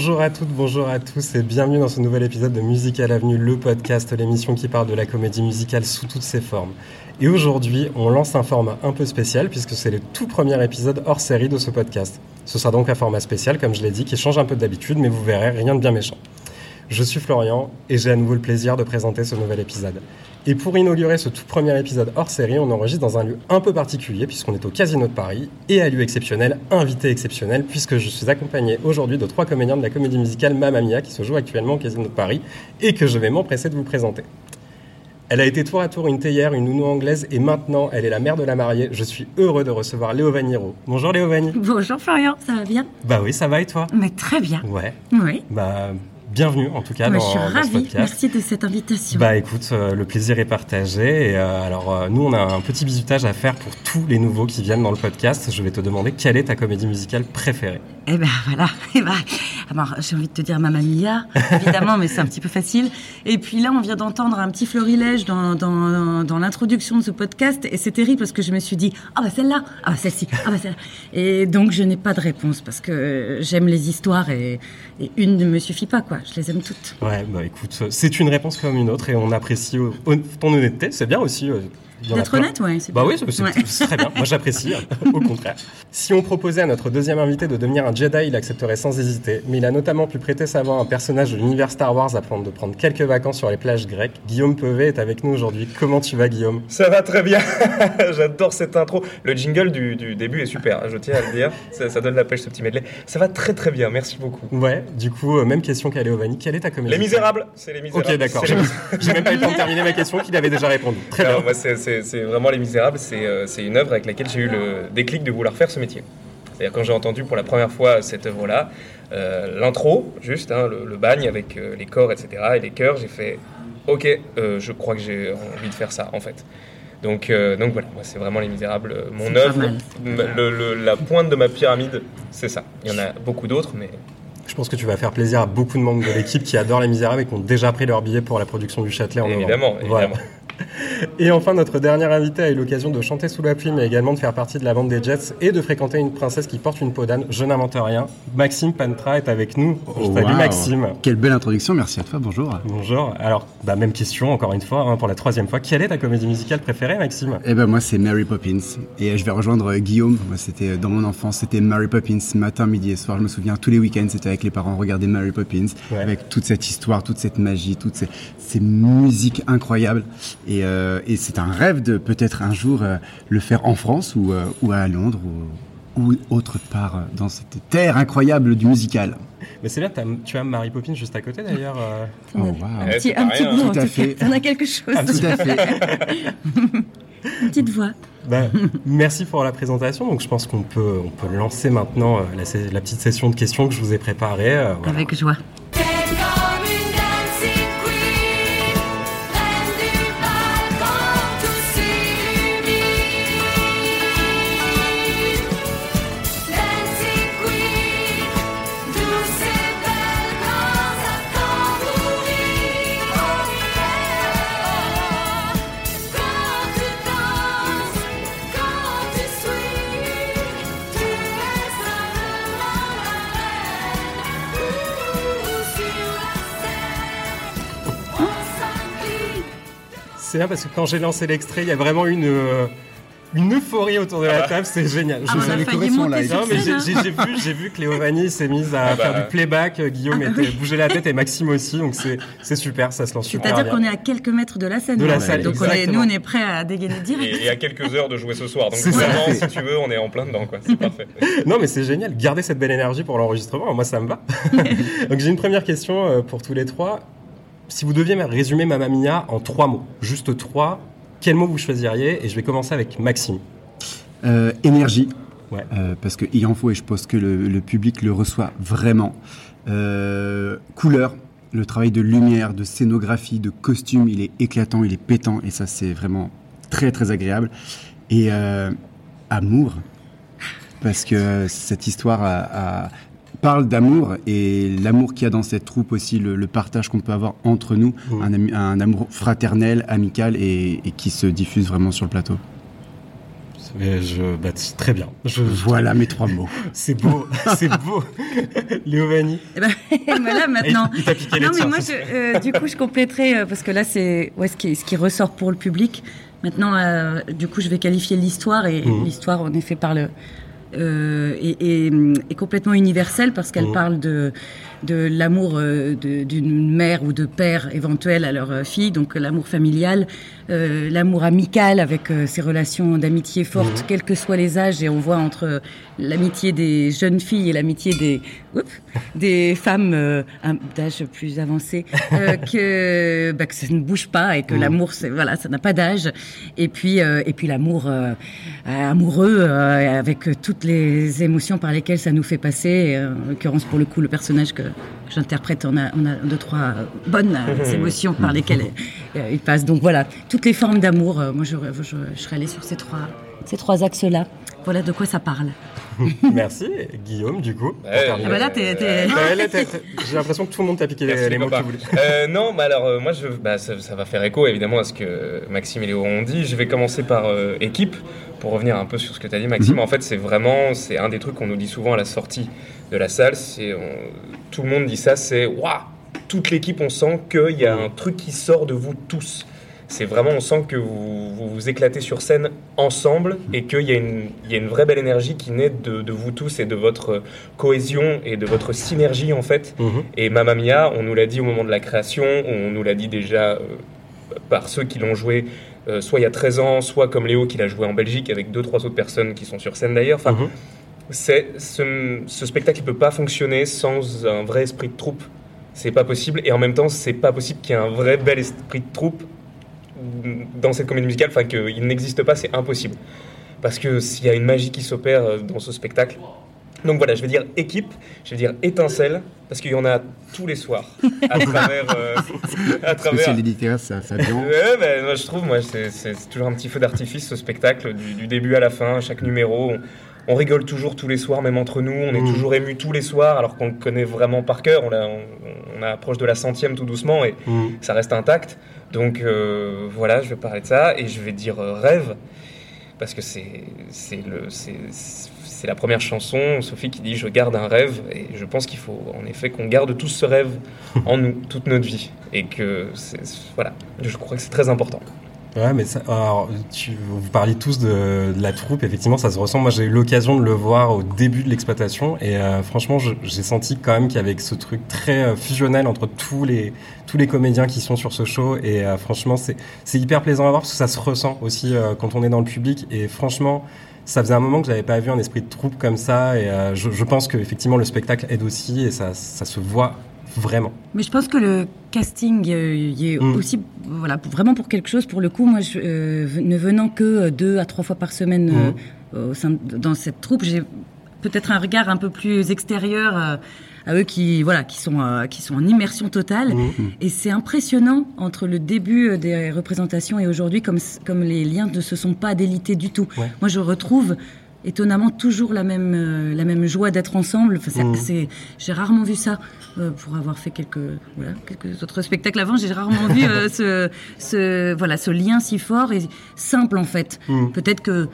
Bonjour à toutes, bonjour à tous et bienvenue dans ce nouvel épisode de Musical Avenue, le podcast, l'émission qui parle de la comédie musicale sous toutes ses formes. Et aujourd'hui, on lance un format un peu spécial puisque c'est le tout premier épisode hors série de ce podcast. Ce sera donc un format spécial, comme je l'ai dit, qui change un peu d'habitude, mais vous verrez, rien de bien méchant. Je suis Florian et j'ai à nouveau le plaisir de présenter ce nouvel épisode. Et pour inaugurer ce tout premier épisode hors série, on enregistre dans un lieu un peu particulier puisqu'on est au Casino de Paris et à lieu exceptionnel, invité exceptionnel puisque je suis accompagné aujourd'hui de trois comédiens de la comédie musicale Mamma Mia qui se joue actuellement au Casino de Paris et que je vais m'empresser de vous présenter. Elle a été tour à tour une théière, une nounou anglaise et maintenant elle est la mère de la mariée. Je suis heureux de recevoir Léo Vaniro. Bonjour Léo Vanni. Bonjour Florian, ça va bien? Bah oui, ça va et toi? Mais très bien. Ouais. Oui. Bah bienvenue en tout cas Moi, dans, je suis dans ce ravie. podcast. Merci de cette invitation. Bah écoute, euh, le plaisir est partagé. Et, euh, alors euh, nous, on a un petit bisutage à faire pour tous les nouveaux qui viennent dans le podcast. Je vais te demander quelle est ta comédie musicale préférée? Eh ben voilà. Eh ben, alors j'ai envie de te dire Mamma Mia, évidemment, mais c'est un petit peu facile. Et puis là, on vient d'entendre un petit florilège dans, dans, dans l'introduction de ce podcast, et c'est terrible parce que je me suis dit ah bah celle-là, ah bah celle-ci, ah bah celle-là. Et donc je n'ai pas de réponse parce que j'aime les histoires et, et une ne me suffit pas quoi. Je les aime toutes. Ouais, bah écoute, euh, c'est une réponse comme une autre et on apprécie euh, ton honnêteté. C'est bien aussi. D'être honnête, ouais. c'est Bah bien. oui, c'est Ouais. très bien. Moi, j'apprécie. Au contraire. Si on proposait à notre deuxième invité de devenir un Jedi, il accepterait sans hésiter. Mais il a notamment pu prêter sa voix à un personnage de l'univers Star Wars afin de prendre quelques vacances sur les plages grecques. Guillaume Pevet est avec nous aujourd'hui. Comment tu vas, Guillaume? Ça va très bien, j'adore cette intro. Le jingle du, du début est super, hein, je tiens à le dire. Ça, ça donne la pêche ce petit medley. Ça va très très bien, merci beaucoup. Ouais, du coup, euh, même question qu'à Léo Vanni. Quelle est ta comédie Les Misérables, c'est Les Misérables. Ok, d'accord. J'ai même pas eu le temps de terminer ma question qu'il avait déjà répondu. Très Alors, bien. moi, c'est vraiment Les Misérables, c'est euh, c'est une œuvre avec laquelle j'ai eu le déclic de vouloir faire ce métier. C'est-à-dire quand j'ai entendu pour la première fois cette œuvre-là, euh, l'intro, juste, hein, le, le bagne avec euh, les corps, etc., et les chœurs, j'ai fait Ok, euh, je crois que j'ai envie de faire ça, en fait. Donc, euh, donc voilà, moi, c'est vraiment Les Misérables. Mon œuvre, le- le- la pointe de ma pyramide, c'est ça. Il y en a beaucoup d'autres, mais Je pense que tu vas faire plaisir à beaucoup de membres de l'équipe qui adorent Les Misérables et qui ont déjà pris leur billet pour la production du Châtelet en novembre. évidemment, Voilà. Et enfin, notre dernier invité a eu l'occasion de chanter sous la pluie, mais également de faire partie de la bande des Jets et de fréquenter une princesse qui porte une peau d'âne. Je n'invente rien. Maxime Pantra est avec nous. Oh, Salut wow. Maxime. Quelle belle introduction, merci à toi, bonjour. Bonjour. Alors, bah, même question, encore une fois, hein, pour la troisième fois. Quelle est ta comédie musicale préférée, Maxime? Eh ben moi c'est Mary Poppins et euh, je vais rejoindre euh, Guillaume. Moi c'était euh, dans mon enfance, c'était Mary Poppins matin, midi et soir. Je me souviens tous les week-ends, c'était avec les parents regarder Mary Poppins Ouais. avec toute cette histoire, toute cette magie, toutes ces, ces musiques incroyables. Et, euh, et c'est un rêve de peut-être un jour euh, le faire en France ou, euh, ou à Londres ou, ou autre part euh, dans cette terre incroyable du musical. Mais c'est bien, t'as- tu as Mary Poppins juste à côté d'ailleurs. euh. Oh, wow. Un Eh, petit, un petit rien, bout, hein. en Tout fait. cas. On a quelque chose. Tout à fait. Une petite voix. Bah, merci pour la présentation. Donc, je pense qu'on peut, on peut lancer maintenant euh, la, petite session de questions que je vous ai préparée. euh, voilà. Avec joie. C'est bien parce que quand j'ai lancé l'extrait, il y a vraiment une, euh, une euphorie autour de la table. C'est génial. Ah, Je on vous a avais failli failli son monter live. Non, mais j'ai hein. j'ai vu, j'ai vu que Léovanie s'est mise à Ah bah. faire du playback, euh, Guillaume Ah bah était oui. bougeait la tête et Maxime aussi, donc c'est super, ça se lance super C'est-à-dire qu'on est à quelques mètres de la scène. De la hein. salle, Donc on est, exactement. nous, on est prêts à dégainer direct. Et, et à quelques heures de jouer ce soir. Donc C'est ça. vraiment, si tu veux, on est en plein dedans, quoi. C'est parfait. Non, mais c'est génial. Gardez cette belle énergie pour l'enregistrement. Moi, ça me va. donc j'ai une première question euh, pour tous les trois. Si vous deviez résumer Mamma Mia en trois mots, juste trois, quels mots vous choisiriez Et je vais commencer avec Maxime. Euh, énergie. Ouais. Euh, parce qu'il en faut et je pense que le, le public le reçoit vraiment. Euh, couleur, le travail de lumière, de scénographie, de costume, il est éclatant, il est pétant et ça c'est vraiment très très agréable. Et amour, parce que cette histoire a- a- parle d'amour et l'amour qu'il y a dans cette troupe aussi, le, le partage qu'on peut avoir entre nous, un, amour fraternel, amical et, et qui se diffuse vraiment sur le plateau. mais je, bah, très bien. Je, Voilà mes trois mots. c'est beau, c'est beau. Léo Vanni. Eh ben, voilà, maintenant. Il les Non, mais tiens, moi, je, euh, du coup, je compléterai euh, parce que là, c'est ouais, ce, qui, ce qui ressort pour le public. Maintenant, euh, du coup, je vais qualifier l'histoire et Mhm. l'histoire, en effet, par le euh, est- est complètement universelle parce qu'elle Mhm. parle de de l'amour euh, d'une mère ou de père éventuel à leur euh, fille, donc euh, l'amour familial, euh, l'amour amical avec euh, ces relations d'amitié fortes, Mhm. quels que soient les âges, et on voit entre l'amitié des jeunes filles et l'amitié des oups, des femmes euh, d'âge plus avancé, que bah, que ça ne bouge pas et que Mhm. l'amour, voilà, ça n'a pas d'âge. Et puis et puis l'amour amoureux avec toutes les émotions par lesquelles ça nous fait passer. Et, en l'occurrence, pour le coup, le personnage que j'interprète, on a, on a deux, trois bonnes émotions par lesquelles il passe. Donc voilà, toutes les formes d'amour. euh, moi, je, je, je serais allée sur ces trois, ces trois axes-là. Voilà de quoi ça parle. Merci, Guillaume, du coup. Ah bah là, t'es- t'es- Euh, t'as- J'ai l'impression que tout le monde t'a piqué les, Merci, les les mots que tu voulais. Euh, non, bah alors euh, moi, je, bah, ça, ça va faire écho évidemment à ce que Maxime et Léo ont dit. Je vais commencer par euh, équipe pour revenir un peu sur ce que tu as dit, Maxime. En fait, c'est vraiment, c'est un des trucs qu'on nous dit souvent à la sortie de la salle. C'est on- tout le monde dit ça. C'est waouh, toute l'équipe, on sent qu'il y a un truc qui sort de vous tous. C'est vraiment, on sent que vous, vous vous éclatez sur scène ensemble et qu'il y, a une- il y a une vraie belle énergie qui naît de, de vous tous et de votre cohésion et de votre synergie en fait. Mhm. Et Mamma Mia, on nous l'a dit au moment de la création, on nous l'a dit déjà euh, par ceux qui l'ont joué, euh, soit il y a 13 ans, soit comme Léo qui l'a joué en Belgique avec deux trois autres personnes qui sont sur scène d'ailleurs. Enfin, Mhm. c'est ce, ce spectacle ne peut pas fonctionner sans un vrai esprit de troupe. C'est pas possible et en même temps c'est pas possible qu'il y ait un vrai bel esprit de troupe dans cette comédie musicale. Enfin qu'il n'existe pas, c'est impossible parce que s'il y a une magie qui s'opère euh, dans ce spectacle. Donc voilà, je vais dire équipe, je vais dire étincelle parce qu'il y en a tous les soirs à travers, euh, à travers Spécial littéraire, ça, ça. Ouais, ben, moi, je trouve, moi, c'est toujours un petit feu d'artifice ce spectacle, du, du début à la fin, chaque numéro. On, on rigole toujours tous les soirs, même entre nous. On est Mhm. toujours ému tous les soirs, alors qu'on le connaît vraiment par cœur. On, a- on, on approche de la centième tout doucement et Mhm. ça reste intact. Donc euh, voilà, je vais parler de ça et je vais dire euh, rêve parce que c'est c'est la première chanson. Sophie qui dit je garde un rêve et je pense qu'il faut en effet qu'on garde tous ce rêve en nous toute notre vie. Et que voilà je crois que c'est très important Ouais, mais ça, alors, tu, vous parliez tous de, de la troupe, effectivement, ça se ressent. Moi, j'ai eu l'occasion de le voir au début de l'exploitation, et euh, franchement, j'ai senti quand même qu'il y avait ce truc très euh, fusionnel entre tous les tous les comédiens qui sont sur ce show, et euh, franchement, c'est c'est hyper plaisant à voir parce que ça se ressent aussi euh, quand on est dans le public, et franchement. Ça faisait un moment que j'avais pas vu un esprit de troupe comme ça, et euh, je, je pense que effectivement le spectacle aide aussi, et ça, ça se voit vraiment. Mais je pense que le casting euh, y est Mm. aussi voilà vraiment pour quelque chose. Pour le coup, moi, je, euh, ne venant que deux à trois fois par semaine au sein de- dans cette troupe, j'ai peut-être un regard un peu plus extérieur euh, à eux qui voilà qui sont euh, qui sont en immersion totale. Mhm. Et c'est impressionnant entre le début euh, des représentations et aujourd'hui comme comme les liens ne se sont pas délités du tout. Ouais. Moi, je retrouve étonnamment toujours la même euh, la même joie d'être ensemble. Enfin, c'est- c'est j'ai rarement vu ça euh, pour avoir fait quelques voilà quelques autres spectacles avant. J'ai rarement vu euh, ce ce voilà ce lien si fort et simple en fait. Peut-être que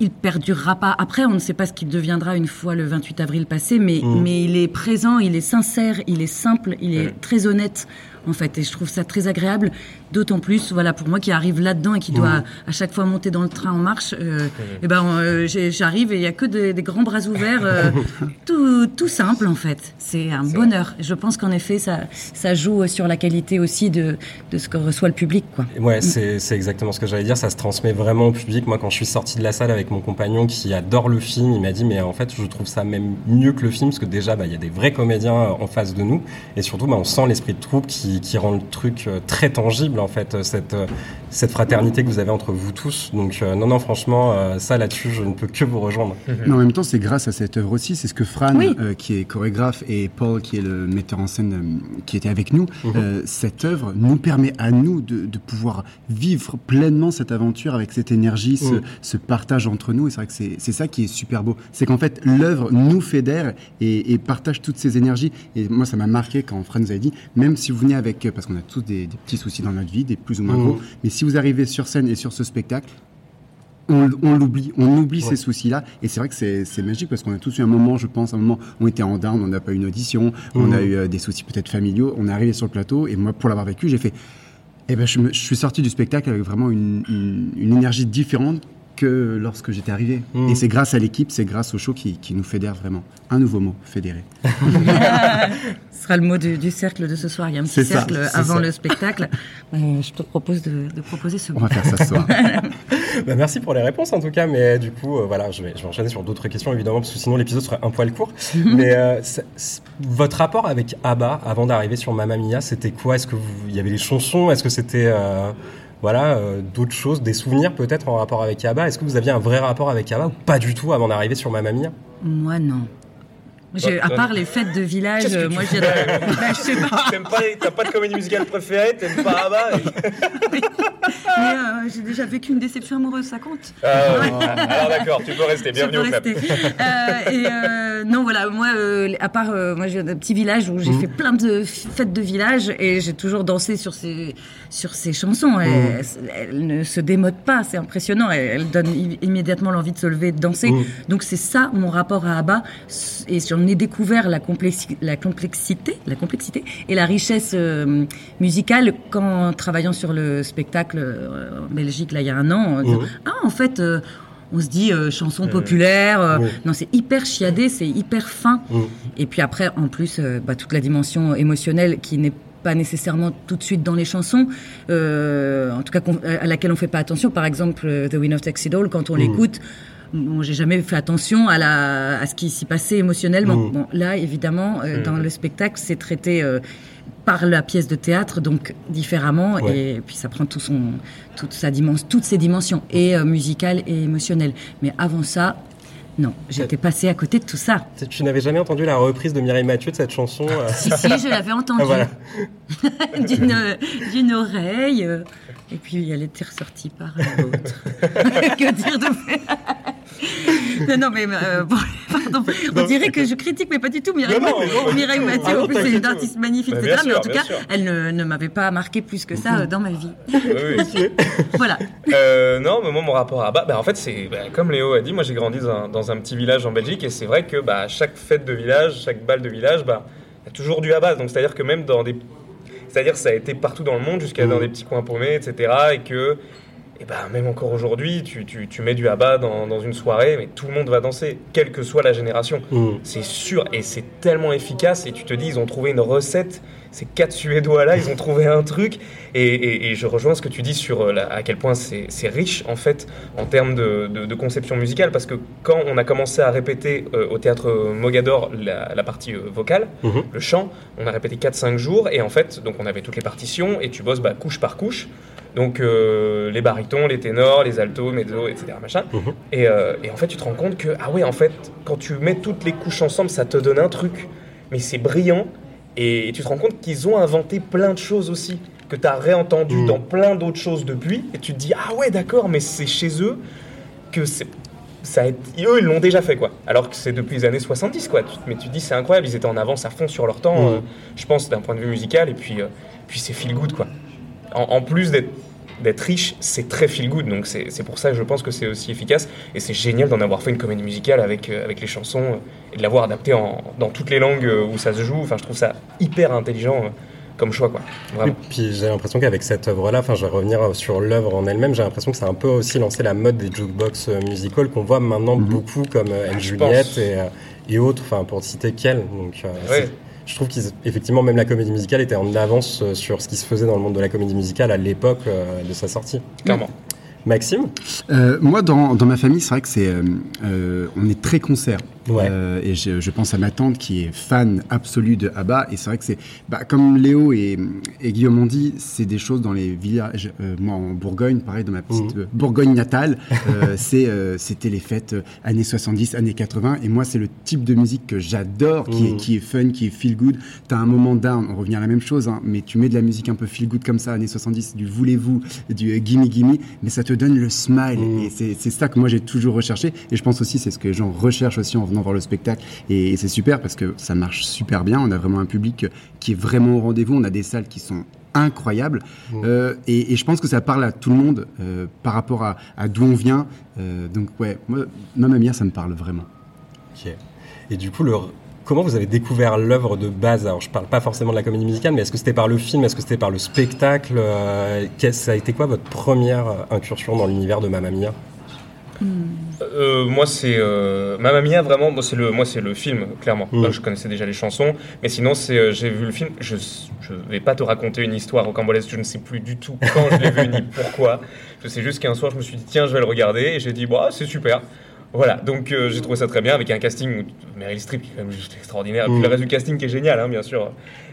il perdurera pas. Après, on ne sait pas ce qu'il deviendra une fois le 28 avril passé, mais, Mm. mais il est présent, il est sincère, il est simple, il est très honnête, en fait. Et je trouve ça très agréable. D'autant plus, voilà, pour moi qui arrive là-dedans et qui doit à chaque fois monter dans le train en marche, euh, eh ben, euh, j'arrive et il y a que des, des grands bras ouverts, euh, tout, tout simple, en fait. C'est un bonheur. Je pense qu'en effet, ça, ça joue sur la qualité aussi de, de ce que reçoit le public, quoi. Ouais, c'est c'est exactement ce que j'allais dire. Ça se transmet vraiment au public. Moi, quand je suis sorti de la salle avec mon compagnon qui adore le film, il m'a dit mais en fait, je trouve ça même mieux que le film parce que déjà, bah, il y a des vrais comédiens en face de nous et surtout, bah, on sent l'esprit de troupe qui, qui rend le truc euh, très tangible en fait, euh, cette euh, cette fraternité que vous avez entre vous tous. Donc euh, non, non, franchement, euh, ça là-dessus, je ne peux que vous rejoindre. Mais en même temps, c'est grâce à cette œuvre aussi. C'est ce que Fran, Oui. euh, qui est chorégraphe, et Paul, qui est le metteur en scène, euh, qui était avec nous, Mhm. euh, cette œuvre nous permet à nous de, de pouvoir vivre pleinement cette aventure avec cette énergie, ce, Mhm. ce partage entre nous. Et c'est vrai que c'est c'est ça qui est super beau. C'est qu'en fait, l'œuvre nous fédère et, et partage toutes ces énergies. Et moi, ça m'a marqué quand Fran nous avait dit, même si vous venez avec, parce qu'on a tous des, des petits soucis dans notre vie, des plus ou moins Mhm. gros, mais si vous arrivez sur scène et sur ce spectacle, on, on l'oublie, on oublie Ouais. ces soucis-là. Et c'est vrai que c'est magique parce qu'on a tous eu un moment, je pense, un moment où on était en down, on n'a pas eu une audition, on Mhm. a eu euh, des soucis peut-être familiaux. On est arrivé sur le plateau et moi, pour l'avoir vécu, j'ai fait. Eh ben, je, me- je suis sorti du spectacle avec vraiment une, une- une énergie différente que lorsque j'étais arrivé. Mhm. Et c'est grâce à l'équipe, c'est grâce au show qui, qui nous fédère vraiment. Un nouveau mot, fédérer. Ce sera le mot du, du cercle de ce soir. Il y a un petit ça, cercle avant ça. le spectacle. Euh, je te propose de, de proposer ce On mot. va faire ça ce soir. Bah, merci pour les réponses en tout cas, mais du coup, euh, voilà, je vais, je vais enchaîner sur d'autres questions évidemment, parce que sinon l'épisode serait un poil court. mais euh, votre rapport avec ABBA avant d'arriver sur Mamma Mia, c'était quoi? Est-ce que vous, il y avait les chansons? Est-ce que c'était euh, voilà euh, d'autres choses, des souvenirs peut-être en rapport avec ABBA Est-ce que vous aviez un vrai rapport avec ABBA ou pas du tout avant d'arriver sur Mamma Mia? Moi, non. J'ai- à Toi, part les fêtes de village, euh, moi, fais j'ai bah, je sais pas. T'aimes pas, les- t'as pas de comédie musicale préférée, t'aimes pas Abba et- Mais euh, j'ai déjà vécu une déception amoureuse, ça compte. Ah, ouais. Alors d'accord, tu peux rester, Je bienvenue au club. Euh, et euh, non, voilà, moi, euh, à part, euh, moi, j'ai un petit village où j'ai Mhm. fait plein de fêtes de village et j'ai toujours dansé sur ces sur ces chansons. Mhm. elles, elles ne se démodent pas, c'est impressionnant. Elles, elles donnent immédiatement l'envie de se lever, et de danser. Mhm. Donc c'est ça mon rapport à ABBA. Et j'en ai découvert la, complexi- la complexité, la complexité et la richesse euh, musicale qu'en travaillant sur le spectacle euh, en Belgique là il y a un an. Mhm. Ah en fait. euh, on se dit chanson populaire, euh, Oui. non c'est hyper chiadé, c'est hyper fin. Mhm. Et puis après, en plus, bah, toute la dimension émotionnelle qui n'est pas nécessairement tout de suite dans les chansons, euh, en tout cas à laquelle on fait pas attention. Par exemple, The Wind of Tuxedo, quand on Mhm. l'écoute, bon, j'ai jamais fait attention à, la, à ce qui s'y passait émotionnellement. Bon, là, évidemment, euh, Mhm. dans le spectacle, c'est traité euh, par la pièce de théâtre, donc différemment, Ouais. et puis ça prend tout son, toute sa dimension, toutes ses dimensions, et euh, musicales et émotionnelles. Mais avant ça, non, j'étais passée à côté de tout ça. Tu n'avais jamais entendu la reprise de Mireille Mathieu de cette chanson euh, Si, si, je l'avais entendu Ah, voilà. d'une d'une oreille, euh, et puis elle était ressortie par l'autre. que dire de non, non, mais euh, bon, pardon. On dirait que je critique, mais pas du tout. Mireille, Non, Mireille. Mathieu, Ah, en plus, c'est une artiste magnifique, Bah, etc. mais en tout cas, sûr. elle ne, ne m'avait pas marqué plus que ça euh, dans ma vie. Oui, oui. Voilà. Euh, non, mais moi, mon rapport à Abba, bah, en fait, c'est bah, comme Léo a dit, moi j'ai grandi dans un, dans un petit village en Belgique et c'est vrai que bah, chaque fête de village, chaque bal de village, bah, il y a toujours du Abba. Donc c'est-à-dire que même dans des. C'est-à-dire que ça a été partout dans le monde, jusqu'à Mhm. dans des petits coins paumés, etc. Et que. Et bah, même encore aujourd'hui, tu, tu, tu mets du Abba dans, dans une soirée, mais tout le monde va danser, quelle que soit la génération. Mhm. C'est sûr, et c'est tellement efficace, et tu te dis, ils ont trouvé une recette, ces quatre Suédois là, ils ont trouvé un truc, et, et- et je rejoins ce que tu dis sur euh, la- à quel point c'est riche en fait en termes de, de- de conception musicale, parce que quand on a commencé à répéter euh, au théâtre Mogador la, la partie euh, vocale, Mhm. le chant, on a répété 4-5 jours, et en fait, donc on avait toutes les partitions, et tu bosses bah, couche par couche, donc euh, les barytons, les ténors, les altos, mezzo, etc. Machin. Mhm. Et, euh, et en fait, tu te rends compte que, ah ouais, en fait, quand tu mets toutes les couches ensemble, ça te donne un truc, mais c'est brillant. Et, et tu te rends compte qu'ils ont inventé plein de choses aussi, que tu as réentendu Mhm. dans plein d'autres choses depuis. Et tu te dis, ah ouais, d'accord, mais c'est chez eux que c'est. Ça a été- eux, ils l'ont déjà fait, quoi. Alors que c'est depuis les années 70, quoi. Mais tu te dis, c'est incroyable, ils étaient en avance à fond sur leur temps, Mhm. euh, je pense, d'un point de vue musical. Et puis, euh, puis c'est feel good, quoi. En, en plus d'être d'être riche, c'est très feel good. Donc c'est c'est pour ça que je pense que c'est aussi efficace. Et c'est génial d'en avoir fait une comédie musicale avec, euh, avec les chansons euh, et de l'avoir adapté en, dans toutes les langues euh, où ça se joue. Enfin, je trouve ça hyper intelligent comme choix, quoi. Et puis j'ai l'impression qu'avec cette œuvre-là, enfin je vais revenir sur l'œuvre en elle-même, j'ai l'impression que ça a un peu aussi lancé la mode des jukebox musicals qu'on voit maintenant Mhm. beaucoup comme Anne Juliette et, et autres, enfin pour citer qu'elle. Donc euh, Ouais. Je trouve qu'effectivement même la comédie musicale était en avance euh, sur ce qui se faisait dans le monde de la comédie musicale à l'époque euh, de sa sortie. Clairement. Maxime? Euh, moi, dans, dans ma famille, c'est vrai que c'est, euh, euh, on est très concert. Ouais. Euh, et je, je pense à ma tante qui est fan absolue de ABBA. Et c'est vrai que c'est, bah, comme Léo et, et Guillaume ont dit, c'est des choses dans les villages. euh, moi, en Bourgogne, pareil, dans ma petite Mhm. euh, Bourgogne natale, euh, c'est, euh, c'était les fêtes années 70, années 80. Et moi, c'est le type de musique que j'adore, qui, Mhm. est, qui est fun, qui est feel good. T'as un moment down, on revient à la même chose, hein, mais tu mets de la musique un peu feel good comme ça, années 70, du voulez-vous, du gimme gimme, mais ça te donne le smile. Mm. Et c'est c'est ça que moi j'ai toujours recherché. Et je pense aussi c'est ce que les gens recherchent aussi en venant voir le spectacle. Et, c'est super parce que ça marche super bien. On a vraiment un public qui est vraiment au rendez-vous. On a des salles qui sont incroyables. Euh, et, et je pense que ça parle à tout le monde euh, par rapport à, à d'où on vient. Euh, donc ouais, moi, Mia, ça me parle vraiment. Ok. Et du coup, le... comment vous avez découvert l'œuvre de base? Alors, je parle pas forcément de la comédie musicale, mais est-ce que c'était par le film? Est-ce que c'était par le spectacle? Ça a été quoi votre première incursion dans l'univers de Mamma Mia? Euh, moi, c'est euh, Mamma Mia, vraiment. Moi, c'est le, moi, c'est le film, clairement. Mm. Là, je connaissais déjà les chansons, mais sinon, c'est, euh, j'ai vu le film. Je, je vais pas te raconter une histoire rocambolesque. Je ne sais plus du tout quand je l'ai vu ni pourquoi. Je sais juste qu'un soir, je me suis dit tiens, je vais le regarder, et j'ai dit bah, c'est super. Voilà, donc euh, j'ai trouvé ça très bien avec un casting où Meryl Streep qui est quand même juste extraordinaire, et puis Mm. le reste du casting qui est génial, hein, bien sûr.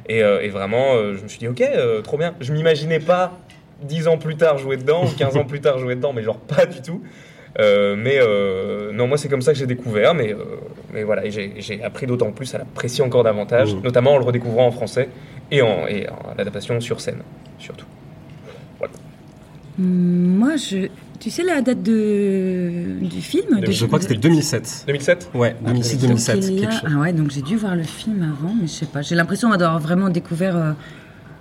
Et, euh, et vraiment, euh, je me suis dit ok, trop bien. Je m'imaginais pas 10 ans plus tard jouer dedans, ou 15 ans plus tard jouer dedans, mais genre pas du tout. Euh, mais euh, non, moi c'est comme ça que j'ai découvert, mais, euh, mais voilà, et j'ai j'ai appris d'autant plus à l'apprécier encore davantage, Mm. notamment en le redécouvrant en français et en, et en adaptation sur scène, surtout. Hum, Moi, je. Tu sais la date de... du film de- Je crois que c'était 2007. 2007 Ouais, Donc, 2006-2007, il y a- quelque chose. Ah ouais, donc j'ai dû voir le film avant, mais je sais pas. J'ai l'impression d'avoir vraiment découvert euh,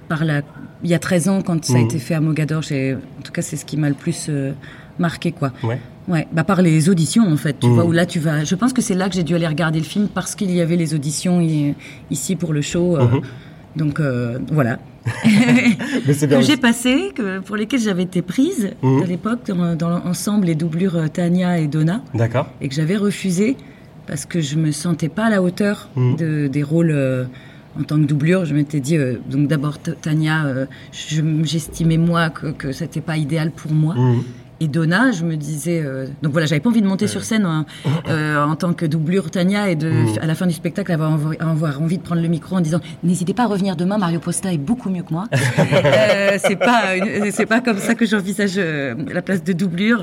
par la... il y a 13 ans quand ça a Mhm. été fait à Mogador. j'ai- En tout cas, c'est ce qui m'a le plus euh, marqué, quoi. Ouais. Ouais, bah par les auditions en fait, tu Mhm. vois, où là tu vas. Je pense que c'est là que j'ai dû aller regarder le film parce qu'il y avait les auditions ici pour le show. euh, Mhm. Donc euh, voilà. Mais c'est bien. que j'ai passé, que, pour lesquels j'avais été prise Mhm. à l'époque dans, dans l'ensemble les doublures euh, Tania et Donna D'accord. et que j'avais refusé parce que je me sentais pas à la hauteur Mhm. de, des rôles euh, en tant que doublure. Je m'étais dit, euh, donc d'abord Tania, euh, je- j'estimais moi que, que c'était pas idéal pour moi. Et Donna, je me disais, euh, donc voilà, j'avais pas envie de monter sur scène hein, euh, en tant que doublure Tania et de, Mhm. à la fin du spectacle avoir, avoir envie de prendre le micro en disant, n'hésitez pas à revenir demain, Mario Posta est beaucoup mieux que moi. Euh, c'est pas, c'est pas comme ça que j'envisage la place de doublure.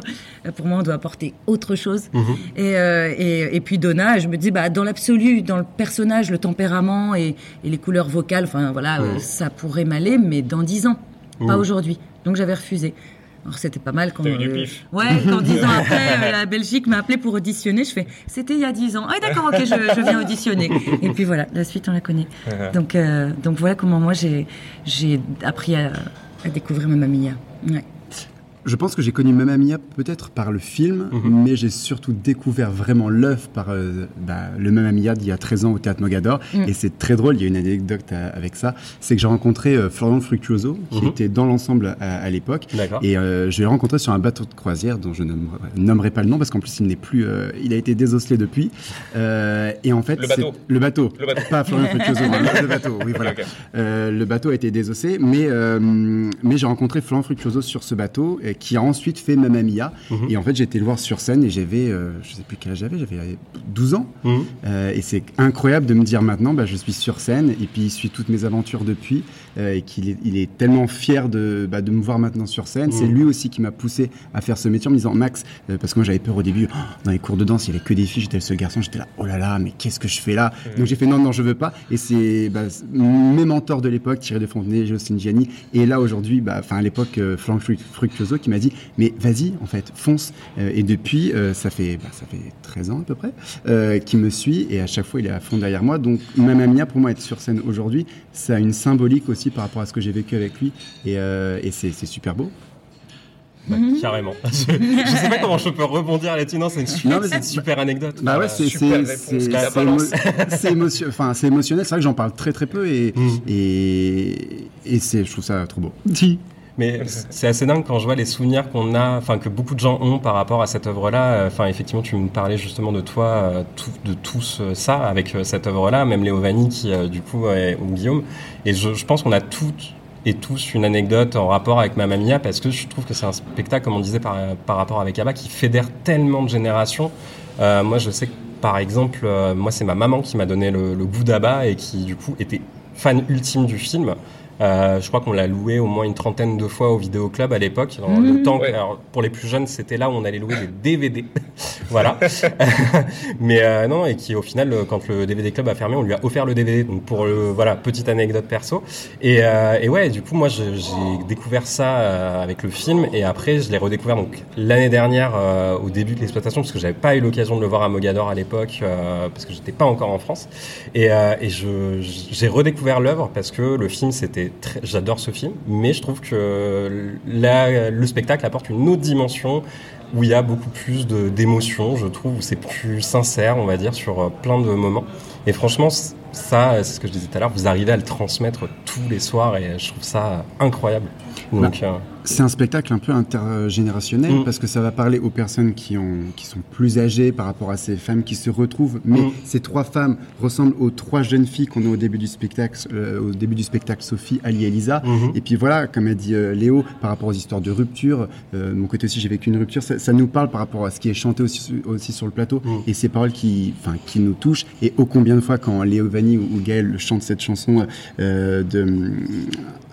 Pour moi, on doit apporter autre chose. Mhm. Et, et, et puis Donna, je me dis, bah, dans l'absolu, dans le personnage, le tempérament et, et les couleurs vocales, enfin voilà, ça pourrait m'aller, mais dans dix ans, pas Mhm. aujourd'hui. Donc j'avais refusé. Alors c'était pas mal quand. Eu du euh, pif. Ouais, quand dix ans après, euh, la Belgique m'a appelé pour auditionner. Je fais, c'était il y a dix ans. Ah d'accord, ok, je, je viens auditionner. Et puis voilà, la suite on la connaît. Donc euh, donc voilà comment moi j'ai j'ai appris à, à découvrir ma mamie. Ouais. Je pense que j'ai connu Mamma Mia peut-être par le film, Mhm. mais j'ai surtout découvert vraiment l'œuvre par euh, bah, le Mamma Mia d'il y a 13 ans au Théâtre Mogador. Mm. Et c'est très drôle, il y a une anecdote à- avec ça. C'est que j'ai rencontré euh, Florian Fructuoso, qui Mhm. était dans l'ensemble à, à l'époque. D'accord. Et euh, je l'ai rencontré sur un bateau de croisière dont je ne nommerai pas le nom parce qu'en plus il n'est plus, euh, il a été désosselé depuis. Euh, et en fait, Le bateau. le bateau, Le bateau. pas Florian Fructuoso, mais le bateau. Oui, voilà. Ok, ok. Euh, le bateau a été désossé, mais, euh, mais j'ai rencontré Florent Fructuoso sur ce bateau, euh, qui a ensuite fait Mamma Mia. Mhm. Et en fait, j'ai été le voir sur scène et j'avais, euh, je sais plus quel âge j'avais, j'avais euh, 12 ans. Mhm. Euh, et c'est incroyable de me dire maintenant, bah, je suis sur scène et puis il suit toutes mes aventures depuis euh, et qu'il est, il est tellement fier de, bah, de me voir maintenant sur scène. C'est Mhm. lui aussi qui m'a poussé à faire ce métier en me disant, Max, euh, parce que moi j'avais peur au début, oh, dans les cours de danse, il y avait que des filles, j'étais le seul garçon, j'étais là, oh là là, mais qu'est-ce que je fais là Donc j'ai fait, non, non, je veux pas. Et c'est bah, c- mes mentors de l'époque, Thierry de Fontenay, Jocelyne Gianni, et là aujourd'hui, bah, enfin à l'époque, euh, Franck Fruc- Fructuoso qui m'a dit, mais vas-y, en fait, fonce. Euh, et depuis, ça fait, ça fait 13 ans à peu près, qui me suit et à chaque fois il est à fond derrière moi. Donc Mamma Mia, pour moi, être sur scène aujourd'hui, ça a une symbolique aussi par rapport à ce que j'ai vécu avec lui et, euh, et c'est super beau. Bah, Carrément. Je, je sais pas comment je peux rebondir là-dessus. Non, c'est une, su- Non, mais c'est une super anecdote. Bah ouais, c'est super c'est- émotion- enfin, émotionnel. C'est vrai que j'en parle très très peu et, Mm. et, et c'est, je trouve ça trop beau. Mais c'est assez dingue quand je vois les souvenirs qu'on a, enfin que beaucoup de gens ont par rapport à cette œuvre-là. Enfin, effectivement, tu me parlais justement de toi, euh, tout- de tous euh, ça avec euh, cette œuvre-là, même Léo Vanni qui, euh, du coup, est- ou Guillaume. Et je, je pense qu'on a toutes et tous une anecdote en rapport avec Mamma Mia parce que je trouve que c'est un spectacle, comme on disait par, par rapport avec Abba, qui fédère tellement de générations. Euh, moi, je sais que par exemple, euh, moi, c'est ma maman qui m'a donné le, le goût d'Abba et qui, du coup, était fan ultime du film. Euh, je crois qu'on l'a loué au moins une trentaine de fois au vidéoclub à l'époque. Dans Mmh. Le temps Ouais. alors, pour les plus jeunes, c'était là où on allait louer des DVD. voilà. Mais euh, non, et qui au final, euh, quand le DVD club a fermé, on lui a offert le DVD. Donc pour le voilà, petite anecdote perso. Et, euh, et ouais, du coup, moi, j'ai découvert ça avec le film, et après, je l'ai redécouvert donc l'année dernière euh, au début de l'exploitation, parce que j'avais pas eu l'occasion de le voir à Mogador à l'époque, parce que j'étais pas encore en France. Et, j'ai redécouvert l'œuvre parce que le film, c'était très, j'adore ce film, mais je trouve que la, le spectacle apporte une autre dimension où il y a beaucoup plus d'émotions, je trouve, où c'est plus sincère, on va dire, sur euh, plein de moments. Et franchement, ça, c'est ce que je disais tout à l'heure, vous arrivez à le transmettre tous les soirs et je trouve ça incroyable. Donc, euh, C'est un spectacle un peu intergénérationnel Mm. parce que ça va parler aux personnes qui, ont, qui sont plus âgées par rapport à ces femmes qui se retrouvent. Mais Mm. ces trois femmes ressemblent aux trois jeunes filles qu'on a au début du spectacle, euh, au début du spectacle Sophie, Ali et Elisa. Mhm. Et puis voilà, comme a dit euh, Léo, par rapport aux histoires de rupture, euh, de mon côté aussi j'ai vécu une rupture, ça, ça nous parle par rapport à ce qui est chanté aussi, aussi sur le plateau Mm. et ces paroles qui, nous touchent. Et ô combien de fois quand Léo Vanni ou, ou Gaël chantent cette chanson euh, de...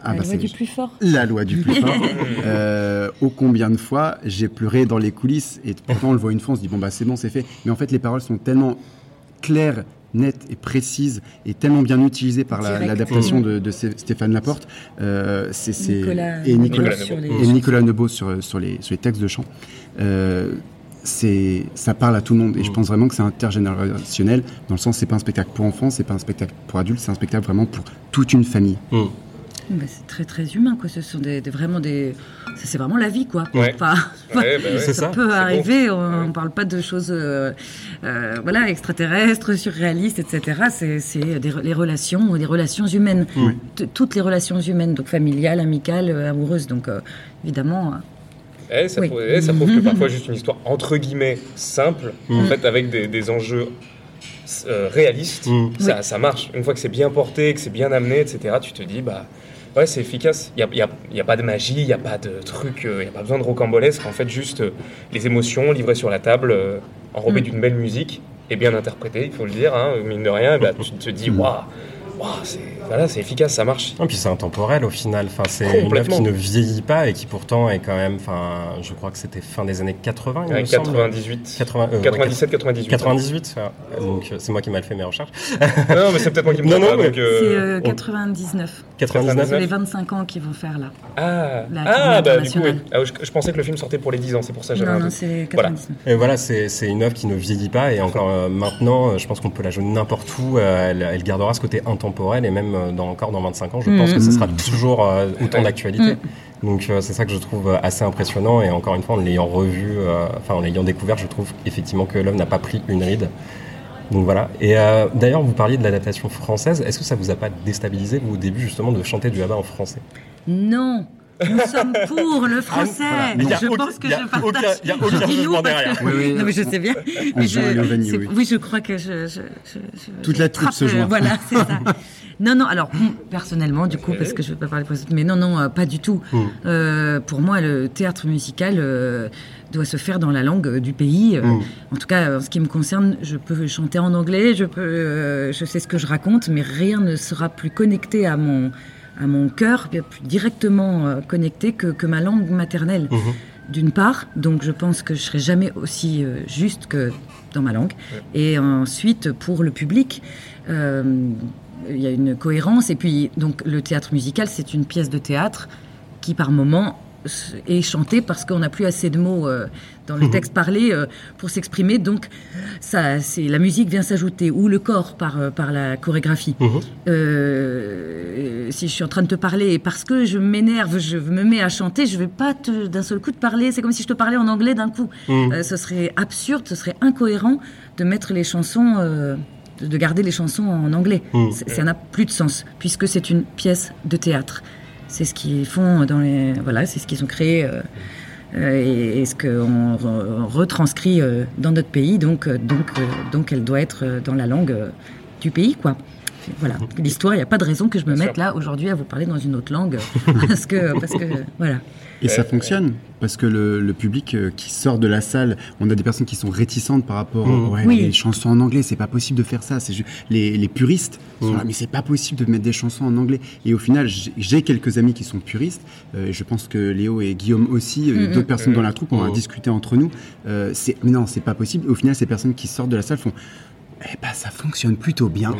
Ah, La loi c'est- du plus fort. la loi du plus fort. Euh, ô combien de fois j'ai pleuré dans les coulisses et pourtant on le voit une fois, on se dit bon bah c'est bon, c'est fait. Mais en fait les paroles sont tellement claires, nettes et précises et tellement bien utilisées par la- l'adaptation de, de Sté- Stéphane Laporte. Euh, Nicolas, et Nicolas, Nicolas sur les- et Nicolas Nebo sur, sur, les, sur les textes de chant. Euh, c'est ça parle à tout le monde et je Mm. pense vraiment que c'est intergénérationnel dans le sens c'est pas un spectacle pour enfants c'est pas un spectacle pour adultes c'est un spectacle vraiment pour toute une famille mm. C'est très très humain quoi. Ce sont des, des- vraiment des. C'est vraiment la vie quoi. Ouais. Enfin, Ouais, bah ouais. Ça, ça, peut arriver. On, on parle pas de choses euh, euh, voilà extraterrestres, surréalistes, etc. C'est les relations, des relations humaines. Oui. Toutes les relations humaines, donc familiales, amicales, euh, amoureuses. Donc euh, évidemment. Eh, ça, Oui. prouve, eh, ça prouve que parfois juste une histoire entre guillemets simple, en Mm. fait avec des, des enjeux euh, réalistes, Mm. ça, ça marche. Une fois que c'est bien porté, que c'est bien amené, etc., tu te dis bah ouais c'est efficace. Il n'y a, y a- y a pas de magie, il n'y a pas de truc, il n'y a pas besoin de rocambolesque. En fait juste euh, les émotions livrées sur la table, euh, enrobées Mm. d'une belle musique et bien interprétées, il faut le dire. hein, mine de rien, bah, tu te dis waouh, waouh, c'est voilà, c'est efficace, ça marche. Et puis c'est intemporel au final. Enfin, c'est une œuvre qui ne vieillit pas et qui pourtant est quand même. Enfin, je crois que c'était fin des années 80. Il Ouais, me semble. 98, 80, euh, ouais, 97, 98. 98. ouais. Donc euh, c'est moi qui mal fait mes recherches. non, mais c'est peut-être moi qui me Non, trompe, non, hein, mais- euh, c'est euh, on- 99. 99. C'est les 25 ans qu'ils vont faire là. Ah, La ah bah du coup, oui. Ah, je, je pensais que le film sortait pour les 10 ans, c'est pour ça que j'avais Non, non, c'est Voilà. 99. Et voilà, c'est c'est une œuvre qui ne vieillit pas et encore euh, maintenant, euh, je pense qu'on peut la jouer n'importe où. euh, elle, elle gardera ce côté intemporel et même euh, dans, encore dans 25 ans, je pense Mhm. que ce sera toujours euh, autant Ouais. d'actualité. Mhm. Donc euh, c'est ça que je trouve assez impressionnant et encore une fois, en l'ayant revu, enfin en l'ayant découvert, je trouve effectivement que l'œuvre n'a pas pris une ride. Donc voilà. Et d'ailleurs, vous parliez de l'adaptation française. Est-ce que ça vous a pas déstabilisé vous, au début justement de chanter du ABBA en français? Non, nous sommes pour le français. voilà. Mais il y a je pense que je partage. aucun- il y a aucun Je dis nous jugement derrière. que- Oui, oui. Non, mais je sais bien. Mais je- c'est- oui. oui, je crois que je. je, je, je- Toute je la troupe se euh, joint. Voilà, c'est ça. Non, non, alors, personnellement, du coup, parce que je ne veux pas parler pour les autres, mais non, non, euh, pas du tout. Mm. Euh, pour moi, le théâtre musical euh, doit se faire dans la langue euh, du pays. Euh, Mm. En tout cas, en ce qui me concerne, je peux chanter en anglais, je, peux, euh, je sais ce que je raconte, mais rien ne sera plus connecté à mon, à mon cœur, bien plus directement euh, connecté que, que ma langue maternelle. Mhm. D'une part, donc je pense que je serai jamais aussi euh, juste que dans ma langue. Et ensuite, pour le public, euh, il y a une cohérence. Et puis, donc, le théâtre musical, c'est une pièce de théâtre qui, par moment, est chantée parce qu'on n'a plus assez de mots euh, dans le texte parlé euh, pour s'exprimer. Donc, ça, c'est la musique vient s'ajouter ou le corps par euh, par la chorégraphie. Mhm. Euh, si je suis en train de te parler et parce que je m'énerve, je me mets à chanter, je vais pas d'un seul coup te parler. C'est comme si je te parlais en anglais d'un coup. Mhm. Ce serait absurde, ce serait incohérent de mettre les chansons, de de garder les chansons en anglais. Mhm. Ça n'a plus de sens puisque c'est une pièce de théâtre. C'est ce qu'ils font dans les, voilà, c'est ce qu'ils ont créé. euh, euh, et, ce qu'on re- retranscrit euh, dans notre pays, donc, donc, donc elle doit être dans la langue du pays, quoi. Voilà, l'histoire, il n'y a pas de raison que je me Bien mette sûr. là aujourd'hui à vous parler dans une autre langue, parce que, parce que voilà. Et ça fonctionne parce que le, le public euh, qui sort de la salle, on a des personnes qui sont réticentes par rapport ouais, Oui. les chansons en anglais, c'est pas possible de faire ça. C'est les, les puristes sont Mhm. là, mais c'est pas possible de mettre des chansons en anglais. Et au final, j'ai- quelques amis qui sont puristes. euh, et je pense que Léo et Guillaume aussi, euh, Mhm. d'autres personnes dans la troupe, on a Mhm. discuté entre nous. Euh, c'est mais non, c'est pas possible. Au final, ces personnes qui sortent de la salle font eh ben, ça fonctionne plutôt bien.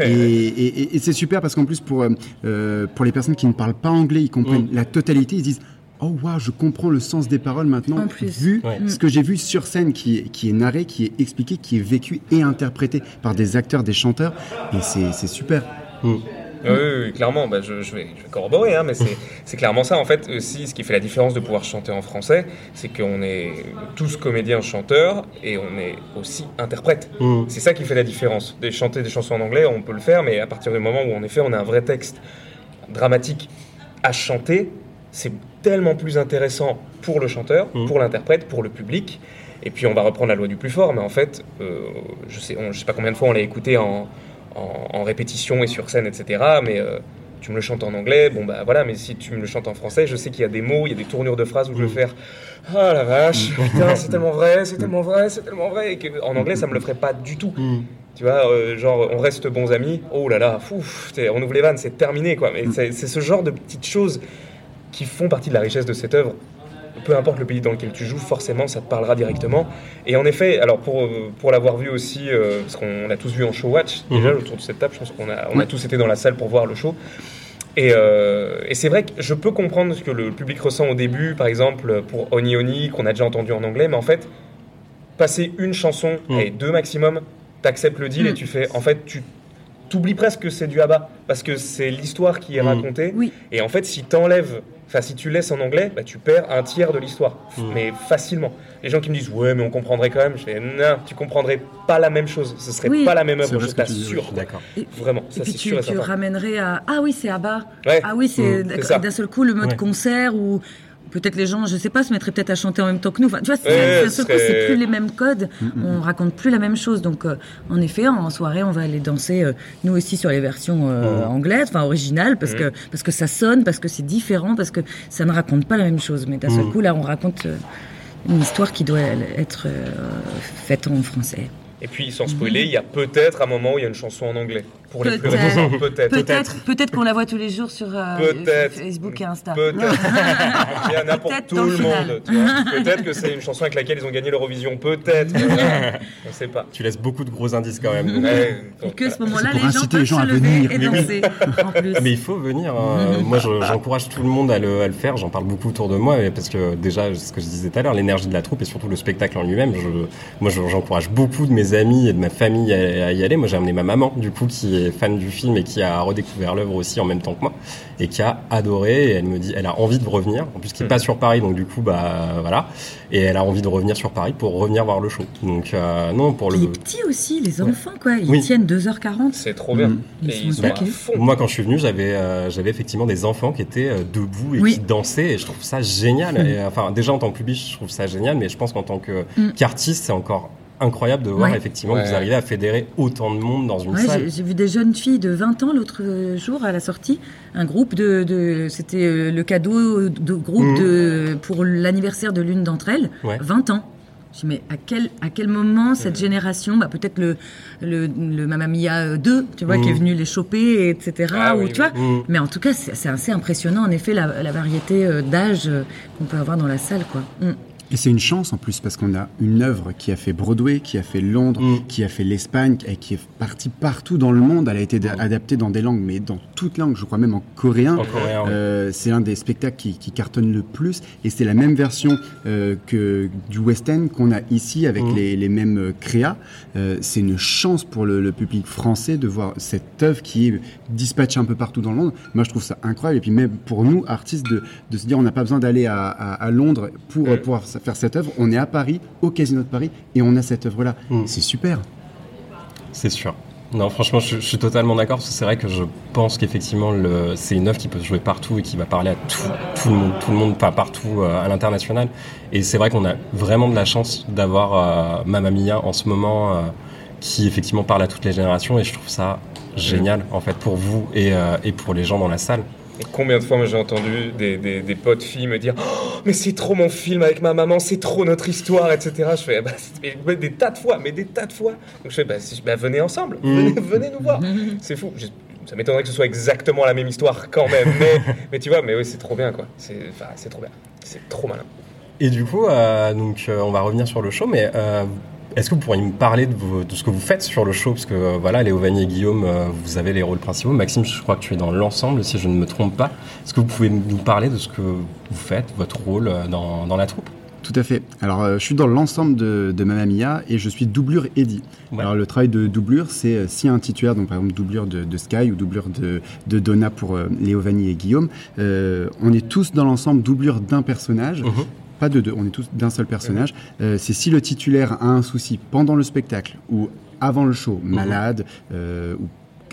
et et- et- et c'est super parce qu'en plus, pour, euh, euh, pour les personnes qui ne parlent pas anglais, ils comprennent la totalité. Ils se disent Oh, waouh, je comprends le sens des paroles maintenant, En plus. vu Ouais. ce que j'ai vu sur scène qui est, qui est narré, qui est expliqué, qui est vécu et interprété par des acteurs, des chanteurs. Et c'est c'est super. Mm. Oui, oui, oui, clairement, bah, je, je vais, je vais corroborer, hein, mais c'est clairement ça. En fait, aussi, ce qui fait la différence de pouvoir chanter en français, c'est qu'on est tous comédiens, chanteurs, et on est aussi interprètes. Mm. C'est ça qui fait la différence. Des, chanter des chansons en anglais, on peut le faire, mais à partir du moment où, en effet, on a un vrai texte dramatique à chanter, c'est tellement plus intéressant pour le chanteur, Mhm. pour l'interprète, pour le public. Et puis, on va reprendre la loi du plus fort, mais en fait, euh, je sais, on- je sais pas combien de fois on l'a écouté en, en, en répétition et sur scène, etc. Mais euh, tu me le chantes en anglais, bon bah voilà, mais si tu me le chantes en français, je sais qu'il y a des mots, il y a des tournures de phrases où je vais Mhm. faire Ah la vache, putain, c'est tellement vrai, c'est tellement vrai, c'est tellement vrai. Et que, en anglais, ça me le ferait pas du tout. Mm. Tu vois, euh, genre, on reste bons amis. Oh là là, fouf, on ouvre les vannes, c'est terminé, quoi. Mais c'est ce genre de petites choses qui font partie de la richesse de cette œuvre. Peu importe le pays dans lequel tu joues, forcément, ça te parlera directement. Et en effet, alors pour, euh, pour l'avoir vu aussi, euh, parce qu'on l'a tous vu en show watch, déjà Mhm. autour de cette table, je pense qu'on a, on a tous été dans la salle pour voir le show. Et, euh, et c'est vrai que je peux comprendre ce que le public ressent au début, par exemple pour Oni Oni, qu'on a déjà entendu en anglais, mais en fait, passer une chanson, Mm. et deux maximum, t'acceptes le deal Mm. et tu fais, en fait, tu t'oublies presque que c'est du ABBA, parce que c'est l'histoire qui est Mm. racontée. Oui. Et en fait, si t'enlèves, enfin si tu laisses en anglais, bah, tu perds un tiers de l'histoire, Mm. mais facilement. Les gens qui me disent ouais, mais on comprendrait quand même, je fais non, tu comprendrais pas la même chose, ce serait Oui. pas la même œuvre, je tu t'assure. D'accord. Vraiment, Et ça puis c'est tu, sûr et tu ramènerais à ah oui c'est Abba Ouais. ah oui c'est Mmh, ça. d'un seul coup le mode Ouais. concert ou peut-être les gens je sais pas se mettraient peut-être à chanter en même temps que nous enfin tu vois c'est- seul serait- plus les mêmes codes on raconte plus la même chose donc euh, en effet en soirée on va aller danser euh, nous aussi sur les versions euh, Mmh. anglaises enfin originales parce Mmh. que parce que ça sonne parce que c'est différent parce que ça ne raconte pas la même chose mais d'un seul Mmh. coup là on raconte euh, une histoire qui doit être euh, faite en français Et puis sans spoiler, il y a peut-être un moment où il y a une chanson en anglais. Pour les plus Peut-être. peut-être. qu'on la voit tous les jours sur euh. Facebook et Insta Peut-être. Il y en a pour tout le monde. Peut-être que c'est une chanson avec laquelle ils ont gagné l'Eurovision. Peut-être. On sait pas. Tu laisses beaucoup de gros indices quand même. donc, Et que ce moment-là, les gens peuvent les gens se à lever venir. et danser. En plus. Mais il faut venir. hein. Moi, je- j'encourage tout le monde à le, à le faire. J'en parle beaucoup autour de moi, parce que déjà, ce que je disais tout à l'heure, l'énergie de la troupe et surtout le spectacle en lui-même. Je, moi, je- j'encourage beaucoup de mes amis et de ma famille à, à y aller. Moi, j'ai amené ma maman, du coup, qui est fan du film et qui a redécouvert l'œuvre aussi en même temps que moi et qui a adoré. Et elle me dit, elle a envie de revenir. En plus, qui est pas sur Paris, donc du coup, bah voilà. Et elle a envie de revenir sur Paris pour revenir voir le show. Donc euh, non, pour le. Les petits aussi, les enfants, quoi. Ils Oui. tiennent 2h40. c'est trop bien. Ils Et sont ils sont attaqués. à fond. Moi, quand je suis venu, j'avais euh, j'avais effectivement des enfants qui étaient euh, debout et Oui. qui dansaient, et je trouve ça génial. Et, euh, enfin, déjà en tant que public, je trouve ça génial, mais je pense qu'en tant que Mm. qu'artiste, c'est encore incroyable de voir Ouais. effectivement que vous arrivez à fédérer autant de monde dans une Ouais, salle. j'ai vu des jeunes filles de 20 ans l'autre jour à la sortie, un groupe de, de c'était euh, le cadeau de groupe Mhm. de pour l'anniversaire de l'une d'entre elles, Ouais. 20 ans. Je dis, mais à quel, à quel moment cette Mhm. génération, bah, peut-être le, le, le Mamma Mia 2, tu vois, qui est Mhm. venu les choper, etc. Ah ou, oui, tu vois. Mais en tout cas, c'est assez impressionnant, en effet, la, la variété euh, d'âge euh, qu'on peut avoir dans la salle, quoi. Et c'est une chance en plus parce qu'on a une œuvre qui a fait Broadway, qui a fait Londres, Mm. qui a fait l'Espagne et qui est partie partout dans le monde. Elle a été Mm. adaptée dans des langues, mais dans toutes langues, je crois même en coréen. En coréen. Euh, c'est l'un des spectacles qui, qui cartonne le plus et c'est la même version euh, que du West End qu'on a ici avec Mhm. les, les mêmes euh, créas. Euh, c'est une chance pour le, le public français de voir cette œuvre qui est dispatchée un peu partout dans le monde. Moi, je trouve ça incroyable et puis même pour nous artistes de, de se dire on n'a pas besoin d'aller à, à- à Londres pour pouvoir faire cette œuvre. On est à Paris, au Casino de Paris et on a cette œuvre-là. Mhm. C'est super. C'est sûr. Non, franchement, je, je suis totalement d'accord parce que c'est vrai que je pense qu'effectivement, le- c'est une œuvre qui peut se jouer partout et qui va parler à tout, tout le monde, tout le monde, pas partout euh, à l'international. Et c'est vrai qu'on a vraiment de la chance d'avoir euh, Mamma Mia en ce moment, euh, qui effectivement parle à toutes les générations. Et je trouve ça génial en fait pour vous et, euh, et pour les gens dans la salle. Et combien de fois j'ai entendu des, des, des potes filles me dire Oh, mais c'est trop mon film avec ma maman, c'est trop notre histoire, etc. Je fais bah, des tas de fois, mais des tas de fois. Donc je fais bah, bah, venez ensemble, Mm. venez, venez nous voir. C'est fou. Je- ça m'étonnerait que ce soit exactement la même histoire quand même, mais, mais tu vois, mais oui, c'est trop bien quoi. C'est trop bien. C'est trop malin. Et du coup, euh, donc, euh, on va revenir sur le show, mais euh, est-ce que vous pourriez me parler de, vos- de ce que vous faites sur le show? Parce que euh, voilà, Léo Vanier et Guillaume, euh, vous avez les rôles principaux. Maxime, je crois que tu es dans l'ensemble, si je ne me trompe pas. Est-ce que vous pouvez nous parler de ce que vous faites, votre rôle euh, dans, dans la troupe? Tout à fait. Alors, euh, je suis dans l'ensemble de, de Mamma Mia et je suis doublure Eddie. Ouais. Alors, le travail de doublure, c'est euh, si un titulaire, donc par exemple doublure de, de Sky ou doublure de, de Donna pour euh, et Guillaume, on est tous dans l'ensemble doublure d'un personnage. Mhm. Pas de deux, on est tous d'un seul personnage. Euh, c'est si le titulaire a un souci pendant le spectacle ou avant le show, malade, euh, ou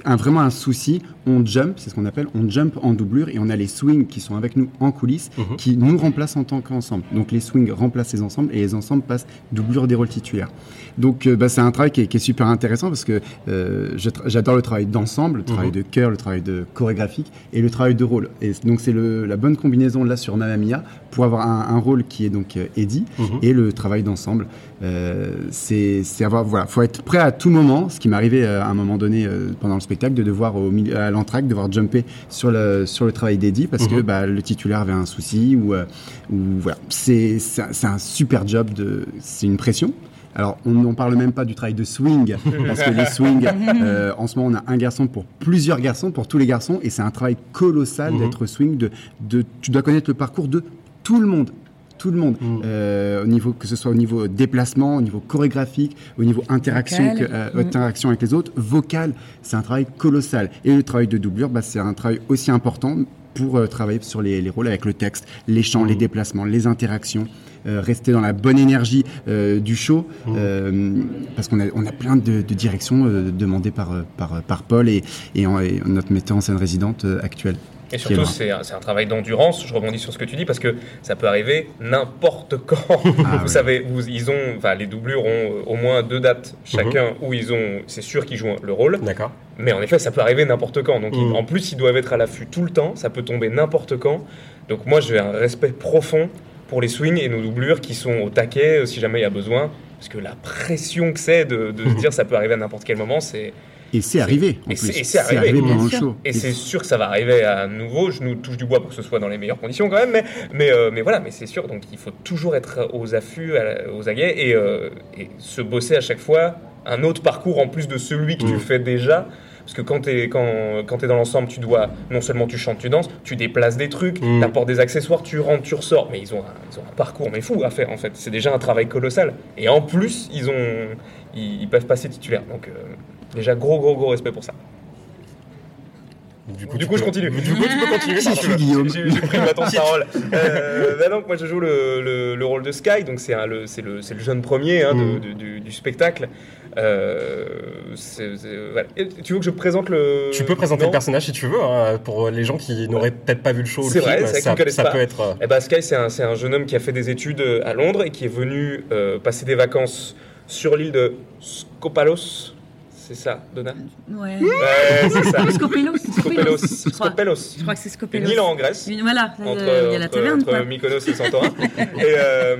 un, vraiment un souci, on jump, c'est ce qu'on appelle, on jump en doublure et on a les swings qui sont avec nous en coulisses Mhm. qui nous remplacent en tant qu'ensemble. Donc les swings remplacent les ensembles et les ensembles passent doublure des rôles titulaires. Donc euh, bah, c'est un travail qui est, qui est super intéressant parce que euh, j'adore le travail d'ensemble, le travail Mhm. de cœur, le travail de chorégraphique et le travail de rôle. Et donc c'est la bonne combinaison là sur Mamma Mia pour avoir un, un rôle qui est donc euh, Eddie Mhm. et le travail d'ensemble. Euh, c'est avoir voilà, faut être prêt à tout moment. Ce qui m'est arrivé à un moment donné pendant le spectacle de devoir au milieu, à l'entracte devoir jumper sur le sur le travail d'Eddie parce que Mhm. bah, le titulaire avait un souci ou euh, ou voilà. C'est un- super job de c'est une pression. Alors, on n'en parle même pas du travail de swing, parce que les swings, euh, en ce moment, on a un garçon pour plusieurs garçons, pour tous les garçons, et c'est un travail colossal Mhm. d'être swing. De, de, tu dois connaître le parcours de tout le monde, tout le monde, Mhm. Euh, au niveau que ce soit au niveau déplacement, au niveau chorégraphique, au niveau interaction, que- euh, Mhm. interaction avec les autres, vocal, c'est un travail colossal. Et le travail de doublure, bah, c'est un travail aussi important pour euh, travailler sur les, les rôles avec le texte, les chants, les Mhm. déplacements, les interactions, euh, rester dans la bonne énergie euh, du show, euh, parce qu'on a, on a plein de, de directions euh, demandées par, par, par Paul et, et, en- et notre metteur en scène résidente euh, actuelle. Et surtout, c'est un, travail d'endurance. Je rebondis sur ce que tu dis parce que ça peut arriver n'importe quand. Ah, vous savez, vous, ils ont, enfin, les doublures ont euh, au moins deux dates chacun où ils ont, c'est sûr qu'ils jouent le rôle. D'accord. Mais en effet, ça peut arriver n'importe quand. Donc, ils- Mm. en plus, ils doivent être à l'affût tout le temps. Ça peut tomber n'importe quand. Donc, moi, j'ai un respect profond pour les swings et nos doublures qui sont au taquet euh, si jamais il y a besoin. Parce que la pression que c'est de, de se dire ça peut arriver à n'importe quel moment, c'est. Et c'est arrivé. Et c'est- arrivé. Et c'est sûr que ça va arriver à nouveau. Je nous touche du bois pour que ce soit dans les meilleures conditions quand même. Mais, mais, euh, mais voilà, mais c'est sûr. Donc il faut toujours être aux affûts, aux aguets et, euh, et se bosser à chaque fois un autre parcours en plus de celui que tu Mm. fais déjà. Parce que quand tu es, quand, quand es dans l'ensemble, tu dois, non seulement tu chantes, tu danses, tu déplaces des trucs, Mm. tu apportes des accessoires, tu rentres, tu ressors. Mais ils ont, un, ils ont un parcours mais fou à faire en fait. C'est déjà un travail colossal. Et en plus, ils, ont, ils, ils peuvent passer titulaires. Donc euh, déjà, gros, gros, gros respect pour ça. Du Du tu coup, je continue. Du coup, tu peux continuer. J'ai pris bâton de parole. Euh, bah donc, moi, je joue le, le- le rôle de Sky, donc c'est un- le, c'est le, c'est le jeune premier hein, de- Mm. de- du, du spectacle. Euh, voilà. Tu veux que je présente le. Tu peux présenter Non le personnage si tu veux, hein, pour les gens qui n'auraient peut-être pas vu le show C'est vrai, film. ça, ne connaissent ça pas. peut être. euh, Eh ben, Sky, c'est un, c'est un jeune homme qui a fait des études euh, à Londres et qui est venu euh, passer des vacances sur l'île de Skopalos. C'est ça, Donna Ouais. Ouais, c'est ça. Scopelos. Crois. Skopelos. Je crois que c'est Une Scopelos. île en Grèce. Une- Voilà, entre, euh, il y a la entre- taverne, entre quoi. Mykonos et Santorin. et, euh,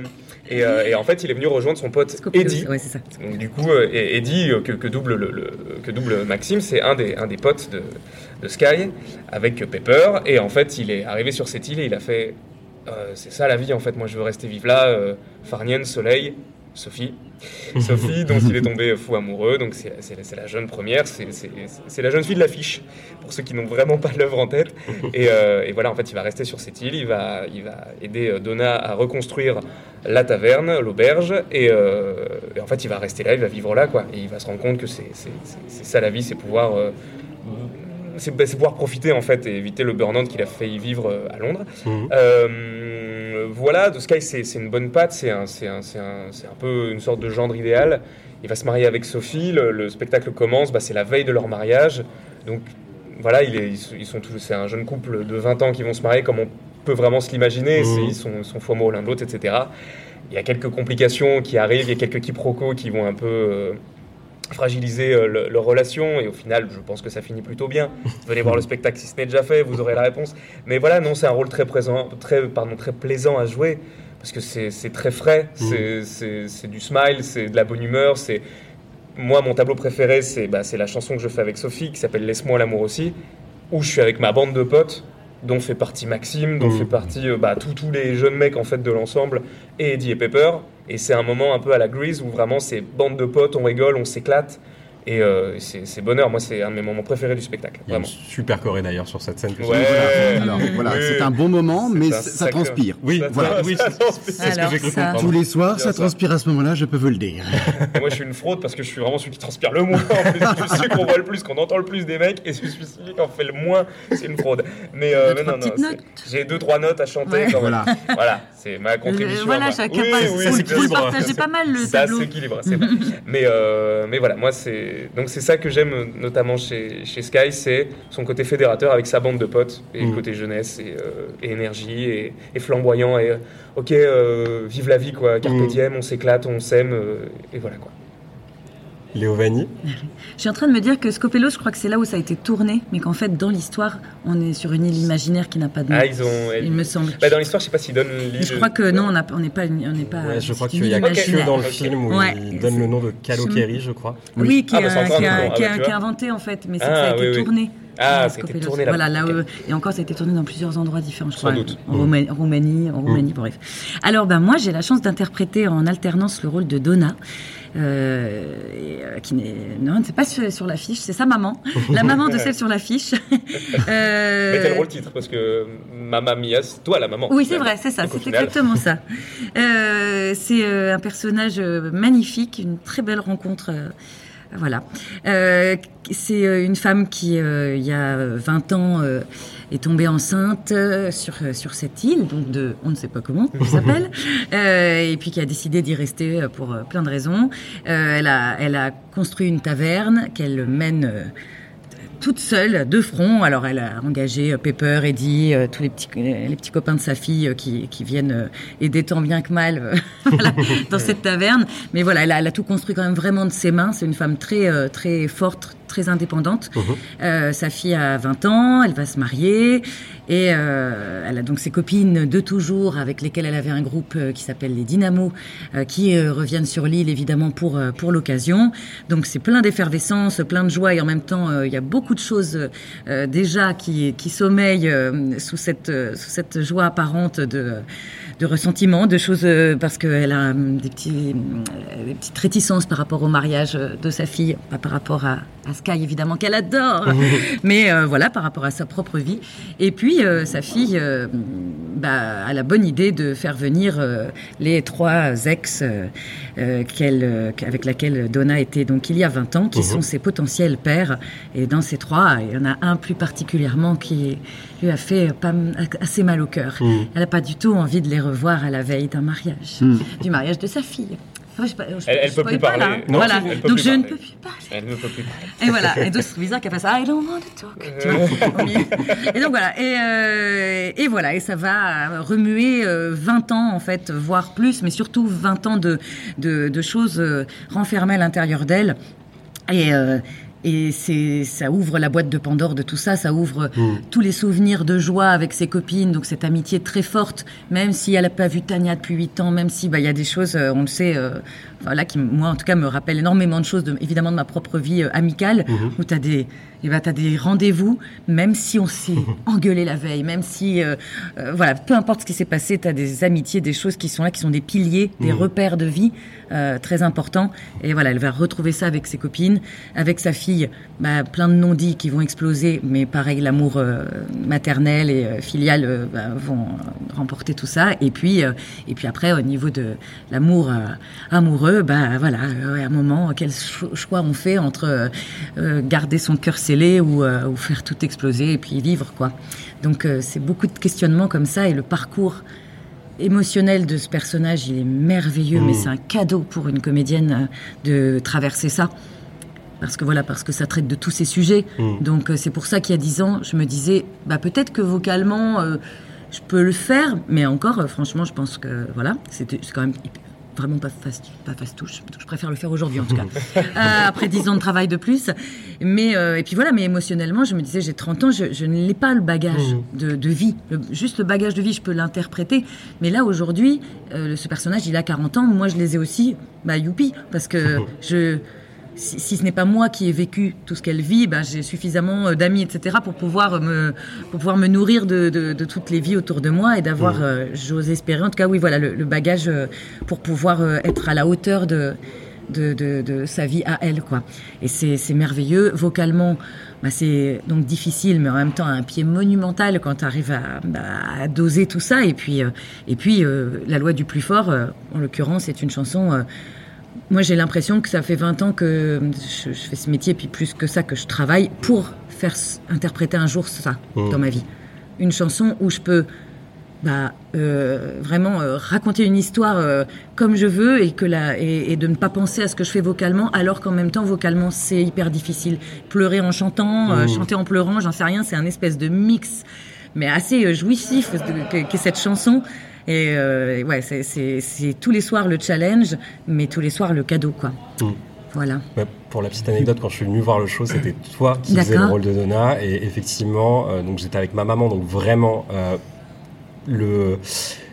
et, euh, et en fait, il est venu rejoindre son pote Scopelos. Eddie. Ouais, c'est ça. Donc, du coup, euh, Eddie, que, que double, le, le- que double Maxime, c'est un des, un des potes de, de Sky avec Pepper. Et en fait, il est arrivé sur cette île et il a fait euh, C'est ça la vie, en fait, moi je veux rester vivre là. Euh, Farnienne, Soleil, Sophie. Sophie, dont il est tombé fou amoureux. Donc, c'est la jeune première, c'est la jeune fille de l'affiche, pour ceux qui n'ont vraiment pas l'œuvre en tête. Et, euh, et voilà, en fait, il va rester sur cette île, il va, il va aider euh, Donna à reconstruire la taverne, l'auberge, et, euh, et en fait, il va rester là, il va vivre là, quoi. Et il va se rendre compte que c'est ça la vie, c'est pouvoir. euh, c'est bah, c'est pouvoir profiter en fait et éviter le burn-out qu'il a failli vivre à Londres. mhm. Euh, voilà, The Sky c'est une bonne patte, c'est un, peu une sorte de gendre idéal. Il va se marier avec Sophie, le, le spectacle commence, bah, c'est la veille de leur mariage. Donc voilà, il est- ils sont- c'est un jeune couple de 20 ans qui vont se marier comme on peut vraiment se l'imaginer. C'est- Ils sont, sont fous amoureux l'un de l'autre, etc. Il y a quelques complications qui arrivent, il y a quelques quiproquos qui vont un peu, euh, fragiliser euh, le- leur relation et au final je pense que ça finit plutôt bien. Venez voir le spectacle si ce n'est déjà fait, vous aurez la réponse. Mais voilà, non, c'est un rôle très présent, très, pardon, très plaisant à jouer parce que c'est très frais, c'est- c'est du smile, c'est de la bonne humeur, c'est moi mon tableau préféré c'est bah, la chanson que je fais avec Sophie qui s'appelle Laisse-moi l'amour aussi où je suis avec ma bande de potes dont fait partie Maxime, dont Mhm. fait partie euh, bah, tous les jeunes mecs en fait de l'ensemble et Eddie et Pepper et c'est un moment un peu à la Grease où vraiment c'est bande de potes, on rigole, on s'éclate et euh, c'est bonheur. Moi c'est un de mes moments préférés du spectacle, Il y a une vraiment. super choré d'ailleurs sur cette scène. Que Ouais. voilà, Oui. c'est un bon moment, mais ça, ça transpire. Oui, Ça- voilà, ça- oui, ça c'est- transpire. c'est ce que j'ai cru ça- comprendre. Tous les soirs, ça ça. transpire à ce moment-là, je peux vous le dire. Et moi, je suis une fraude parce que je suis vraiment celui qui transpire le moins. En je suis celui qu'on voit le plus, qu'on entend le plus des mecs, et je suis celui qui en fait le moins. C'est une fraude. Mais, euh, mais non, non. J'ai deux, trois notes à chanter. Ouais. quand même. Voilà. Voilà, c'est ma contribution. Euh, voilà, à moi. chacun partager pas mal, le Ça tableau. s'équilibre, c'est mais voilà, moi, c'est donc c'est ça que j'aime notamment chez, chez Sky, c'est son côté fédérateur avec sa bande de potes, et Mm. le côté jeunesse et, euh, et énergie et, et flamboyant. Et euh, ok, euh, vive la vie, quoi. Carpe Mm. diem, on s'éclate, on s'aime, et voilà, quoi. Léo Vanni, Je suis en train de me dire que Scopelos, je crois que c'est là où ça a été tourné, mais qu'en fait, dans l'histoire, on est sur une île imaginaire qui n'a pas de nom. Ah, ils ont. il me semble. Bah, dans l'histoire, je sais pas s'ils donnent l'île. je crois que non, on n'est pas, on n'est pas. Ouais, je crois c'est qu'il y a que imaginaire. dans le film où Ouais. il donne le nom de Kalokeri, je crois. Oui, qui, Ah, est bah, c'est un- encore qui est qui est Ah, bah, qui a inventé en fait, mais c'est Ah, que ça a été oui, oui. tourné. Ah, Scopelos. tourné. Voilà, là, euh, et encore, ça a été tourné dans plusieurs endroits différents, je Sans crois. doute. En Roumanie, en Roumanie, en Roumanie, bref. Alors, ben moi, j'ai la chance d'interpréter en alternance le rôle de Donna. Euh, et, euh, qui n'est non c'est pas sur, sur l'affiche c'est sa maman la maman de celle sur l'affiche euh, Mettez le rôle titre parce que Mamma Mia, c'est toi la maman. oui, c'est vrai, c'est ça, c'est exactement ça. Euh, c'est euh, un personnage euh, magnifique, une très belle rencontre. Voilà. Euh, c'est euh, une femme qui, euh, il y a euh, 20 ans, euh, est tombée enceinte sur, sur cette île, donc de, on ne sait pas comment elle s'appelle, et puis qui a décidé d'y rester pour plein de raisons. Elle, a, elle a construit une taverne qu'elle mène toute seule, de front. Alors, elle a engagé euh, Pepper, Eddie, euh, tous les petits, les petits copains de sa fille euh, qui, qui viennent euh, aider tant bien que mal euh, voilà, dans cette taverne. Mais voilà, elle a, elle a tout construit quand même vraiment de ses mains. C'est une femme très, euh, très forte, très indépendante. Euh, sa fille a 20 ans, elle va se marier et euh, elle a donc ses copines de toujours avec lesquelles elle avait un groupe euh, qui s'appelle les Dynamos euh, qui reviennent sur l'île évidemment pour pour l'occasion. Donc c'est plein d'effervescence, plein de joie et en même temps il y a beaucoup de choses déjà qui qui sommeillent sous cette sous cette joie apparente de de ressentiment, de choses parce qu'elle a des petits des petites réticences par rapport au mariage de sa fille, pas par rapport à, à Sky évidemment qu'elle adore, mais euh, voilà par rapport à sa propre vie. Et puis euh, sa fille euh, bah, a la bonne idée de faire venir euh, les trois ex avec laquelle Donna était donc il y a 20 ans, qui Mhm. sont ses potentiels pères. Et dans ces trois, il y en a un plus particulièrement qui lui a fait pas, assez mal au cœur. Mhm. Elle n'a pas du tout envie de les revoir à la veille d'un mariage, Mhm. du mariage de sa fille. Ah, je- je- Elle- je peut plus pas, là, parler. Non, voilà. elle peut Donc plus je ne peux plus parler. Elle ne peut plus parler. Et voilà. Et donc c'est bizarre qu'elle fasse I don't want to talk. Tu vois, milieu. et donc voilà. Et, euh, et voilà. Et ça va remuer euh, 20 ans en fait, voire plus, mais surtout 20 ans de de, de choses euh, renfermées à l'intérieur d'elle. Et euh, et c'est, ça ouvre la boîte de Pandore de tout ça, ça ouvre Mm. tous les souvenirs de joie avec ses copines, donc cette amitié très forte, même si elle n'a pas vu Tania depuis 8 ans, même si bah il y a des choses, euh, on le sait, euh, voilà, qui moi en tout cas me rappellent énormément de choses, de, évidemment de ma propre vie euh, amicale, où t'as des, eh ben, t'as des rendez-vous, même si on s'est engueulé la veille, même si, euh, euh, voilà, peu importe ce qui s'est passé, t'as des amitiés, des choses qui sont là, qui sont des piliers, des repères de vie euh, très importants. Et voilà, elle va retrouver ça avec ses copines, avec sa fille, bah, plein de non-dits qui vont exploser, mais pareil, l'amour euh, maternel et filial bah, vont remporter tout ça. Et puis, euh, et puis après, au niveau de l'amour amoureux, bah voilà, euh, à un moment, quel cho- choix on fait entre garder son cœur ou, euh, ou faire tout exploser et puis vivre quoi. Donc euh, c'est beaucoup de questionnements comme ça et le parcours émotionnel de ce personnage, il est merveilleux, Mm. mais c'est un cadeau pour une comédienne euh, de traverser ça. Parce que voilà, parce que ça traite de tous ces sujets. Mm. Donc c'est pour ça qu'il y a dix ans, je me disais, bah peut-être que vocalement, je peux le faire, mais encore, franchement, je pense que voilà, c'est quand même vraiment pas fast, pas fast touche. Je préfère le faire aujourd'hui en tout cas. Euh, après 10 ans de travail de plus. Mais euh, et puis voilà, mais émotionnellement, je me disais, j'ai 30 ans, je, je n'ai pas le bagage de, de vie. Le- juste le bagage de vie, je peux l'interpréter. Mais là aujourd'hui, euh, ce personnage, il a 40 ans. Moi, je les ai aussi. Bah youpi, parce que je si, si ce n'est pas moi qui ai vécu tout ce qu'elle vit, ben, j'ai suffisamment euh, d'amis, etc., pour pouvoir me, pour pouvoir me nourrir de, de, de toutes les vies autour de moi et d'avoir, euh, j'ose espérer, en tout cas, oui, voilà, le, le bagage euh, pour pouvoir euh, être à la hauteur de, de, de, de sa vie à elle, quoi. Et c'est merveilleux. Vocalement, bah, c'est donc difficile, mais en même temps un pied monumental quand tu arrives à, bah, à doser tout ça. Et puis, euh, et puis euh, la loi du plus fort, euh, en l'occurrence, c'est une chanson. Moi, j'ai l'impression que ça fait 20 ans que je, je fais ce métier, puis plus que ça, que je travaille pour faire interpréter un jour ça Mmh. dans ma vie. Une chanson où je peux bah, euh, vraiment euh, raconter une histoire euh, comme je veux et, que la, et, et de ne pas penser à ce que je fais vocalement, alors qu'en même temps, vocalement, c'est hyper difficile. Pleurer en chantant, euh, chanter en pleurant, j'en sais rien, c'est un espèce de mix, mais assez jouissif qu'est cette chanson. Et euh, ouais, c'est- tous les soirs le challenge, mais tous les soirs le cadeau, quoi. Mm. Voilà. Pour la petite anecdote, quand je suis venu voir le show, c'était toi qui faisais le rôle de Donna. Et effectivement, euh, donc j'étais avec ma maman, donc vraiment, euh, le,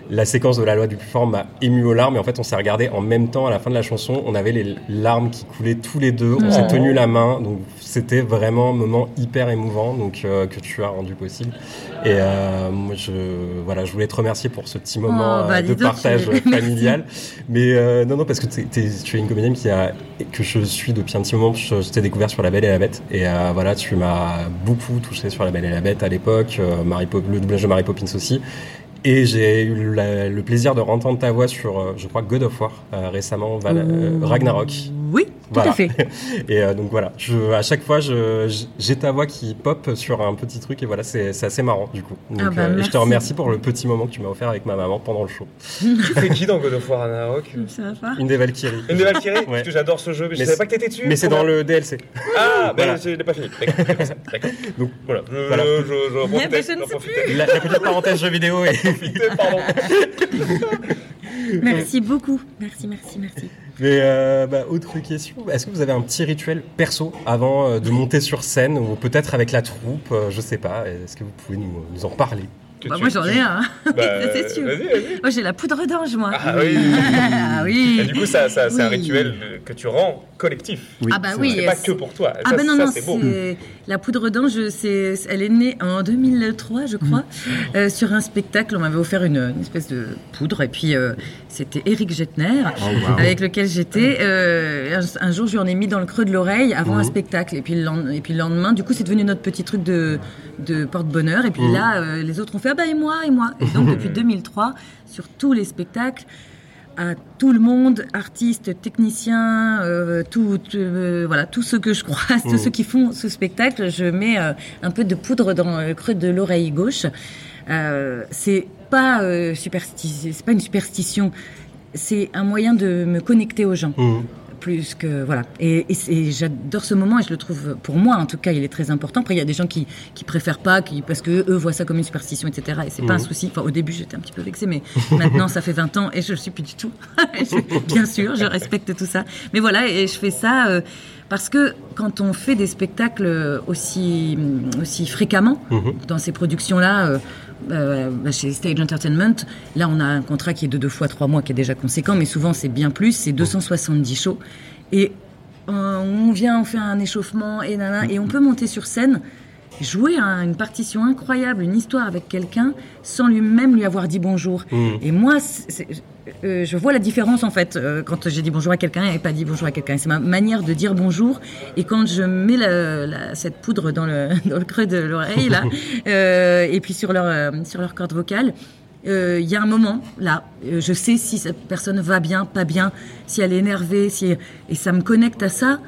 la séquence de la loi du plus fort m'a ému aux larmes. Et en fait, on s'est regardé en même temps à la fin de la chanson. On avait les larmes qui coulaient tous les deux. On s'est tenu la main. Donc c'était vraiment un moment hyper émouvant donc, euh, que tu as rendu possible. Et euh, moi, je, voilà, je voulais te remercier pour ce petit moment Oh, bah, euh, dis de partage familial. Mais euh, non, non, parce que t'es- t'es- tu es une comédienne qui a, que je suis depuis un petit moment. Je, je t'ai découvert sur La Belle et la Bête. Et euh, voilà, tu m'as beaucoup touché sur La Belle et la Bête à l'époque. le doublage de Mary Poppins aussi. Et j'ai eu la- le plaisir de entendre ta voix sur, euh, je crois, God of War euh, récemment, Val- euh, Ragnarok. Oui, tout Voilà. à fait. Et euh, donc voilà, je, à chaque fois, j'ai ta voix qui pop sur un petit truc et voilà, c'est c'est assez marrant du coup. Donc, Ah bah, euh, et je te remercie pour le petit moment que tu m'as offert avec ma maman pendant le show. Tu fais qui dans God of War Ragnarok? Une des Valkyries. Une des Valkyries? Ouais. Parce que j'adore ce jeu, mais, je savais pas que t'étais dessus. Mais c'est dans le DLC. Ah, ben Voilà. je l'ai pas fini. D'accord. Donc, Voilà. Je, Voilà. je, Pardon. Merci beaucoup. Merci, merci, merci. Mais euh, bah, autre question, est-ce que vous avez un petit rituel perso avant euh, de monter sur scène ou peut-être avec la troupe, euh, je sais pas, est-ce que vous pouvez nous, nous en parler? Bah, tu- moi, j'en ai un. Bah, Ça, c'est sûr. Vas-y, vas-y. Moi, j'ai la poudre d'ange, moi. Ah oui. Ah oui. Et du coup, ça, ça, c'est un rituel que tu rends collectif. Oui, Ah bah oui. C'est pas c'est- que pour toi. Ah Ça, ben non, ça, non, c'est beau. c'est la poudre d'ange, c'est, elle est née en 2003, je crois, euh, sur un spectacle. On m'avait offert une, une espèce de poudre, et puis euh, c'était Eric Jetner, Oh, wow. avec lequel j'étais. Euh, un, un jour, je lui en ai mis dans le creux de l'oreille avant un spectacle, et puis, le lend- et puis le lendemain, du coup, c'est devenu notre petit truc de, de porte-bonheur. Et puis là, euh, les autres ont fait ah bah et moi et moi. Et donc depuis 2003, sur tous les spectacles à tout le monde, artistes, techniciens, euh, tout, euh, voilà, tous ceux que je croise, tous ceux qui font ce spectacle, je mets euh, un peu de poudre dans le creux de l'oreille gauche. C'est pas euh, supersti- c'est pas une superstition, c'est un moyen de me connecter aux gens. Mhm. plus que voilà. Et, et j'adore ce moment et je le trouve pour moi en tout cas il est très important. Après il y a des gens qui qui préfèrent pas qui parce que eux voient ça comme une superstition etc et c'est pas un souci. Enfin au début j'étais un petit peu vexée mais maintenant ça fait 20 ans et je le suis plus du tout. Bien sûr je respecte tout ça. Mais voilà et je fais ça euh, parce que quand on fait des spectacles aussi aussi fréquemment Mhm. dans ces productions là chez Stage Entertainment, là on a un contrat qui est de deux fois trois mois qui est déjà conséquent, mais souvent c'est bien plus, c'est 270 shows. Et euh, on vient, on fait un échauffement et et on peut monter sur scène, jouer un- une partition incroyable, une histoire avec quelqu'un, sans lui-même lui avoir dit bonjour. Mhm. Et moi, euh, je vois la différence en fait euh, quand j'ai dit bonjour à quelqu'un et pas dit bonjour à quelqu'un. C'est ma manière de dire bonjour. Et quand je mets la- la- cette poudre dans le, dans le creux de l'oreille là, euh, et puis sur leur sur leur corde vocale. euh, Il y a un moment là, euh, je sais si cette personne va bien, pas bien, si elle est énervée, si et ça me connecte à ça,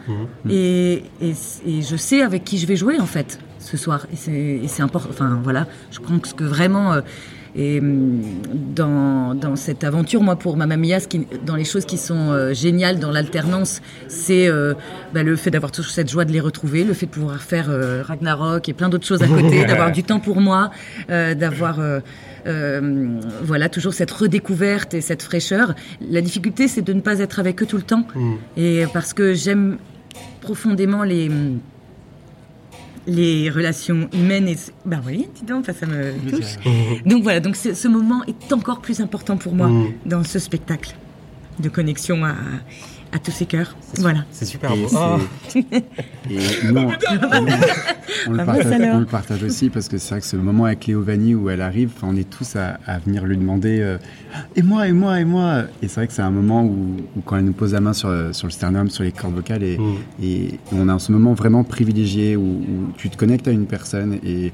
et, et, et je sais avec qui je vais jouer en fait ce soir. Et c'est important. Enfin voilà, je crois que ce que vraiment euh, et hum, dans, dans cette aventure, moi, pour Mamma Mia, ce qui, dans les choses qui sont euh, géniales dans l'alternance, c'est euh, bah, le fait d'avoir toujours cette joie de les retrouver, le fait de pouvoir faire euh, Ragnarok et plein d'autres choses à côté, d'avoir du temps pour moi, d'avoir voilà, toujours cette redécouverte et cette fraîcheur. La difficulté, c'est de ne pas être avec eux tout le temps. Mm. Et parce que j'aime profondément les les relations humaines et bah oui dis donc ça me touche donc voilà donc ce, moment est encore plus important pour moi Mm. dans ce spectacle de connexion à, à tous ces cœurs voilà C'est super Et beau. Et nous, on, on le partage, mince alors. on le partage aussi parce que c'est vrai que ce moment avec Léo Vanni où elle arrive, on est tous à, à venir lui demander euh, et moi et moi et moi. Et c'est vrai que c'est un moment où, où quand elle nous pose la main sur, sur le sternum, sur les cordes vocales, et, Mm. et on a ce moment vraiment privilégié où, où tu te connectes à une personne et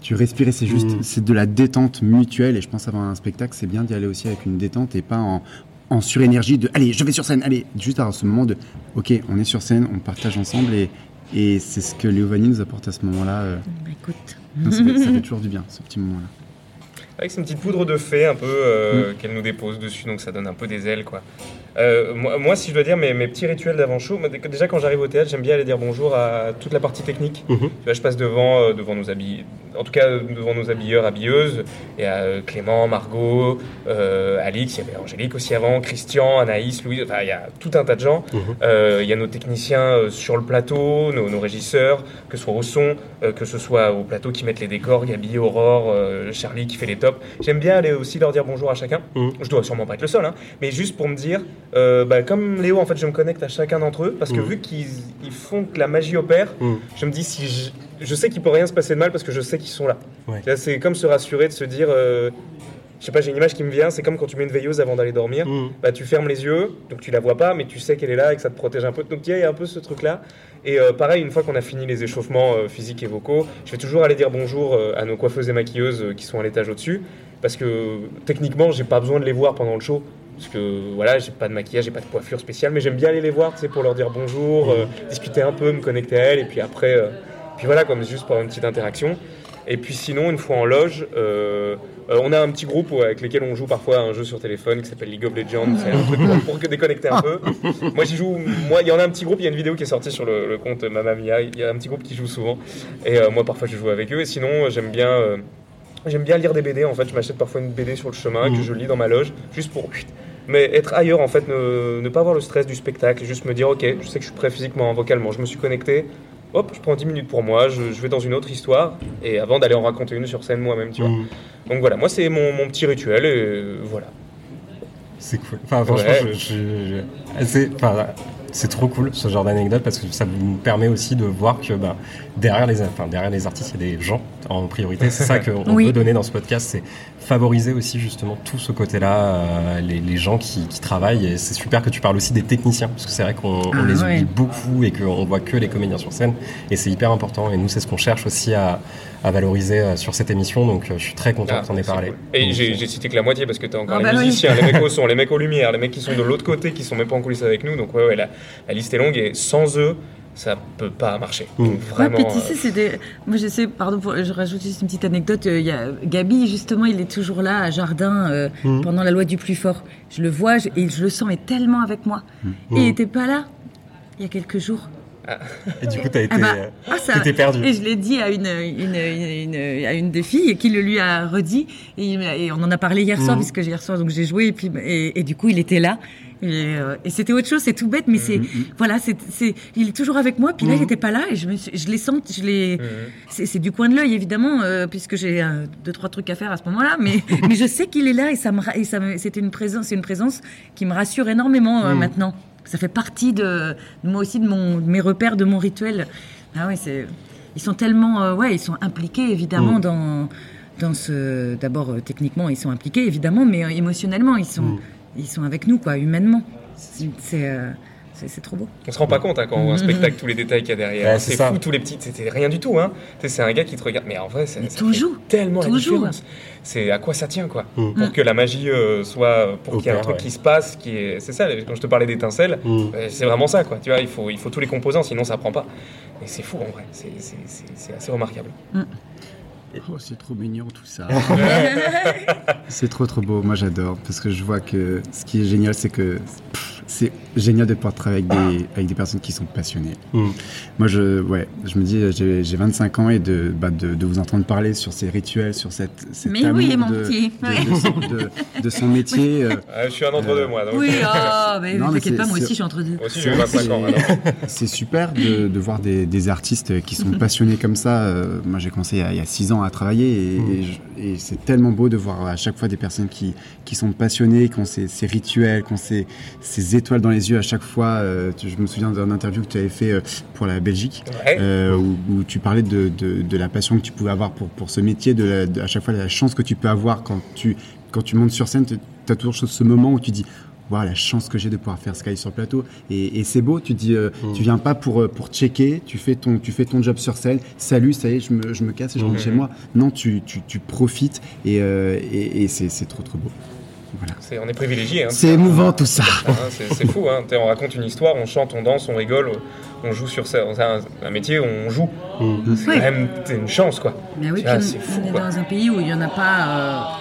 tu respires et c'est juste, Mm. c'est de la détente mutuelle. Et je pense avant un spectacle, c'est bien d'y aller aussi avec une détente et pas en, en surénergie de allez, je vais sur scène, allez, juste avoir ce moment de ok, on est sur scène, on partage ensemble et, et c'est ce que Léo Vanni nous apporte à ce moment-là. euh. Bah, écoute Non, ça, fait, ça fait toujours du bien, ce petit moment-là. Avec une petite poudre de fée un peu euh, qu'elle nous dépose dessus, donc ça donne un peu des ailes quoi. Euh, moi, moi, si je dois dire mes, mes petits rituels d'avant-show, déjà quand j'arrive au théâtre, j'aime bien aller dire bonjour à toute la partie technique. Mhm. Tu vois, je passe devant, euh, devant nos habilleurs, en tout cas devant nos habilleurs, habilleuses, et à euh, Clément, Margot, euh, Alix, il y avait Angélique aussi avant, Christian, Anaïs, Louis, enfin il y a tout un tas de gens. Mhm. Il y a nos techniciens sur le plateau, nos, nos régisseurs, que ce soit au son, que ce soit au plateau qui mettent les décors, Gabi, Aurore, Charlie qui fait les tops. J'aime bien aller aussi leur dire bonjour à chacun. Mhm. Je dois sûrement pas être le seul, hein, mais juste pour me dire, euh, bah, comme Léo, en fait, je me connecte à chacun d'entre eux parce que Mhm. vu qu'ils ils font que la magie opère, Mm. je me dis si je, je sais qu'il peut rien se passer de mal parce que je sais qu'ils sont là. Ouais. C'est comme se rassurer de se dire, euh, je sais pas, j'ai une image qui me vient, c'est comme quand tu mets une veilleuse avant d'aller dormir Mm. bah, tu fermes les yeux, donc tu la vois pas, mais tu sais qu'elle est là et que ça te protège un peu. Donc il y a un peu ce truc-là. Et euh, pareil, une fois qu'on a fini les échauffements euh, physiques et vocaux, je vais toujours aller dire bonjour euh, à nos coiffeuses et maquilleuses qui sont à l'étage au-dessus, parce que techniquement, j'ai pas besoin de les voir pendant le show. Parce que voilà, j'ai pas de maquillage, j'ai pas de coiffure spéciale, mais j'aime bien aller les voir, tu pour leur dire bonjour, euh, discuter un peu, me connecter à elles, et puis après, euh, puis voilà, comme juste pour une petite interaction. Et puis sinon, une fois en loge, euh, on a un petit groupe avec lequel on joue parfois à un jeu sur téléphone qui s'appelle League of Legends. Pour, déconnecter un peu. Moi, j'y joue. Moi, il y en a un petit groupe. Il y a une vidéo qui est sortie sur le, le compte Mamma Mia. Il y a un petit groupe qui joue souvent. Et moi, parfois, je joue avec eux. Et sinon, j'aime bien. J'aime bien lire des BD. En fait, je m'achète parfois une BD sur le chemin Mhm. que je lis dans ma loge, juste pour. Mais être ailleurs, en fait, ne, ne pas avoir le stress du spectacle, juste me dire, ok, je sais que je suis prêt physiquement, vocalement, je me suis connecté, hop, je prends 10 minutes pour moi, je, je vais dans une autre histoire, et avant d'aller en raconter une sur scène moi-même, tu vois. Mm. Donc voilà, moi c'est mon, mon petit rituel, et euh, voilà. C'est cool. Enfin, franchement, Ouais. je, je- je- c'est, enfin, c'est trop cool ce genre d'anecdote parce que ça nous permet aussi de voir que bah, derrière, les, enfin, derrière les artistes, il y a des gens en priorité. C'est ça qu'on Oui. veut donner dans ce podcast, c'est favoriser aussi justement tout ce côté-là, euh, les, les gens qui, qui travaillent. Et c'est super que tu parles aussi des techniciens parce que c'est vrai qu'on on Ah, les ouais. oublie beaucoup et qu'on voit que les comédiens sur scène. Et c'est hyper important. Et nous, c'est ce qu'on cherche aussi à, à valoriser euh, sur cette émission. Donc, euh, je suis très content Ah, que tu en aies parlé. cool. Et j'ai euh, j'ai cité que la moitié parce que t'as encore Ah les bah oui. musiciens, les mecs au son, les mecs aux lumières, les mecs qui sont de l'autre côté, qui sont même pas en coulisses avec nous. Donc ouais, ouais la, la liste est longue et sans eux, ça peut pas marcher. Mm. Ouais, vraiment. tu euh, c'est des... Moi, je sais, pardon, pour... je rajoute juste une petite anecdote. euh, Il y a Gabi, justement, il est toujours là à Jardin euh, Mhm. pendant la loi du plus fort. Je le vois je- et je le sens, mais tellement avec moi. Et il n'était pas là il y a quelques jours. Et du coup, t'as été, Ah bah, euh, ah, ça- perdu. Et je l'ai dit à une, une, une, une- à une des filles qui le lui a redit. Et, on en a parlé hier soir, Mhm. puisque hier soir, donc j'ai joué. Et, puis, et, et du coup, il était là. Et, euh, et c'était autre chose, c'est tout bête, mais c'est voilà, c'est, il est toujours avec moi. Puis là, Mhm. il n'était pas là, et je, me suis- je l'ai senti, je l'ai. mhm. C'est, du coin de l'œil évidemment, euh, puisque j'ai euh, deux trois trucs à faire à ce moment-là. Mais mais je sais qu'il est là et ça me, ra- et ça me, c'était une présence, c'est une présence qui me rassure énormément euh, Mhm. maintenant. Ça fait partie de, de moi aussi de mon, de mes repères, de mon rituel. Ah oui, c'est, ils sont tellement, euh, ouais, ils sont impliqués évidemment Mhm. dans dans ce. D'abord euh, techniquement, ils sont impliqués évidemment, mais euh, émotionnellement, ils sont, Mhm. ils sont avec nous quoi, humainement. C'est, c'est, trop beau. On se rend pas compte hein, quand on voit un spectacle, tous les détails qu'il y a derrière. Ouais, c'est fou, tous les petits, c'était rien du tout. Hein. C'est un gars qui te regarde, mais en vrai, ça, ça toujours, fait tellement la toujours. différence. C'est à quoi ça tient, quoi. Mm. Pour que la magie euh, soit, pour qu'il y ait un truc ouais. qui se passe, qui est, c'est ça. Quand je te parlais d'étincelles, Mm. euh, c'est vraiment ça, quoi. Tu vois, il faut, il faut tous les composants, sinon ça prend pas. Et c'est fou en vrai. C'est, c'est, c'est, c'est assez remarquable. Oh, c'est trop mignon tout ça. c'est trop trop beau, moi j'adore parce que je vois que ce qui est génial c'est que pff, c'est génial de pouvoir travailler avec des, avec des personnes qui sont passionnées. Mm. Moi, je, ouais, je me dis, j'ai j'ai 25 ans et de, bah, de, de vous entendre parler sur ces rituels, sur cette, cet Mais amour oui, mon de, petit, de, de son, de- de son métier. euh, Ah, je suis un entre deux, moi. Donc, Oui, ah, mais t'inquiète pas, moi aussi je suis entre deux. Moi aussi, j'ai 25 ans. alors. C'est super de, de voir des, des artistes qui sont passionnés comme ça. Euh, moi, j'ai commencé il y a- il y a 6 ans à travailler et, Mm. et c'est tellement beau de voir à chaque fois des personnes qui, qui sont passionnées, qui ont ces, ces rituels, qui ont ces, ces étoiles dans les yeux à chaque fois. Euh, je me souviens d'une interview que tu avais fait euh, pour la Belgique. Ouais. euh, où, où tu parlais de, de, de la passion que tu pouvais avoir pour, pour ce métier, de, la- de- à chaque fois la chance que tu peux avoir quand tu, quand tu montes sur scène. Tu as toujours ce moment où tu dis Waouh, la chance que j'ai de pouvoir faire Sky sur le plateau. Et, et c'est beau, tu dis, euh, Mm. tu viens pas pour, pour checker, tu fais, ton, tu fais ton job sur scène, salut, ça y est, je me, je me casse et je rentre Mhm. chez moi. Non, tu, tu, tu profites et, euh, et, c'est trop trop beau. Voilà. On est privilégié. Hein. C'est émouvant tout ça. Hein, c'est fou, hein. On raconte une histoire, on chante, on danse, on rigole, on joue sur ça. C'est un, un métier où on joue. Mm. C'est Oui. quand même une chance, quoi. Mais oui, puis c'est on, fou, on est quoi. dans un pays où il n'y en a pas.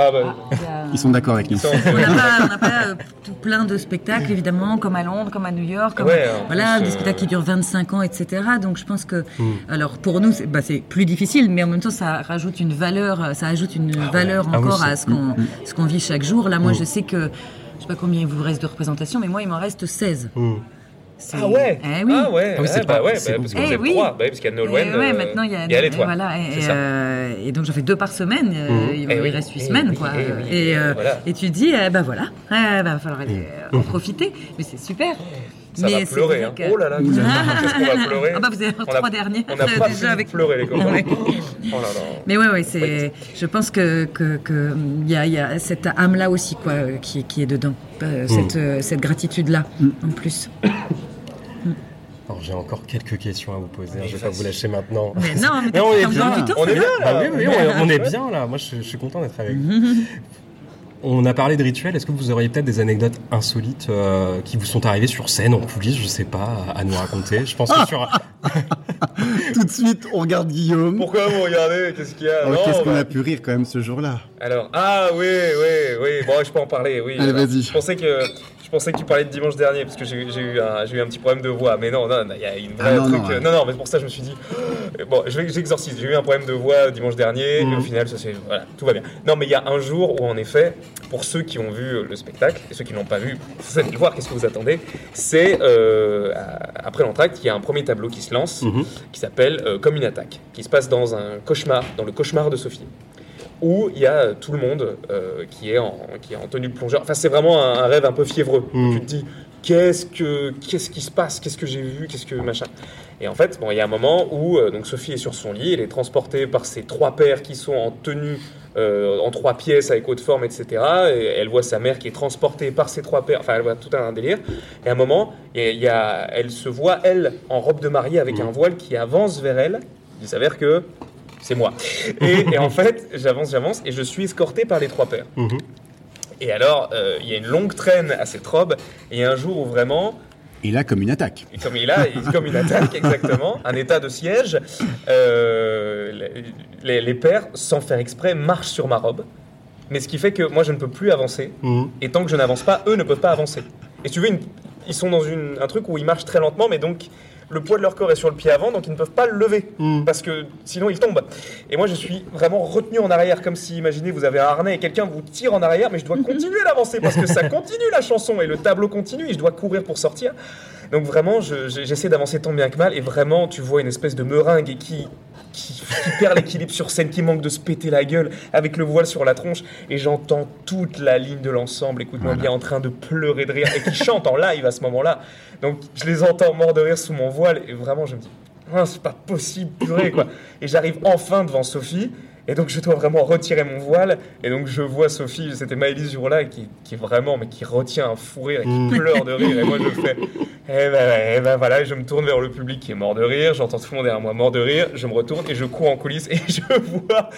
Ah bah, euh, il y a- Ils sont d'accord avec nous. On n'a pas, on n'a pas, euh, tout plein de spectacles, évidemment, comme à Londres, comme à New York, comme, Ouais, voilà, plus, des euh, spectacles qui durent 25 ans, etc. Donc je pense que, Mm. alors pour nous, c'est bah, c'est plus difficile, mais en même temps, ça rajoute une valeur, ça ajoute une valeur Ah oui, encore à ce qu'on ce qu'on vit chaque jour. Là, moi, Mm. je sais que, je sais pas combien il vous reste de représentations, mais moi, il m'en reste 16. C'est- Ah ouais? Eh oui. Ah ouais, Ah oui, c'est ouais, bah pas- ouais, c'est bah, parce que vous Eh êtes oui. trois, bah oui, parce qu'il y a Nolwenn, ouais, euh, maintenant il y a, toi. voilà, et, euh, et donc j'en fais deux par semaine. euh, Mhm. il, Eh il oui, reste huit eh semaines, oui, quoi. eh oui, et, euh, voilà. et tu dis, eh ben voilà, eh ben, va falloir aller, euh, en profiter. Mais c'est super. Ça mais va pleurer, hein. que- Oh là là, qu'est-ce qu'on va pleurer Ah bah vous avez On a- trois derniers On n'a pas déjà fini avec de pleurer, les copains. Ouais. Oh là là. Mais ouais, ouais, c'est. Je pense que que que il y a, il y a cette âme là aussi quoi euh, qui qui est dedans, euh, cette euh, cette gratitude là en plus. Alors j'ai encore quelques questions à vous poser, hein, je vais pas vous lâcher maintenant. Mais non, mais Mais on est bien. temps, On est bien, Ah on, on est bien là. Moi, je, je suis content d'être avec vous. On a parlé de rituels. Est-ce que vous auriez peut-être des anecdotes insolites euh, qui vous sont arrivées sur scène, en coulisses, je sais pas, à nous raconter? Je pense que sur. Tout de suite, on regarde Guillaume. Pourquoi vous regardez? Qu'est-ce qu'il y a? Oh, Non, Qu'est-ce qu'on bah, a pu rire quand même ce jour-là? Alors, ah oui, oui, oui. Bon, je peux en parler, oui. Allez, vas-y. Je pensais que je pensais que tu parlais de dimanche dernier parce que j'ai eu un j'ai eu un petit problème de voix. Mais non, non, il y a une vraie Ah, non, truc. non, euh, ouais. non, non, mais pour ça je me suis dit bon, j'exorcise. J'ai eu un problème de voix dimanche dernier Mhm. et au final ça voilà, tout va bien. Non, mais il y a un jour où en effet, pour ceux qui ont vu le spectacle et ceux qui l'ont pas vu, vous allez le voir. Qu'est-ce que vous attendez? C'est euh, après l'entracte, il y a un premier tableau qui se lance Mhm. qui s'appelle euh, Comme une attaque, qui se passe dans un cauchemar, dans le cauchemar de Sophie, où il y a tout le monde euh, qui, est en, qui est en tenue de plongeur. Enfin, c'est vraiment un, un rêve un peu fiévreux. Mm. Tu te dis, qu'est-ce, que, qu'est-ce qui se passe? Qu'est-ce que j'ai vu? Qu'est-ce que machin? Et en fait, bon, il y a un moment où euh, donc Sophie est sur son lit, elle est transportée par ses trois pères qui sont en tenue euh, en trois pièces avec haute forme, etc. Et elle voit sa mère qui est transportée par ses trois pères. Enfin, elle voit tout un délire. Et à un moment, y a- il y a- elle se voit, elle, en robe de mariée avec un voile qui avance vers elle. Il s'avère que c'est moi. Et, et en fait, j'avance, j'avance, et je suis escorté par les trois pères. Mhm. Et alors, euh, il y a une longue traîne à cette robe, et un jour où vraiment, Et là, comme une attaque. et comme il a, comme une attaque exactement, un état de siège, euh, les, pères, sans faire exprès, marchent sur ma robe. Mais ce qui fait que moi, je ne peux plus avancer, Mhm. et tant que je n'avance pas, eux ne peuvent pas avancer. Et tu veux, une- ils sont dans une- un truc où ils marchent très lentement, mais donc le poids de leur corps est sur le pied avant, donc ils ne peuvent pas le lever, Mhm. parce que sinon ils tombent. Et moi je suis vraiment retenu en arrière, comme si, imaginez, vous avez un harnais et quelqu'un vous tire en arrière, mais je dois continuer d'avancer, parce que ça continue la chanson, et le tableau continue, et je dois courir pour sortir. Donc vraiment, je- je- j'essaie d'avancer tant bien que mal, et vraiment, tu vois une espèce de meringue et qui, qui, qui perd l'équilibre sur scène, qui manque de se péter la gueule, avec le voile sur la tronche, et j'entends toute la ligne de l'ensemble, écoute-moi Voilà. bien, en train de pleurer de rire, et qui chante en live à ce moment-là. Donc je les entends mort de rire sous mon voile, et vraiment, je me dis, c'est pas possible, purée, quoi. Et j'arrive enfin devant Sophie, et donc je dois vraiment retirer mon voile, et donc je vois Sophie, c'était Maëlys ce jour-là, qui, qui vraiment, mais qui retient un fou rire et qui Mm. pleure de rire, et moi je fais, eh ben, eh ben voilà, je me tourne vers le public qui est mort de rire, j'entends tout le monde derrière moi mort de rire, je me retourne et je cours en coulisses et je vois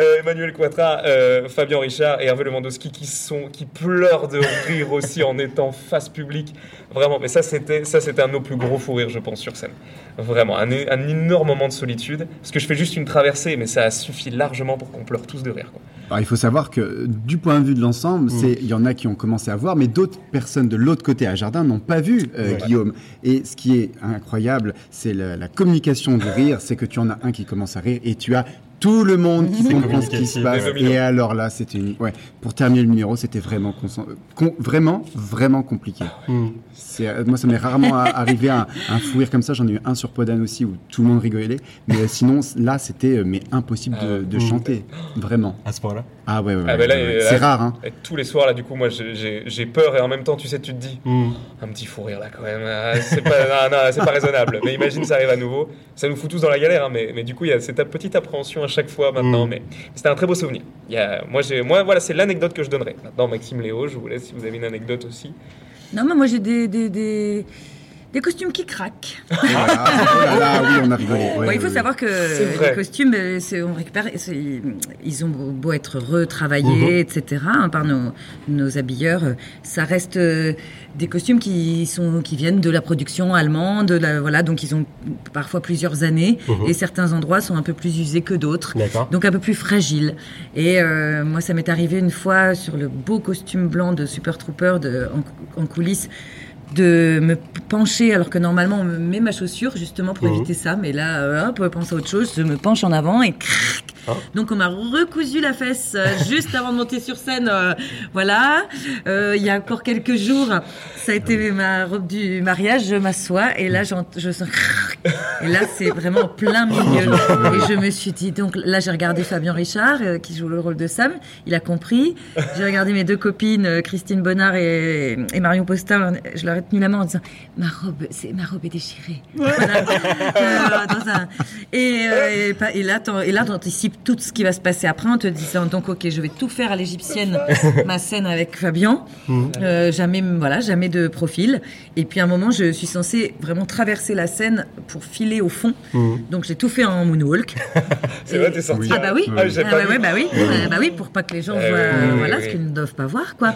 euh, Emmanuel Quatra, euh, Fabien Richard et Hervé Lewandowski qui sont, qui pleurent de rire aussi en étant face publique. Vraiment, mais ça c'était, ça c'était un de nos plus gros fous rires, je pense, sur scène. Vraiment, un, un énorme moment de solitude, parce que je fais juste une traversée, mais ça a suffi largement pour qu'on pleure tous de rire. quoi. Alors, il faut savoir que du point de vue de l'ensemble, c'est il y en a qui ont commencé à voir, mais d'autres personnes de l'autre côté à Jardin n'ont pas vu euh, Ouais. Guillaume. Et ce qui est incroyable, c'est la, la communication du rire, c'est que tu en as un qui commence à rire et tu as tout le monde qui comprend ce qui se passe. Et alors là, c'était une... ouais. Pour terminer le numéro, c'était vraiment con- vraiment vraiment compliqué. Hmm. C'est euh, moi, ça m'est rarement a- arrivé un, un fou rire comme ça. J'en ai eu un sur Podane aussi où tout le monde rigolait. Mais euh, sinon, là, c'était euh, mais impossible de, de Mm. chanter, vraiment. À ce point-là. Ah ouais, ouais, Ah ouais, bah ouais. là, c'est rare, hein. Et tous les soirs, là, du coup, moi, j'ai- peur et en même temps, tu sais, tu te dis, Hmm. un petit fou rire là quand même, ah, c'est pas, non, non, c'est pas raisonnable. Mais imagine, ça arrive à nouveau. Ça nous fout tous dans la galère, hein, mais, mais du coup, il y a cette petite appréhension à chaque fois maintenant. Mm. Mais c'était un très beau souvenir. Il y a, moi, j'ai, moi, voilà, c'est l'anecdote que je donnerai. Maintenant, Maxime Léo, je vous laisse si vous avez une anecdote aussi. Non, mais moi j'ai des, des, des, des costumes qui craquent. Voilà. Oh là là, oui, on a rigolé. Ouais, Bon, il faut savoir que C'est vrai. les costumes, euh, on récupère, ils ont beau être retravaillés, etc., hein, par nos, nos habilleurs. euh, Ça reste euh, des costumes qui sont qui viennent de la production allemande, la- voilà, donc ils ont parfois plusieurs années, Mhm. et certains endroits sont un peu plus usés que d'autres. Donc un peu plus fragile. Et euh, moi, ça m'est arrivé une fois sur le beau costume blanc de Super Trooper de, en, en coulisses de me pencher alors que normalement on me met ma chaussure justement pour Mhm. éviter ça. Mais là euh, hop pense à autre chose. Je me penche en avant et crac. Ah. donc on m'a recousu la fesse euh, juste avant de monter sur scène euh, voilà. Euh, il y a encore quelques jours ça a été ma robe du mariage je m'assois et là je sens et là c'est vraiment en plein milieu. Et je me suis dit donc là j'ai regardé Fabien Richard euh, qui joue le rôle de Sam. Il a compris. J'ai regardé mes deux copines Christine Bonnard et, et Marion Postin. Je leur tenu la main en disant ma robe c'est ma robe est déchirée. Voilà. Euh, dans un- et, euh, et, là et là t'anticipes tout ce qui va se passer après en te disant donc ok je vais tout faire à l'égyptienne ma scène avec Fabien euh, jamais voilà jamais de profil. Et puis à un moment je suis censée vraiment traverser la scène pour filer au fond. Hmm. donc j'ai tout fait en moonwalk. C'est vrai, t'es sorti. ah bah oui, Ah, Ah ouais, ouais, bah oui, Euh, bah oui, pour pas que les gens Eh voient voilà ce qu'ils ne doivent pas voir, quoi.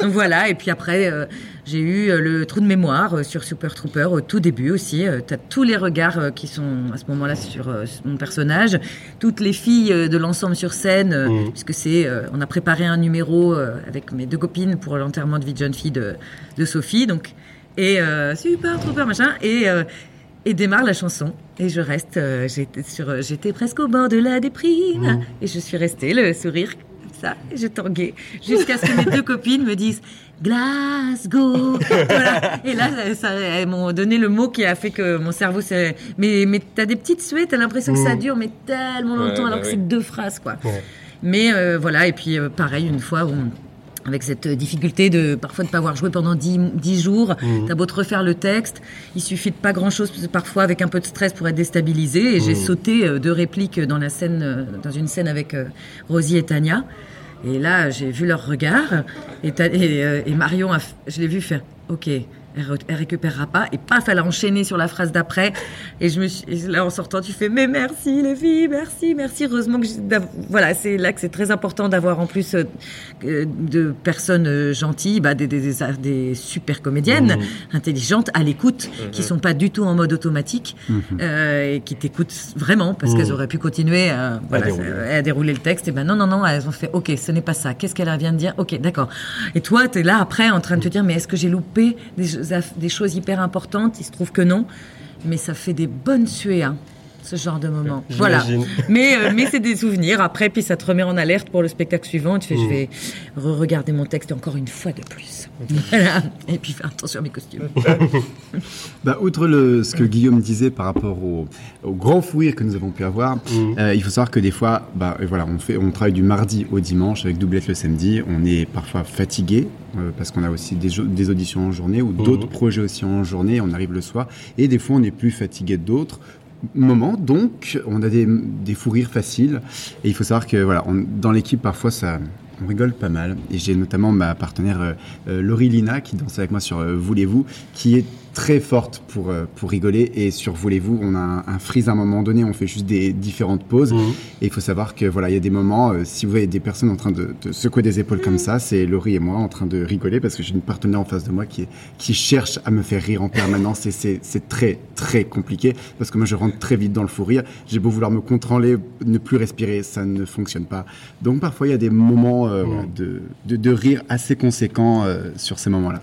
Donc voilà, et puis après, euh, j'ai eu euh, le trou de mémoire euh, sur Super Trooper au tout début aussi. Euh, T'as tous les regards euh, qui sont à ce moment-là sur, mon personnage, toutes les filles de l'ensemble sur scène, Mhm. puisque c'est, on a préparé un numéro avec mes deux copines pour l'enterrement de vie de jeune fille de, de Sophie, donc et euh, Super Trooper machin et euh, et démarre la chanson et je reste euh, j'étais sur j'étais presque au bord de la déprime Mhm. et je suis restée le sourire ça je tanguais jusqu'à ce que mes deux copines me disent Glasgow Voilà. et là ça, elles m'ont donné le mot qui a fait que mon cerveau s'est mais mais t'as des petites suées t'as l'impression que ça Mhm. dure mais tellement Ouais, longtemps bah alors que oui. c'est deux phrases quoi mais euh, voilà, et puis euh, pareil, une fois, on- avec cette difficulté de parfois de pas avoir joué pendant dix, dix jours, Mhm. t'as beau te refaire le texte, il suffit de pas grand chose, parfois avec un peu de stress pour être déstabilisé. Et j'ai Mhm. sauté euh, deux répliques dans la scène, euh, dans une scène avec euh, Rosie et Tania. Et là, j'ai vu leur regard, et, Ta- et, et Marion, a je l'ai vu faire, ok. Elle, re- elle récupérera pas et paf elle a enchaîné sur la phrase d'après. Et je me suis là en sortant tu fais mais merci les filles merci merci. Heureusement que voilà c'est là que c'est très important d'avoir en plus euh, de personnes euh, gentilles bah, des, des, des, des super comédiennes Mhm. intelligentes à l'écoute qui sont pas du tout en mode automatique euh, et qui t'écoutent vraiment parce qu'elles auraient pu continuer à, voilà, dérouler. à dérouler le texte. Et ben non non non elles ont fait ok ce n'est pas ça. Qu'est-ce qu'elle vient de dire? Ok d'accord. Et toi tu es là après en train de te dire mais est-ce que j'ai loupé des, choses- des choses hyper importantes il se trouve que non mais ça fait des bonnes suées hein, ce genre de moment. Voilà. Mais euh, mais c'est des souvenirs. Après puis ça te remet en alerte pour le spectacle suivant. Tu fais je vais re-regarder mon texte encore une fois de plus. Voilà. Et puis faire attention à mes costumes. Bah, outre le, ce que Guillaume disait par rapport au, au grand fouir que nous avons pu avoir, Mhm. euh, il faut savoir que des fois, bah, euh, voilà, on, fait, on travaille du mardi au dimanche avec doublette le samedi. On est parfois fatigué euh, parce qu'on a aussi des, auditions en journée ou d'autres projets aussi en journée. On arrive le soir. Et des fois on est plus fatigué d'autres moments. Donc, on a des, des fous rires faciles. Et il faut savoir que voilà, dans l'équipe parfois ça. On rigole pas mal. Et j'ai notamment ma partenaire euh, euh, Laurie Lina qui danse avec moi sur euh, Voulez-vous, qui est très forte pour, euh, pour rigoler. Et sur Voulez-vous, on a un, un freeze à un moment donné, on fait juste des différentes pauses. Mhm. Et il faut savoir que voilà, il y a des moments, euh, si vous voyez des personnes en train de, de secouer des épaules comme ça, c'est Laurie et moi en train de rigoler parce que j'ai une partenaire en face de moi qui, qui cherche à me faire rire en permanence et c'est très très compliqué parce que moi je rentre très vite dans le fou rire. J'ai beau vouloir me contrôler, ne plus respirer, ça ne fonctionne pas. Donc parfois il y a des moments euh, voilà, de, de, de rire assez conséquents euh, sur ces moments-là.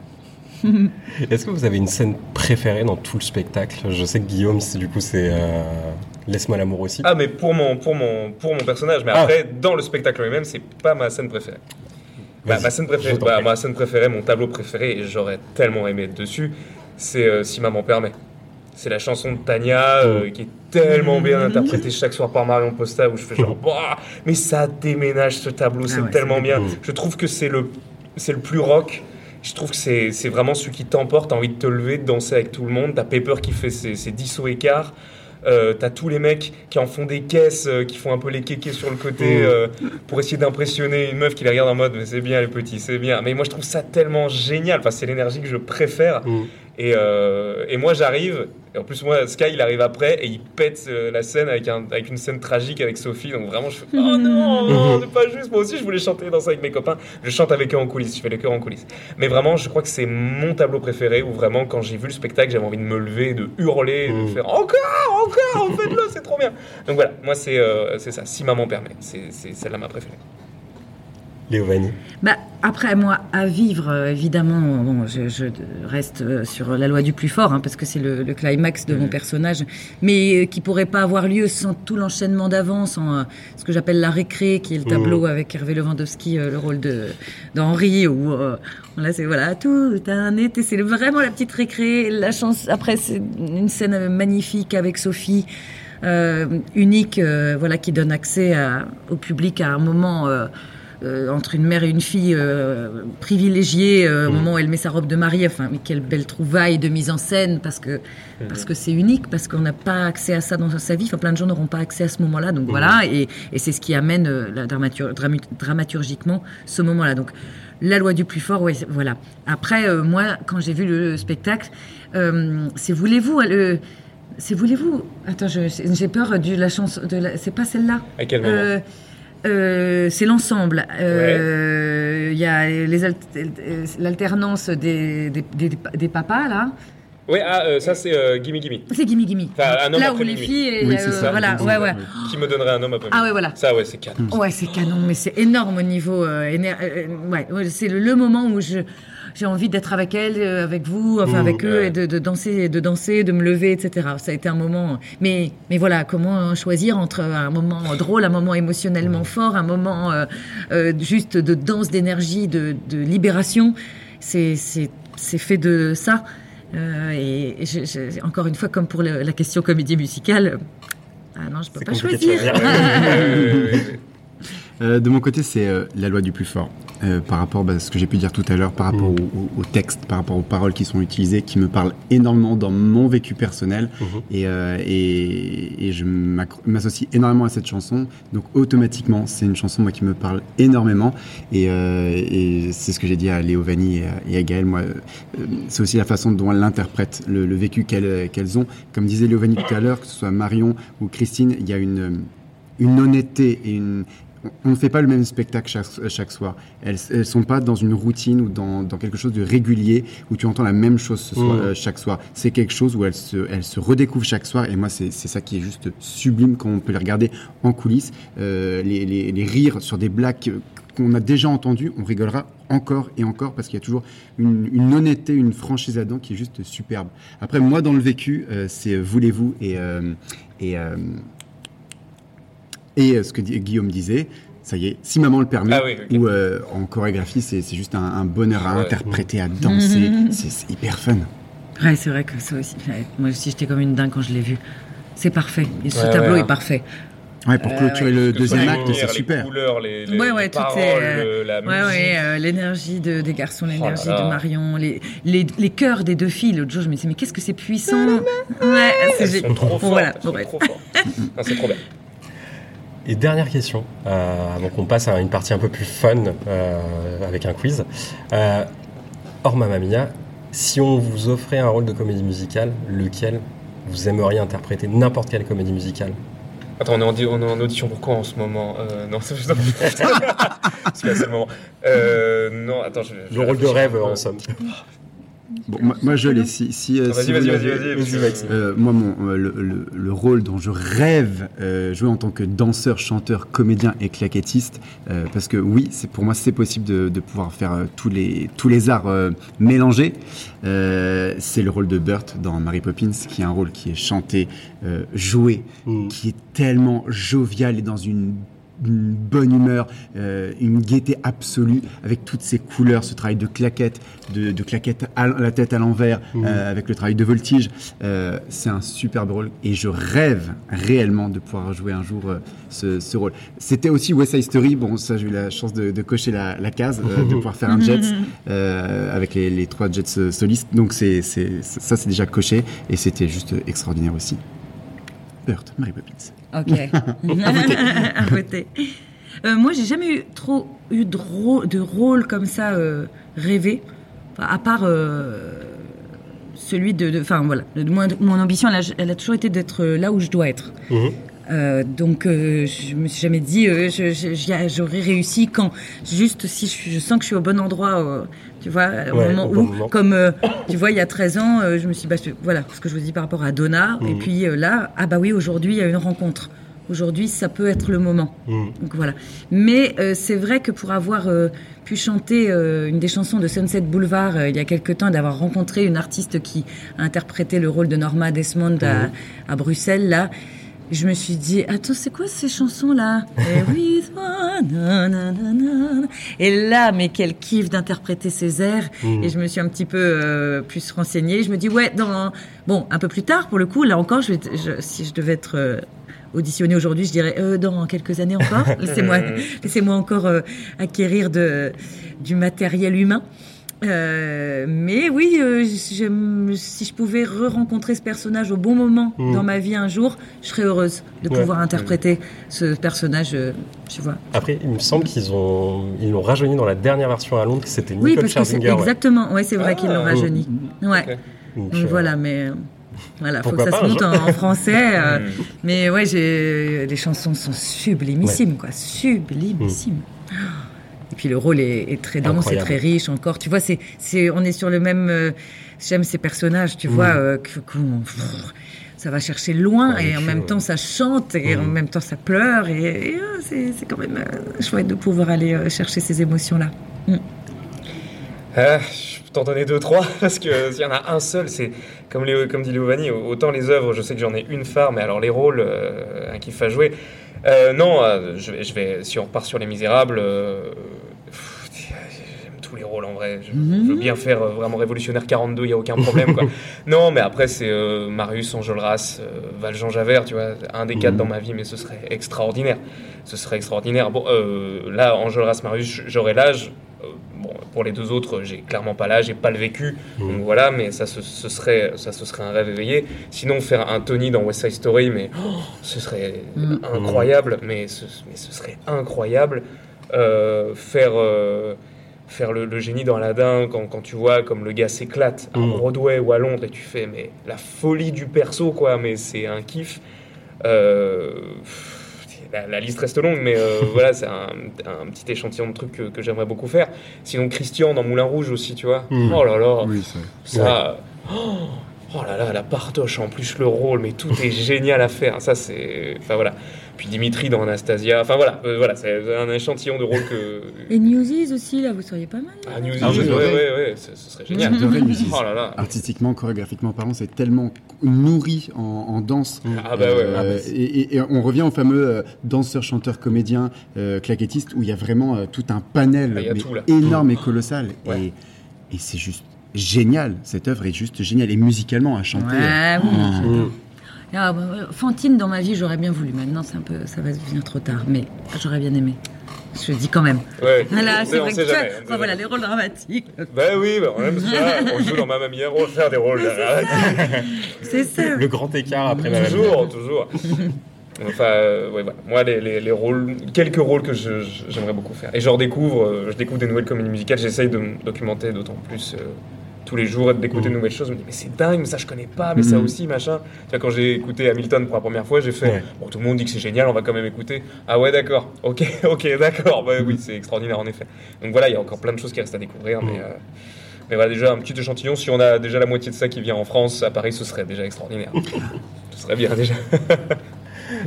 Est-ce que vous avez une scène préférée dans tout le spectacle? Je sais que Guillaume, c'est- du coup, c'est euh, Laisse-moi l'amour aussi. Ah, mais pour mon, pour mon, pour mon personnage. Mais Ah. après, dans le spectacle lui-même, c'est pas ma scène préférée. Bah, ma scène préférée, bah, ma scène préférée, mon tableau préféré, et j'aurais tellement aimé être dessus, c'est euh, Si maman permet. C'est la chanson de Tania euh, qui est tellement bien interprétée chaque soir par Marion Posta où je fais genre, Bah, mais ça déménage ce tableau, c'est ouais, tellement c'est bien. Je trouve que c'est le, c'est le plus rock. Je trouve que c'est vraiment celui qui t'emporte, t'as envie de te lever, de danser avec tout le monde. T'as Pepper qui fait ses, ses 10 sauts écarts. Euh, t'as tous les mecs qui en font des caisses, euh, qui font un peu les kékés sur le côté Mm. euh, pour essayer d'impressionner une meuf qui les regarde en mode mais c'est bien les petits, c'est bien. Mais moi je trouve ça tellement génial, enfin, c'est l'énergie que je préfère. Mm. Et, euh, et moi j'arrive, et en plus moi Sky il arrive après et il pète euh, la scène avec, un, avec une scène tragique avec Sophie, donc vraiment je fais oh non, non c'est pas juste, moi aussi je voulais chanter dans ça avec mes copains, je chante avec eux en coulisses, je fais les chœurs en coulisses. Mais vraiment je crois que c'est mon tableau préféré où vraiment quand j'ai vu le spectacle j'avais envie de me lever, de hurler, de Mm. faire encore, encore, faites-le, c'est trop bien. Donc voilà, moi c'est euh, c'est ça, si maman permet, c'est celle-là ma préférée. Léo Vanni. Bah, après, moi, à vivre, euh, évidemment, bon, je, je reste euh, sur la loi du plus fort, hein, parce que c'est le, le climax de mon personnage, mais euh, qui pourrait pas avoir lieu sans tout l'enchaînement d'avant, sans euh, ce que j'appelle la récré, qui est le tableau avec Hervé Lewandowski, euh, le rôle d'Henri, où euh, là, c'est voilà, tout un été, c'est vraiment la petite récré, la chance, après, c'est une scène magnifique avec Sophie, unique, voilà, qui donne accès à- au public à un moment euh, entre une mère et une fille euh, privilégiée, euh, au moment où elle met sa robe de mariée. Enfin, mais quelle belle trouvaille de mise en scène, parce que parce que c'est unique, parce qu'on n'a pas accès à ça dans sa vie. Enfin, plein de gens n'auront pas accès à ce moment-là. Donc voilà, et, et c'est ce qui amène la dramatur- dramu- dramaturgiquement ce moment-là. Donc la loi du plus fort, ouais, voilà. Après, moi, quand j'ai vu le spectacle, c'est voulez-vous le c'est voulez-vous Attends, j'ai peur de la chanson. De la, c'est pas celle-là. À quel moment? Euh, euh, c'est l'ensemble. Euh, Il y a les alt- euh, l'alternance des, des, des, des papas là. Ouais, ah, euh, ça c'est euh, Gimme Gimme. C'est Gimme Gimme. Enfin, un homme là où après les minuit. filles, et Oui, c'est ça, voilà, ouais, ouais. oui. Qui me donnerait un homme après Ah ouais, voilà. Ça ouais, c'est canon. Ouais, c'est canon, mais c'est énorme au niveau. euh, éner- euh, ouais, ouais, c'est le, le moment où je j'ai envie d'être avec elle, euh, avec vous, enfin Mmh, avec eux, et de, de danser, de danser, de me lever, etc. Ça a été un moment. Mais mais voilà, comment choisir entre un moment drôle, un moment émotionnellement fort, un moment euh, euh, juste de danse, d'énergie, de, de libération. C'est c'est c'est fait de ça. Euh, et et je- je- encore une fois, comme pour le- la question comédie musicale. Ah non, je peux C'est pas choisir. de mon côté, c'est euh, la loi du plus fort. Euh, par rapport bah, à ce que j'ai pu dire tout à l'heure, par rapport Mhm. au, texte, par rapport aux paroles qui sont utilisées, qui me parlent énormément dans mon vécu personnel. Mhm. Et, euh, et, et je m'associe énormément à cette chanson. Donc automatiquement, c'est une chanson moi, qui me parle énormément. Et, euh, et c'est ce que j'ai dit à Léo Vanni et à, à Gaël. Moi, euh, c'est aussi la façon dont elles l'interprètent, le, le vécu qu'elles ont. Comme disait Léo Vanni tout à l'heure, que ce soit Marion ou Christine, il y a une, une honnêteté et une, on ne fait pas le même spectacle chaque, chaque soir. Elles ne sont pas dans une routine ou dans, dans quelque chose de régulier où tu entends la même chose ce soir, Mmh. euh, chaque soir. C'est quelque chose où elles se, elles se redécouvrent chaque soir et moi c'est ça qui est juste sublime quand on peut les regarder en coulisses. Euh, les, les, les rires sur des blagues qu'on a déjà entendues, on rigolera encore et encore parce qu'il y a toujours une, une honnêteté, une franchise là-dedans qui est juste superbe. Après moi dans le vécu, euh, c'est Voulez-vous et... et et euh, ce que Guillaume disait, ça y est, si maman le permet, Ah oui, ou euh, en chorégraphie, c'est c'est juste un, un bonheur à Ouais. interpréter, à danser, c'est c'est hyper fun. Ouais, c'est vrai que ça aussi. ouais, Moi aussi, j'étais comme une dingue quand je l'ai vu. C'est parfait. Et ce Ouais, tableau ouais. est parfait. Ouais, pour Euh, clôturer ouais. le deuxième les acte, c'est super. Les couleurs, les, les, ouais, les ouais, tout paroles, est. euh, la musique. ouais, euh, l'énergie de, des garçons, l'énergie là là. de Marion, les, les, les chœurs des deux filles. L'autre jour, je me disais, mais qu'est-ce que c'est puissant Ouais, c'est trop fortes. Voilà, bref. trop. Non, c'est trop bien. Et dernière question, euh, avant qu'on passe à une partie un peu plus fun euh, avec un quiz. Euh, hors Mamma Mia, Si on vous offrait un rôle de comédie musicale, lequel vous aimeriez interpréter N'importe quelle comédie musicale? Attends, on est, en, di- on est en audition pour quoi en ce moment? Euh, Non, c'est là, c'est le moment. Euh, non, attends, je, je Le rôle de rêve, en somme. Bon, moi, moi, je l'ai. Si, si, euh, Vas-y, si vas-y, vas-y, vas-y. Euh, moi, mon, euh, le, le- le rôle dont je rêve euh, jouer en tant que danseur, chanteur, comédien et claquettiste, euh, parce que oui, c'est pour moi c'est possible de, de pouvoir faire euh, tous les tous les arts euh, mélangés. Euh, c'est le rôle de Burt dans Mary Poppins, qui est un rôle qui est chanté, euh, joué, Mm. qui est tellement jovial et dans une une bonne humeur, euh, une gaieté absolue avec toutes ces couleurs, ce travail de claquette, de, de claquette à la tête à l'envers, Mhm. euh, avec le travail de voltige. Euh, c'est un superbe rôle et je rêve réellement de pouvoir jouer un jour euh, ce, ce rôle. C'était aussi West Side Story, bon ça j'ai eu la chance de, de cocher la, la case, euh, de pouvoir faire un Jets euh, avec les, les trois Jets solistes, donc c'est, c'est, ça c'est déjà coché et c'était juste extraordinaire aussi. Burt, Mary Poppins. Ok. à voter. Euh, moi, j'ai jamais eu trop eu de, rô- de rôle comme ça euh, rêvé, Enfin, à part euh, celui de. Enfin voilà, de- mon, mon ambition, elle a, elle a toujours été d'être là où je dois être. Euh, donc, euh, je me suis jamais dit, euh, j'aurais réussi quand juste si je, suis- je sens que je suis au bon endroit, euh, tu vois, au Ouais, moment au où, moment. comme euh, tu vois, il y a 13 ans, euh, je me suis, bah, voilà, ce que je vous dis par rapport à Donna, et Mhm. puis euh, là, ah bah oui, aujourd'hui, il y a une rencontre. Aujourd'hui, ça peut être le moment. Mm. Donc voilà. Mais c'est vrai que pour avoir pu chanter une des chansons de Sunset Boulevard il y a quelque temps, d'avoir rencontré une artiste qui a interprété le rôle de Norma Desmond à, à Bruxelles, là, je me suis dit, attends, c'est quoi ces chansons-là? Na. Et là, mais quel kiff d'interpréter ces airs. Mhm. Et je me suis un petit peu euh, plus renseignée. Je me dis, ouais, dans... bon, un peu plus tard, pour le coup, là encore, je vais, je- si je devais être euh, auditionnée aujourd'hui, je dirais, euh, dans quelques années encore, laissez-moi laissez-moi encore euh, acquérir de, du matériel humain. Euh, mais oui, euh, si je pouvais re-rencontrer ce personnage au bon moment Mhm. dans ma vie un jour, je serais heureuse de Ouais. pouvoir interpréter ce personnage, euh, tu vois. Après, il me semble qu'ils ont ils l'ont rajeuni dans la dernière version à Londres, que c'était Oui, Nicole que ouais. exactement, ouais, c'est vrai qu'ils l'ont Ah. rajeuni. Ouais. Ok. Donc, Donc voilà, mais voilà, faut que ça pas, se monte en, en français. euh, Mm. mais ouais, j'ai les chansons sont sublimissimes, quoi, sublimissimes. Et puis le rôle est, est très dense, et Incroyable. très riche encore. Tu vois, c'est, c'est, on est sur le même. euh, J'aime ces personnages, tu vois, euh, que- pff, ça va chercher loin En et en même ouais. temps ça chante et en Mhm. même temps ça pleure et, et, euh, c'est, c'est quand même euh, chouette de pouvoir aller chercher ces émotions-là. Ah, je peux t'en donner deux, trois, parce que s'il y en a un seul, c'est comme, Léo- comme dit Léo Vanni, autant les œuvres, je sais que j'en ai une phare, mais alors les rôles, kiff à jouer. Euh, non, euh, je, vais, je vais, si on repart sur Les Misérables, euh, tous les rôles en vrai. Je, Mhm. je veux bien faire euh, vraiment révolutionnaire 42, il n'y a aucun problème. Quoi. non, mais après, c'est euh, Marius, Enjolras, euh, Valjean Javert, tu vois, un des quatre Mhm. dans ma vie, mais ce serait extraordinaire. Ce serait extraordinaire. Bon, là, Enjolras, Marius, j'aurais l'âge. Bon, pour les deux autres, j'ai clairement pas l'âge, j'ai pas le vécu, Mhm. donc voilà, mais ça ce, ce serait, ça ce serait un rêve éveillé. Sinon, faire un Tony dans West Side Story, mais oh, ce serait incroyable, mais ce, mais ce serait incroyable. Euh, faire euh, faire le, le génie dans Aladdin quand, quand tu vois comme le gars s'éclate à Mhm. Broadway ou à Londres et tu fais mais la folie du perso quoi, mais c'est un kiff. Euh, la, la liste reste longue, mais euh, voilà, c'est un, un petit échantillon de trucs que, que j'aimerais beaucoup faire. Sinon, Christian dans Moulin Rouge aussi, tu vois. Mhm. Oh là là, Oui, ça. ça. Oh, oh là là, la partoche, en plus le rôle, mais tout est génial à faire. Ça, c'est. Enfin voilà. Puis Dimitri dans Anastasia. Enfin voilà, euh, voilà c'est un échantillon de rôle que. Et Newsies aussi, là, vous seriez pas mal. Ah, Newsies, Ah, ouais, ouais, ouais, ce, ce serait génial. J'adorais Newsies. Oh là là. Artistiquement, chorégraphiquement parlant, c'est tellement nourri en, en danse. Ah bah ouais, ouais. Euh, Ah bah, et, et- et on revient au fameux euh, danseur, chanteur, comédien, euh, claquettiste, où il y a vraiment euh, tout un panel Ah, mais tout, énorme et colossal. Ouais. Et, et c'est juste génial. Cette œuvre est juste géniale. Et musicalement, à chanter. Ouais, oui. Ah, bah, Fantine dans ma vie, j'aurais bien voulu. Maintenant, c'est un peu, ça va devenir trop tard, mais j'aurais bien aimé. Je le dis quand même. Ouais. Voilà, c'est vrai que tu jamais, voilà, les rôles dramatiques. Bah oui, bah, on aime ça. On joue dans Mamma Mia, on va faire des rôles. C'est ça. Le grand écart après ma toujours, toujours. Enfin, euh, ouais, moi, les, les, les rôles, quelques rôles que je- je- j'aimerais beaucoup faire. Et je redécouvre, euh, je découvre des nouvelles comédies musicales, j'essaye de me documenter d'autant plus euh, tous les jours d'écouter de nouvelles choses. Je me dis, mais c'est dingue, mais ça je connais pas, mais ça Mhm. aussi, machin. Tu vois, quand j'ai écouté Hamilton pour la première fois, j'ai fait, Ouais. bon, tout le monde dit que c'est génial, on va quand même écouter. Ah ouais, d'accord, ok, ok, d'accord, bah oui, c'est extraordinaire en effet. Donc voilà, il y a encore plein de choses qui restent à découvrir, mais. Euh, mais voilà, déjà un petit échantillon, si on a déjà la moitié de ça qui vient en France, à Paris, ce serait déjà extraordinaire. ce serait bien déjà.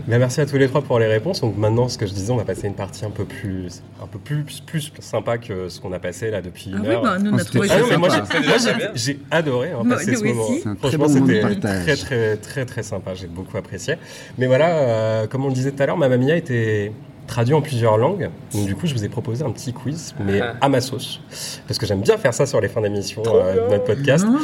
Ben, merci à tous les trois pour les réponses. Donc maintenant, ce que je disais, on va passer une partie un peu plus, un peu plus, plus sympa que ce qu'on a passé là depuis Ah une oui, heure. bah, nous, on a Oh, trouvé Ah non, moi, j'ai- bien. adoré hein, passer ce moment. un Franchement, c'était très, très, très, très sympa. J'ai beaucoup apprécié. Mais voilà, euh, comme on le disait tout à l'heure, Mamma Mia était traduit en plusieurs langues. Donc du coup, je vous ai proposé un petit quiz, mais Ah. à ma sauce. Parce que j'aime bien faire ça sur les fins d'émission euh, de bien. notre podcast. Non.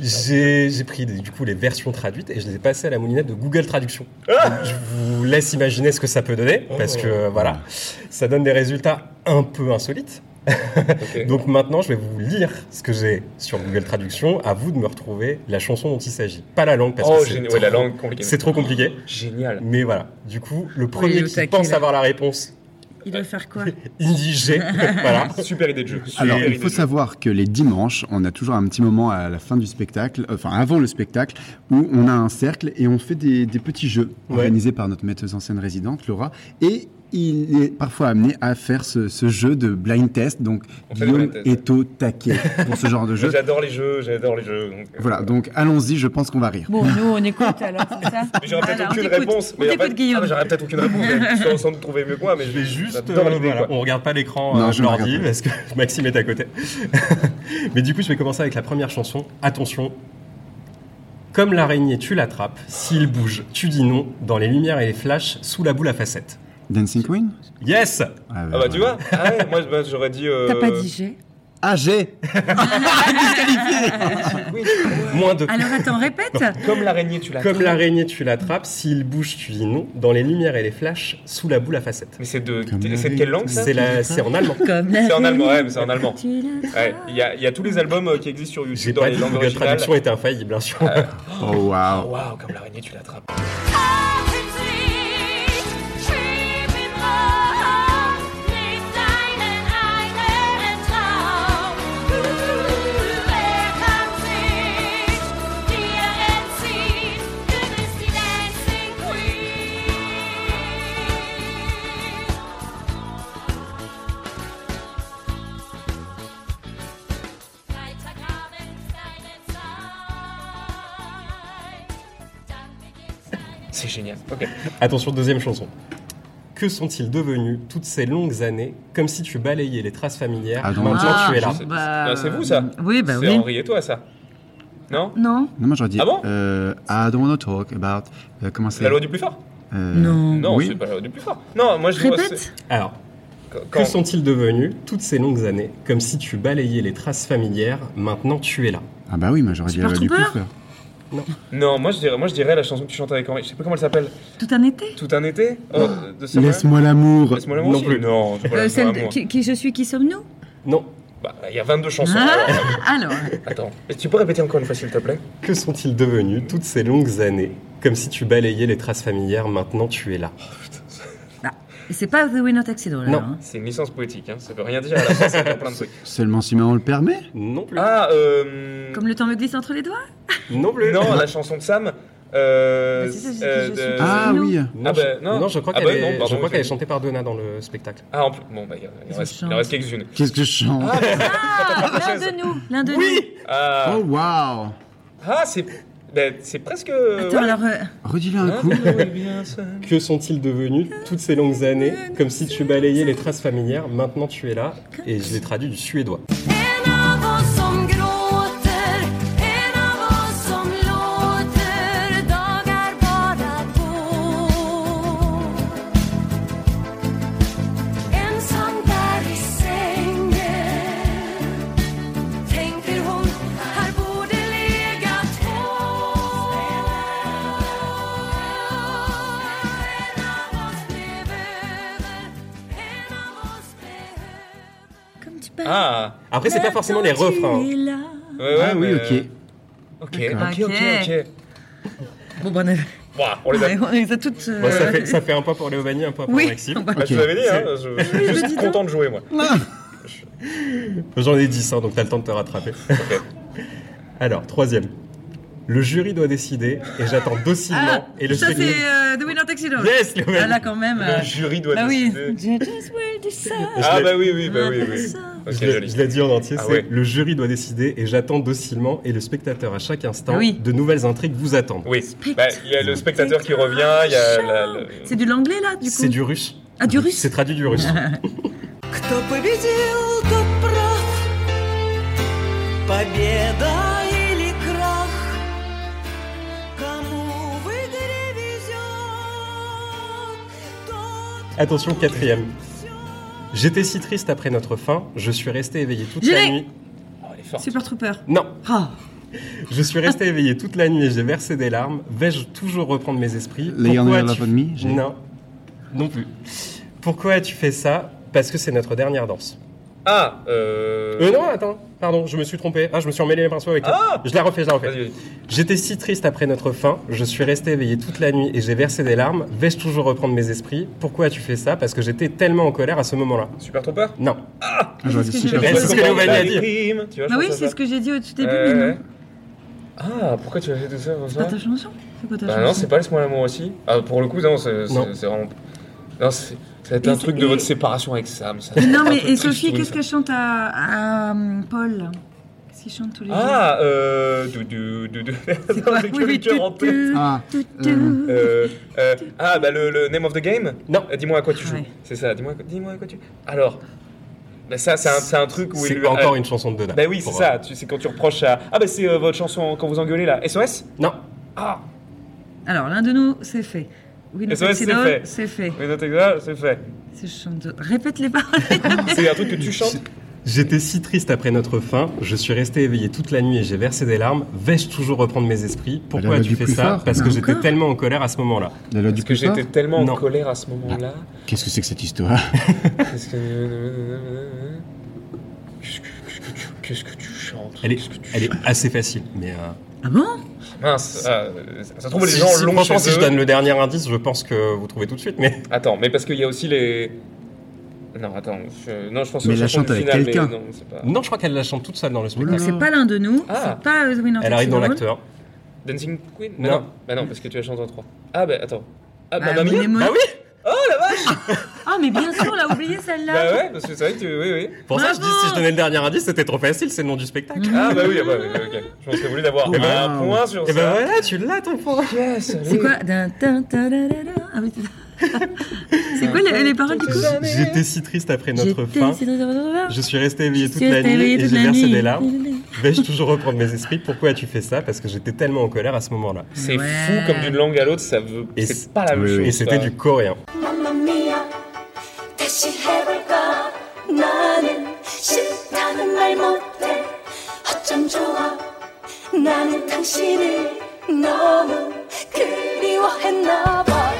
J'ai pris du coup les versions traduites et je les ai passées à la moulinette de Google Traduction. Ah Donc, je vous laisse imaginer ce que ça peut donner, parce que euh, voilà, ça donne des résultats un peu insolites. Donc maintenant, je vais vous lire ce que j'ai sur Google Traduction. À vous de me retrouver la chanson dont il s'agit. Pas la langue, parce oh, que c'est trop, Ouais, la langue compliquée. c'est trop compliqué. Génial. Mais voilà, du coup, le premier qui pense avoir la réponse, Il doit faire quoi indigé. voilà. Super idée de jeu. Super Alors, il faut jeu. savoir que les dimanches, on a toujours un petit moment à la fin du spectacle, enfin avant le spectacle, où on a un cercle et on fait des, des petits jeux Ouais. organisés par notre metteuse en scène résidente, Laura. Et il est parfois amené à faire ce, ce jeu de blind test. Donc, Guillaume est au taquet pour ce genre de jeu. J'adore les jeux, j'adore les jeux. donc, euh, Voilà, donc allons-y, je pense qu'on va rire. Bon, nous, on écoute alors, c'est ça Mais j'aurais peut-être aucune réponse. On en t'écoute, Guillaume. Ah, j'aurais peut-être aucune réponse. mais sans, sans doute trouver mieux que moi, mais Je vais juste. Euh, voilà, quoi. on regarde pas l'écran Non, euh, je de l'ordi parce que Maxime est à côté. Mais du coup, je vais commencer avec la première chanson. Attention. Comme l'araignée, tu l'attrapes. S'il bouge, tu dis non. Dans les lumières et les flashs, sous la boule à facettes. Dancing Queen Yes Ah bah tu vois Ah ouais, moi bah, j'aurais dit. euh, T'as pas dit j'ai Ah, j'ai Oui. Moins de. Alors attends, répète Comme l'araignée, tu l'as. Comme l'araignée, tu l'attrapes. S'il bouge, tu dis non. Dans les lumières et les flashs, sous la boule à facettes. Mais c'est de. Comme C'est de quelle langue ça C'est la... c'est en allemand. Comme C'est en allemand, ouais, mais c'est en allemand. Ouais, il y, a- il y a tous les albums euh, qui existent sur YouTube dans pas les langues originales. Traduction était infaillible, bien sûr. Oh, Ah, waouh Waouh, comme l'araignée, tu l'attrapes. C'est génial. Ok. Attention, deuxième chanson. Que sont-ils devenus toutes ces longues années, comme si tu balayais les traces familières Ah, Maintenant, Ah, tu es là. C'est bah, bah, c'est vous ça Oui, bah C'est oui. Henri et toi ça Non? Non Non, moi j'aurais dit. Ah bon? euh, I don't want to talk about. euh, comment c'est La loi du plus fort? Euh, Non. Non, Oui. c'est pas la loi du plus fort. Non, moi je vois. Répète Alors, que sont-ils devenus toutes ces longues années, comme si tu balayais les traces familières Maintenant, tu es là? Ah bah oui, moi j'aurais dit la loi du plus fort. Non, moi je dirais, moi je dirais la chanson que tu chantes avec Henri. Je sais pas comment elle s'appelle. Tout un été Tout un été Oh, de Laisse-moi l'amour. Laisse-moi l'amour Non aussi plus. Non, pas Euh, la Celle de- qui, qui je suis, qui sommes-nous? Non. Bah, il y a 22 chansons. Ah, alors. Attends, tu peux répéter encore une fois s'il te plaît? Que sont-ils devenus toutes ces longues années, comme si tu balayais les traces familières Maintenant, tu es là. Bah, c'est pas The Winner Takes It All. Non. hein. C'est une licence poétique, hein. ça veut rien dire à la fin, ça veut dire plein de trucs. Seulement si maman le permet Non plus. Ah, euh. Comme le temps me glisse entre les doigts Non plus. Non, la chanson de Sam. Euh. Bah, ça, euh, de-. Ah oui Non, Ah je, bah, non. non, je crois Ah qu'elle bah, est, non, pardon, je crois qu'elle est je- chantée par Donna dans le spectacle. Ah, en plus. Bon, bah, il, il reste, il reste quelques-unes. Qu'est-ce que je chante? Ah, Ah, l'un de nous L'un de Oui Ah, Oh waouh ah c'est. Ben, c'est presque. Attends, ouais. alors... euh, Redis-le un Hein, coup. oui, bien ça. Que sont-ils devenus toutes ces longues années, comme si tu balayais les traces familières? Maintenant, tu es là. Et je l'ai traduit du suédois. Ah, Après, c'est pas forcément les refrains. Ouais, ouais. Ah oui, ok. Ok, D'accord. ok, ok, ok. Bon, ben, on a- Bon, on les a. on les a toutes... euh, Bon, ça, fait, ça fait un point pour Léovanie, un point pour Oui. Maxime. Bah, Bah, je vous avais dit, hein, je, je suis juste content de jouer, moi. J'en ai 10, hein, donc t'as le temps de te rattraper. Alors, troisième. Le jury doit décider et j'attends docilement Ah, et le ça c'est spectacle- euh, The Winner Takes It All. Yes, le Ah, là quand même. euh, Le jury doit bah oui. décider. Judges will decide. Ah l'ai- bah oui, oui, bah oui, oui. Ça. Ok, je l'ai- joli. je l'ai dit en entier, Ah c'est ouais. le jury doit décider et j'attends docilement et le spectateur à chaque instant Ah oui. de nouvelles intrigues vous attendent. Oui, Bah, il y a le spectateur qui revient, il y a la... le- C'est de l'anglais là du coup C'est du russe. Ah, du russe C'est traduit du russe. Кто победил, тот прав. Победа Attention, quatrième. J'étais si triste après notre fin, je suis resté éveillé toute la nuit. Oh, elle est forte. Super Trooper. Non, Ah, je suis resté éveillé toute la nuit et j'ai versé des larmes. Vais-je toujours reprendre mes esprits? Layer Pourquoi Love on Me, j'ai- Non, non plus. Pourquoi as-tu fait ça? Parce que c'est notre dernière danse. Ah, euh... Euh, non, attends, pardon, je me suis trompé. Ah, je me suis emmêlé les pinceaux avec toi. Ah Je la refais, je la refais. J'étais si triste après notre fin, je suis resté éveillé toute la nuit et j'ai versé des larmes. Vais-je toujours reprendre mes esprits? Pourquoi as-tu fait ça? Parce que j'étais tellement en colère à ce moment-là. Super Trooper Non. Ah, que j'ai- c'est ce que Léonie a il dit. Tu vois, bah oui, c'est ce que j'ai dit au tout début, Ouais, mais non. Ah, pourquoi tu as fait tout ça C'est pas ta chanson C'est quoi ta Bah chanson? non, c'est pas Laisse-moi l'amour aussi. Ah, pour le coup, non, c'est vraiment... Non, c'est... Ça va être Et un truc de et- votre séparation avec Sam. Ça. Non, mais et Sophie, qu'est-ce qu'elle chante à, à, euh, Paul qu'ils chantent tous les deux Ah, euh... Quoi? Oui, oui, tu- tête. tu- Ah, euh, Euh, euh, ah, bah le, le name of the game? Non. Euh, Dis-moi à quoi tu joues. Ouais. C'est ça, dis-moi à quoi- dis-moi à quoi tu... Alors, bah ça, c'est un, c'est un truc où il C'est encore euh, une chanson de Donna. Bah oui, c'est ça. euh, Tu, c'est quand tu reproches à... Ah bah c'est euh, votre chanson quand vous engueulez là. SOS Non. Ah Alors, l'un de nous, c'est fait. Oui, SOS, c'est fait. c'est fait. C'est fait. Répète les paroles. C'est un truc que tu chantes J'étais si triste après notre fin, je suis resté éveillé toute la nuit et j'ai versé des larmes. Vais-je toujours reprendre mes esprits? Pourquoi as-tu fait ça fort. Parce que Bah, j'étais tellement en colère à ce moment-là. Parce que j'étais tellement Non. en colère à ce moment-là. Qu'est-ce que c'est que cette histoire? Qu'est-ce que... Qu'est-ce que, qu'est-ce que tu... Qu'est-ce que tu chantes? Elle est, Qu'est-ce que tu elle est chantes? assez facile, mais. euh, Ah bon? Mince, ah, euh, ça se trouve les si- gens si- l'ont franchement, si je donne le dernier indice, je pense que vous trouvez tout de suite. Mais Attends, mais parce qu'il y a aussi les... Non, attends, je... non, je pense Mais aux la chante avec quelqu'un. non, pas... non, je crois qu'elle la chante toute seule dans le spectacle. C'est pas l'un de nous. Ah. C'est pas euh, The Winner Elle arrive dans l'acteur. Dancing Queen Non. non. Bah non, parce que tu as chanté en 3. Ah bah attends. Ah bah, Bah. Bah oui Oh la vache Ah, mais bien sûr, on l'a oublié celle-là. Bah ouais, parce que c'est vrai que tu... Oui, oui. Pour ça, je dis si je donnais le dernier indice, c'était trop facile, c'est le nom du spectacle. Ah bah oui, ah bah, oui, ok. Je m'en serais voulu d'avoir Eh ben, un point sur Et ça. ben voilà, tu l'as ton point. Yes, C'est quoi? Dun, dun, dun, dun, dun, dun. Ah oui, c'est ça. C'est quoi les, les paroles du coup J'étais si triste après notre J'étais fin. si triste après notre fin. Je suis resté éveillé Je toute suis la resté nuit éveillée et toute j'ai la versé nuit. des larmes. Vais-je toujours reprendre mes esprits Pourquoi as-tu fait ça Parce que j'étais tellement en colère à ce moment-là. C'est Ouais. fou comme d'une langue à l'autre, ça veut. Et C'est c'est- pas la même oui, chose. oui. Et c'était quoi. du coréen. Mamma mia 다시 해볼까 나는 싫다는 말 못해 어쩜 좋아 나는 당신을 너무 그리워했나 봐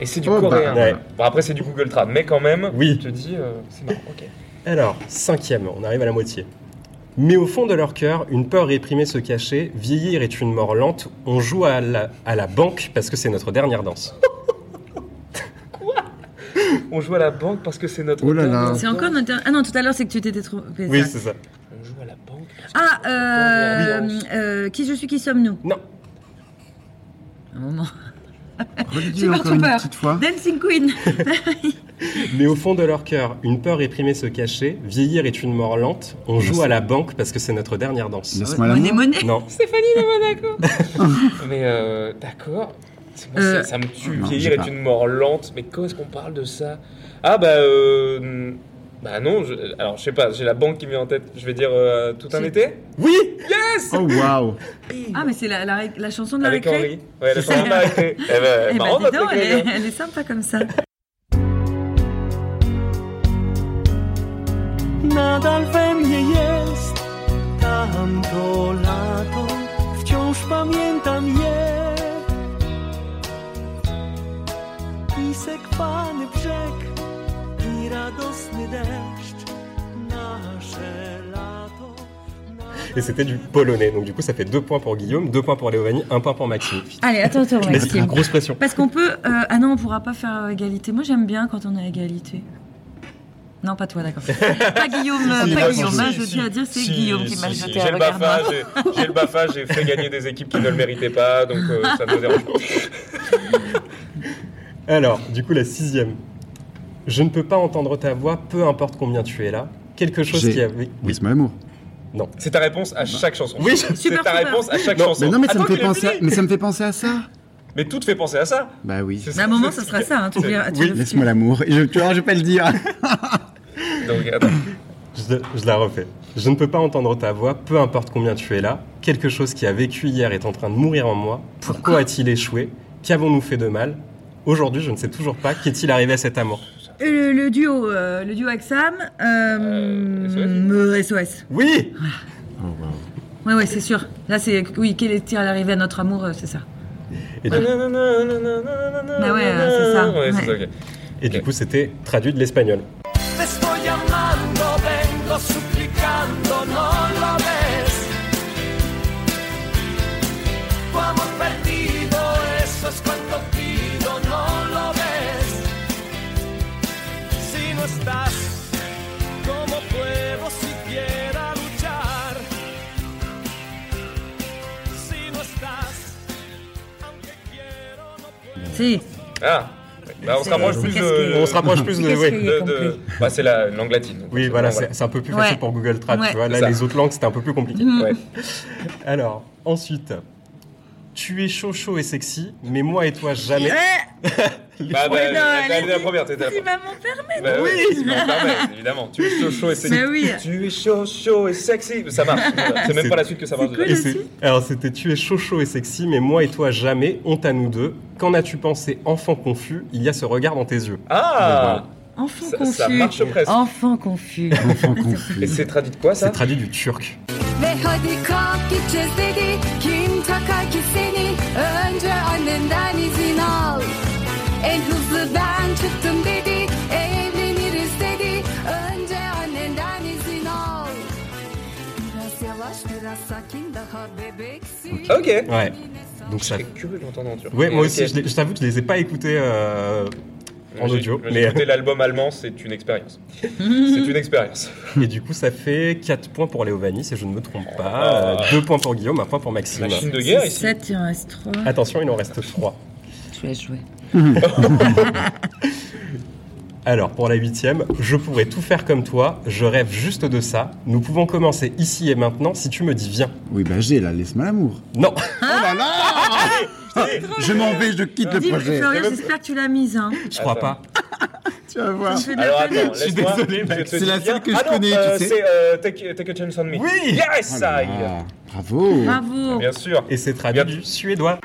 Et c'est du Oh, bah, coréen. ouais. Bon, après, c'est du Google Trad, mais quand même, Oui. je te dis, euh, c'est marrant. Ok. Alors, cinquième, on arrive à la moitié. Mais au fond de leur cœur, une peur réprimée se cachait. Vieillir est une mort lente. On joue à la, à la banque parce que c'est notre dernière danse. On joue à la banque parce que c'est notre. Oh là là. dernière C'est encore danse. notre... Ah non, tout à l'heure, c'est que tu t'étais trop... Oui, c'est ça. On joue à la banque. parce que Ah, c'est notre dernière euh, danse. euh, qui je suis, qui sommes-nous? Non, Un moment. Super encore une petite fois. Dancing Queen. mais au fond de leur cœur, une peur réprimée se cachait. Vieillir est une mort lente. On joue à la banque parce que c'est notre dernière danse. Laisse-moi Monnaie, l'amour. monnaie. Non, Stéphanie de Monaco. mais euh, d'accord. Moi, Euh, ça, ça me tue. non, Vieillir j'ai est pas. une mort lente. Mais comment est-ce qu'on parle de ça? Ah bah euh, bah non. je- alors je sais pas. J'ai la banque qui me vient en tête. Je vais dire euh, tout un été. oui Yes. Oh waouh Ah, mais c'est la, la, la chanson de la Avec récré Henri. Ouais, la chanson de la récré. Eh ben, Eh marrant dis votre donc, elle, est, elle est sympa comme ça. Nadal we mnie jest tamto lato, wciąż pamiętam je. Brzeg i i radosny deszcz, nasze lato. Et c'était du polonais. Donc du coup, ça fait deux points pour Guillaume, deux points pour Léovanie, un point pour Maxime. Allez, attends, attends, Maxime. une grosse pression. Parce qu'on peut. euh, ah non, on pourra pas faire euh, égalité. Moi, j'aime bien quand on a égalité. Non, pas toi, d'accord. pas Guillaume, euh, Si, pas Guillaume. si, hein, si, je tiens à dire, c'est Si, Guillaume qui m'a si. jeté J'ai le BAFA, j'ai- j'ai le BAFA, j'ai fait gagner des équipes qui ne le méritaient pas, donc euh, ça me dérange pas. Alors, du coup, la sixième. Je ne peux pas entendre ta voix, peu importe combien tu es là. Quelque chose qui avait. Oui, c'est mon amour. C'est ta réponse à chaque chanson. Oui, c'est ta super. réponse à chaque Non, chanson. Mais non, mais ça, Attends me fait penser à... mais ça me fait penser à ça. Mais tout te fait penser à ça. Bah oui. C'est Mais à un moment, ça sera ça. Hein, tu C'est- oui, Laisse-moi l'amour. Je, tu vois, je vais pas le dire. Donc, attends. Je, je la refais. Je ne peux pas entendre ta voix, peu importe combien tu es là. Quelque chose qui a vécu hier est en train de mourir en moi. Pourquoi a-t-il échoué? Qu'avons-nous fait de mal? Aujourd'hui, je ne sais toujours pas qu'est-il arrivé à cet amour. Le, le duo, euh, le duo avec Sam. Euh, Euh, euh, SOS. Oui Oh, wow. Ouais, ouais, c'est sûr. Là, c'est oui, quel est-il arrivé à notre amour, c'est ça. Et du, Bah ouais, c'est ça. Ouais, c'est ça, Ouais. ok. et du coup, c'était traduit de l'espagnol. Si. Ah, bah, on se rapproche plus de. que- On se rapproche plus de. Bah, c'est la langue latine. donc Oui, c'est voilà, c'est un peu plus Ouais. facile pour Google Trad, Ouais. tu vois. Là, les autres langues, c'était un peu plus compliqué. Ouais. Alors, ensuite, tu es chaud, chaud et sexy, mais moi et toi jamais. Bah, bah, Ouais, non, bah, elle est la première, t'étais la première. maman permet. Bah oui, si tu me permets, évidemment. Tu es chaud, chaud et sexy. Mais oui. Tu es chaud, chaud et sexy. Ça marche. C'est même pas la suite que ça marche. quoi, déjà. Alors, c'était tu es chaud, chaud et sexy, mais moi et toi jamais. Honte à nous deux. Qu'en as-tu pensé, enfant confus? Il y a ce regard dans tes yeux. Ah Enfant Ça- confus. ça marche presque. Enfant confus. Enfant confus. Et c'est traduit de quoi ça? C'est traduit du turc. Takar ki seni Önce annenden izin al En hızlı ben çıktım dedi Evleniriz dedi Önce annenden izin al Biraz yavaş biraz sakin Daha bebeksin Ok. Ouais. Donc ça. curieux de l'entendre en turc. Ouais, moi aussi, je, l'ai- je t'avoue que je les ai pas écoutés euh, en audio. J'ai Mais, écouté l'album allemand, c'est une expérience. c'est une expérience. et du coup, ça fait 4 points pour Léovanie, si je ne me trompe pas. 2 points pour Guillaume, 1 point pour Maxime. Machine de guerre ici. 7, il en reste 3. Attention, il en reste 3. Je vais jouer. Alors, pour la huitième, je pourrais tout faire comme toi, je rêve juste de ça. Nous pouvons commencer ici et maintenant si tu me dis viens. Oui, bah j'ai là, laisse-moi l'amour. Non, Oh là là Je m'en vais, je quitte le Dis, projet. Florian, j'espère que tu l'as mise. Hein. je crois pas. Tu vas voir. Tu fais de la Alors attends, Je suis laisse-moi. désolé, je Max. te C'est dis la bien. seule que je Ah non, connais, tu euh, sais. C'est euh, take, Take a Chance on Me. Oui Yes, Ah, I. bravo. Bravo. Bien sûr. Et c'est traduit Bien. du suédois.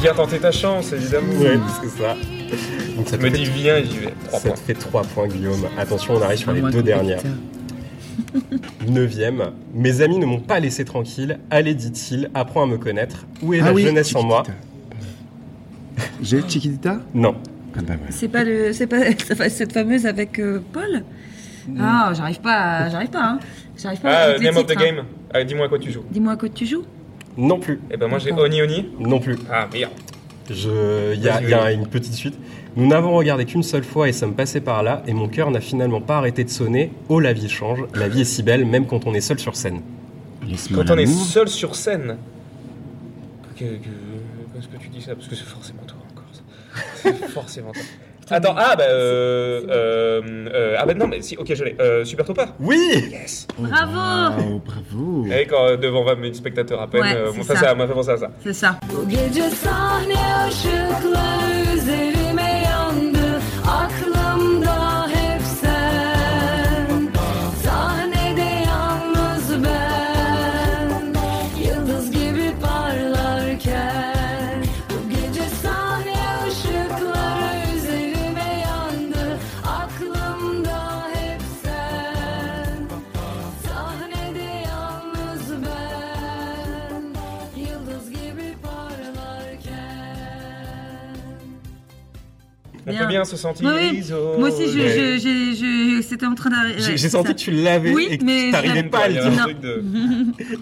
Viens tenter ta chance, évidemment. Ouais, c'est ça. Donc ça te me fait, dis viens, j'y vais. Ça points. te fait 3 points, Guillaume. Attention, on arrive sur les deux dernières. Neuvième. Mes amis ne m'ont pas laissé tranquille. Allez, dit-il, apprends à me connaître. Où est Ah la oui, jeunesse en moi. J'ai Chiquitita Non. Ah bah ouais. C'est pas, le, c'est pas cette fameuse avec euh, Paul? Ah, j'arrive pas, à- j'arrive pas. Hein. J'arrive pas Ah, les name of the titres, hein. game. Ah, dis-moi à quoi tu joues. Dis-moi à quoi tu joues? Non plus. Eh ben moi j'ai. Oni Oni. Non plus. Ah merde. Je... Il y a, y une petite suite. Nous n'avons regardé qu'une seule fois et sommes passés par là, et mon cœur n'a finalement pas arrêté de sonner. Oh, la vie change, la vie est si belle, même quand on est seul sur scène. Laisse-moi Quand on est l'amour. seul sur scène. Que, que, est-ce que tu dis ça? Parce que c'est forcément toi encore. ça. C'est forcément toi. Attends, ah bah euh, euh, euh, ah bah non mais si, ok je l'ai. Euh, Super Topa. Oui Yes. Bravo Bravo, bravo. Et quand euh, devant 20 000 spectateurs à peine, Ouais, euh, c'est ça, ça. ça m'a fait penser à ça. C'est ça. Bu gece sahne ışıkları üzerime On bien. peut bien se sentir Oui, oui. isolé. Moi aussi, je, je, j'ai- je- c'était en train d'arriver. J'ai j'ai senti que tu l'avais Oui, et que mais tu t'arrivais je pas à le dire. un Non. truc de-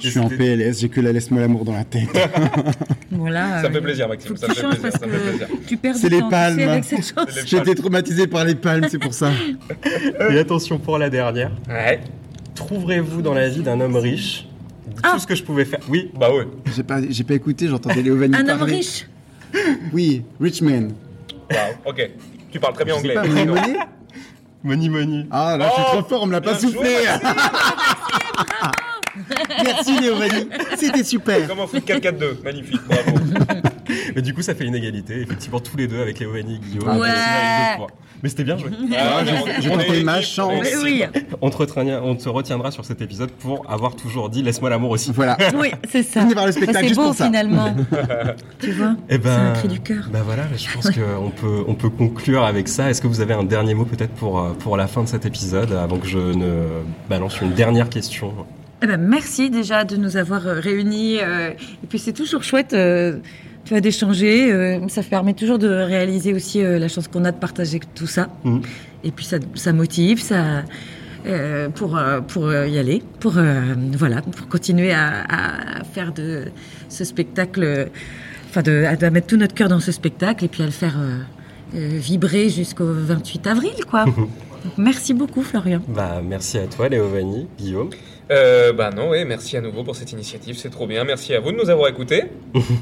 Je suis en PLS, j'ai que la laisse-moi l'amour dans la tête. Voilà. Ça me fait euh, plaisir, Maxime. Ça tu me fait plaisir. parce Ça me fait plaisir. tu perds C'est du les palmes. avec cette chose. C'est les J'ai été traumatisé par les palmes, c'est pour ça. Et attention pour la dernière. Ouais. Trouverez-vous dans la vie d'un homme riche? Ah. tout ce que je pouvais faire Oui, Bah ouais. J'ai pas, j'ai pas écouté, j'entendais Léo Vanni Un homme riche. Oui, Richman. Waouh. Ok. Tu parles très bien anglais. pas, Money. Money money money. Ah là, je suis Oh, trop fort, on me l'a pas soufflé. Merci Léo c'était super. Comme un foot 4-4-2. Magnifique. Bravo. Mais du coup, ça fait une égalité. Effectivement, tous les deux avec Léonie et Guillaume. Ouais. deux. Mais c'était bien joué. Ah, j'ai- ma chance. Mais oui, On te, retiendra, on te retiendra sur cet épisode pour avoir toujours dit laisse-moi l'amour aussi. Voilà. oui, c'est ça. Venez voir le Bah, spectacle c'est juste beau pour ça. finalement. tu vois Eh ben, C'est un cri du cœur. Bah voilà, je pense qu'on peut, on peut conclure avec ça. Est-ce que vous avez un dernier mot peut-être pour, euh, pour la fin de cet épisode avant que je ne balance une dernière question? Eh ben, merci déjà de nous avoir euh, réunis. euh, et puis c'est toujours chouette euh, tu vois, d'échanger. euh, ça permet toujours de réaliser aussi euh, la chance qu'on a de partager tout ça. Mhm. Et puis ça, ça motive, ça euh, pour euh, pour euh, y aller, pour euh, voilà, pour continuer à, à faire de ce spectacle, enfin de à, à mettre tout notre cœur dans ce spectacle et puis à le faire euh, euh, vibrer jusqu'au 28 avril, quoi. Donc, merci beaucoup, Florian. Bah merci à toi Léovanie, Guillaume. Euh, bah non, oui, merci à nouveau pour cette initiative, c'est trop bien. Merci à vous de nous avoir écoutés.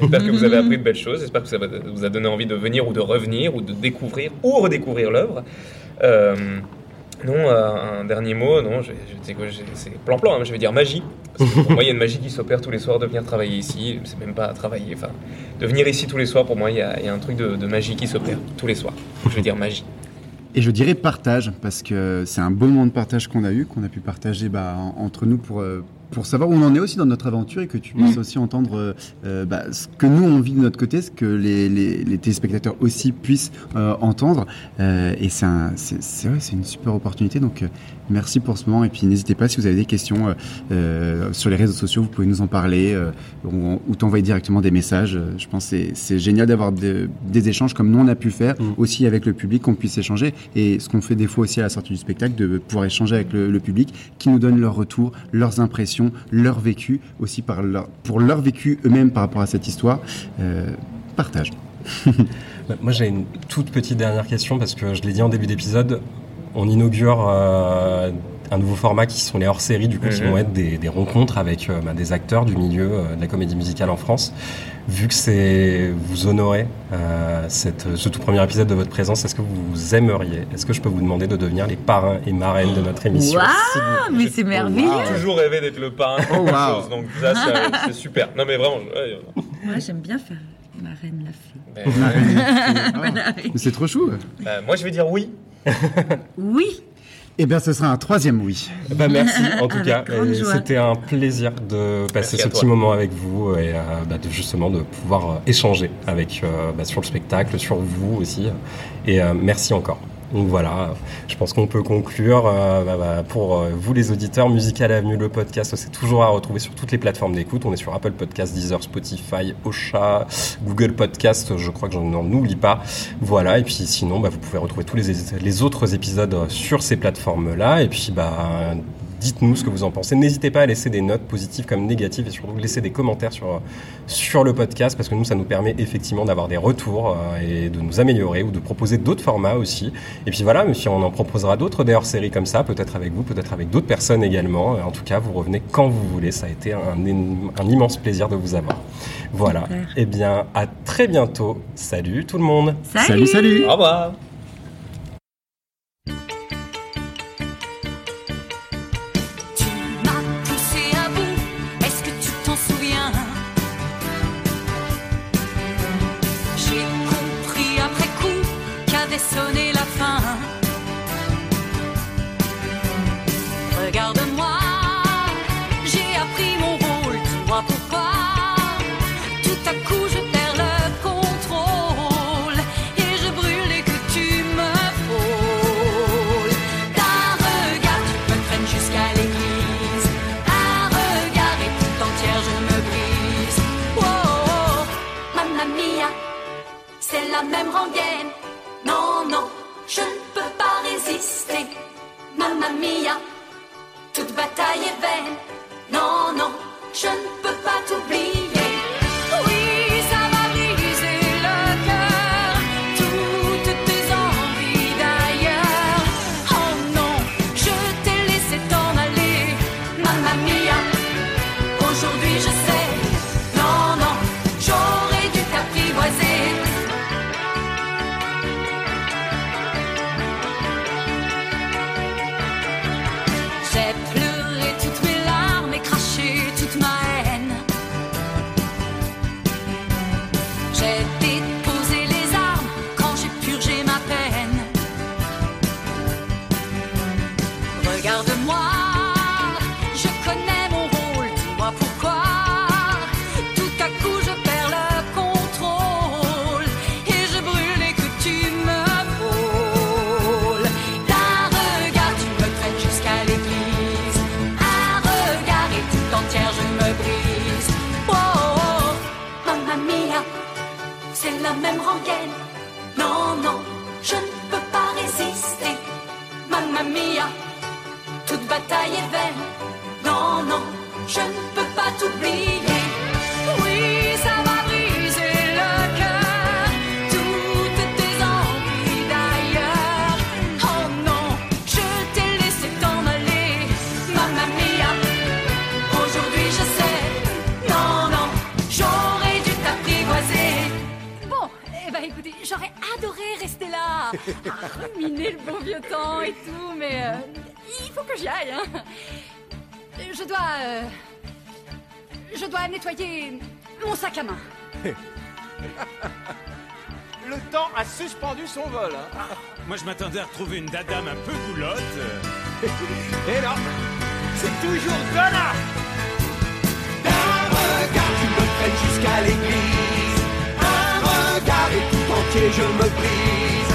J'espère que vous avez appris de belles choses. J'espère que ça vous a donné envie de venir ou de revenir ou de découvrir ou redécouvrir l'œuvre. Euh, non, euh, un dernier mot, non, c'est plan-plan, hein, je vais dire magie. Parce que pour moi, il y a une magie qui s'opère tous les soirs de venir travailler ici. C'est même pas travailler, enfin, de venir ici tous les soirs, pour moi, il y a, il y a un truc de, de magie qui s'opère tous les soirs. Je vais dire magie. Et je dirais partage, parce que c'est un beau moment de partage qu'on a eu, qu'on a pu partager bah, en- entre nous pour, euh, pour savoir où on en est aussi dans notre aventure et que tu puisses aussi entendre euh, euh, bah, ce que nous on vit de notre côté, ce que les, les, les téléspectateurs aussi puissent euh, entendre. Euh, et c'est un- c'est c'est vrai, c'est une super opportunité. Donc merci pour ce moment. Et puis n'hésitez pas si vous avez des questions sur les réseaux sociaux, vous pouvez nous en parler ou, ou t'envoyer directement des messages. Je pense que c'est- génial d'avoir de- des échanges comme nous on a pu faire Mm. aussi avec le public, qu'on puisse échanger. Et ce qu'on fait des fois aussi à la sortie du spectacle, de pouvoir échanger avec le, le public qui nous donne leurs retours, leurs impressions, leur vécu, aussi par leur, pour leur vécu eux-mêmes par rapport à cette histoire. Euh, partage. Bah, Moi, j'ai une toute petite dernière question parce que je l'ai dit en début d'épisode. On inaugure euh, un nouveau format qui sont les hors-séries, du coup, qui Mhm. vont être des, des rencontres avec euh, bah, des acteurs du milieu euh, de la comédie musicale en France. Vu que c'est vous honorez euh, cette, ce tout premier épisode de votre présence, est-ce que vous aimeriez, est-ce que je peux vous demander de devenir les parrains et marraines de notre émission Waouh, mais c'est merveilleux. J'ai toujours rêvé d'être le parrain de Oh, quelque wow. chose, donc ça, c'est- super. Non, mais vraiment, ouais, Moi, j'aime bien faire ma reine la fée. mais- euh, c'est trop chou. bah, moi, je vais dire oui. Oui, Eh bien, ce sera un troisième oui. Bah, merci en tout cas. C'était un plaisir de passer ce toi. petit moment avec vous et euh, bah, de, justement de pouvoir euh, échanger avec euh, bah, sur le spectacle, sur vous aussi. Et euh, merci encore. Donc voilà, je pense qu'on peut conclure. euh, bah, bah, pour euh, vous les auditeurs, Musical Avenue, le podcast, c'est toujours à retrouver sur toutes les plateformes d'écoute. On est sur Apple Podcast, Deezer, Spotify, Ocha, Google Podcast, je crois que j'en oublie pas. Voilà, et puis sinon, bah, vous pouvez retrouver tous les, les autres épisodes euh, sur ces plateformes-là. Et puis, bah, dites-nous ce que vous en pensez. N'hésitez pas à laisser des notes positives comme négatives et surtout laisser des commentaires sur, sur le podcast parce que nous, ça nous permet effectivement d'avoir des retours euh, et de nous améliorer ou de proposer d'autres formats aussi. Et puis voilà, mais puis on en proposera d'autres des hors-séries comme ça, peut-être avec vous, peut-être avec d'autres personnes également. En tout cas, vous revenez quand vous voulez. Ça a été un, un immense plaisir de vous avoir. Voilà. Super. Et bien, à très bientôt. Salut tout le monde. salut. Salut, salut. Au revoir. même rengaine. Non, non, je ne peux pas résister. Mamma mia, toute bataille est vaine. Non, non, je ne peux pas t'oublier. ruminer le bon vieux temps et tout, mais euh, il faut que j'y aille. Hein. Je dois. Euh, je dois nettoyer mon sac à main. le temps a suspendu son vol. Hein. Moi, je m'attendais à retrouver une dadame un peu goulotte. et là, c'est toujours Donna tu me traînes jusqu'à l'église. Un regard et tout entier, je me brise.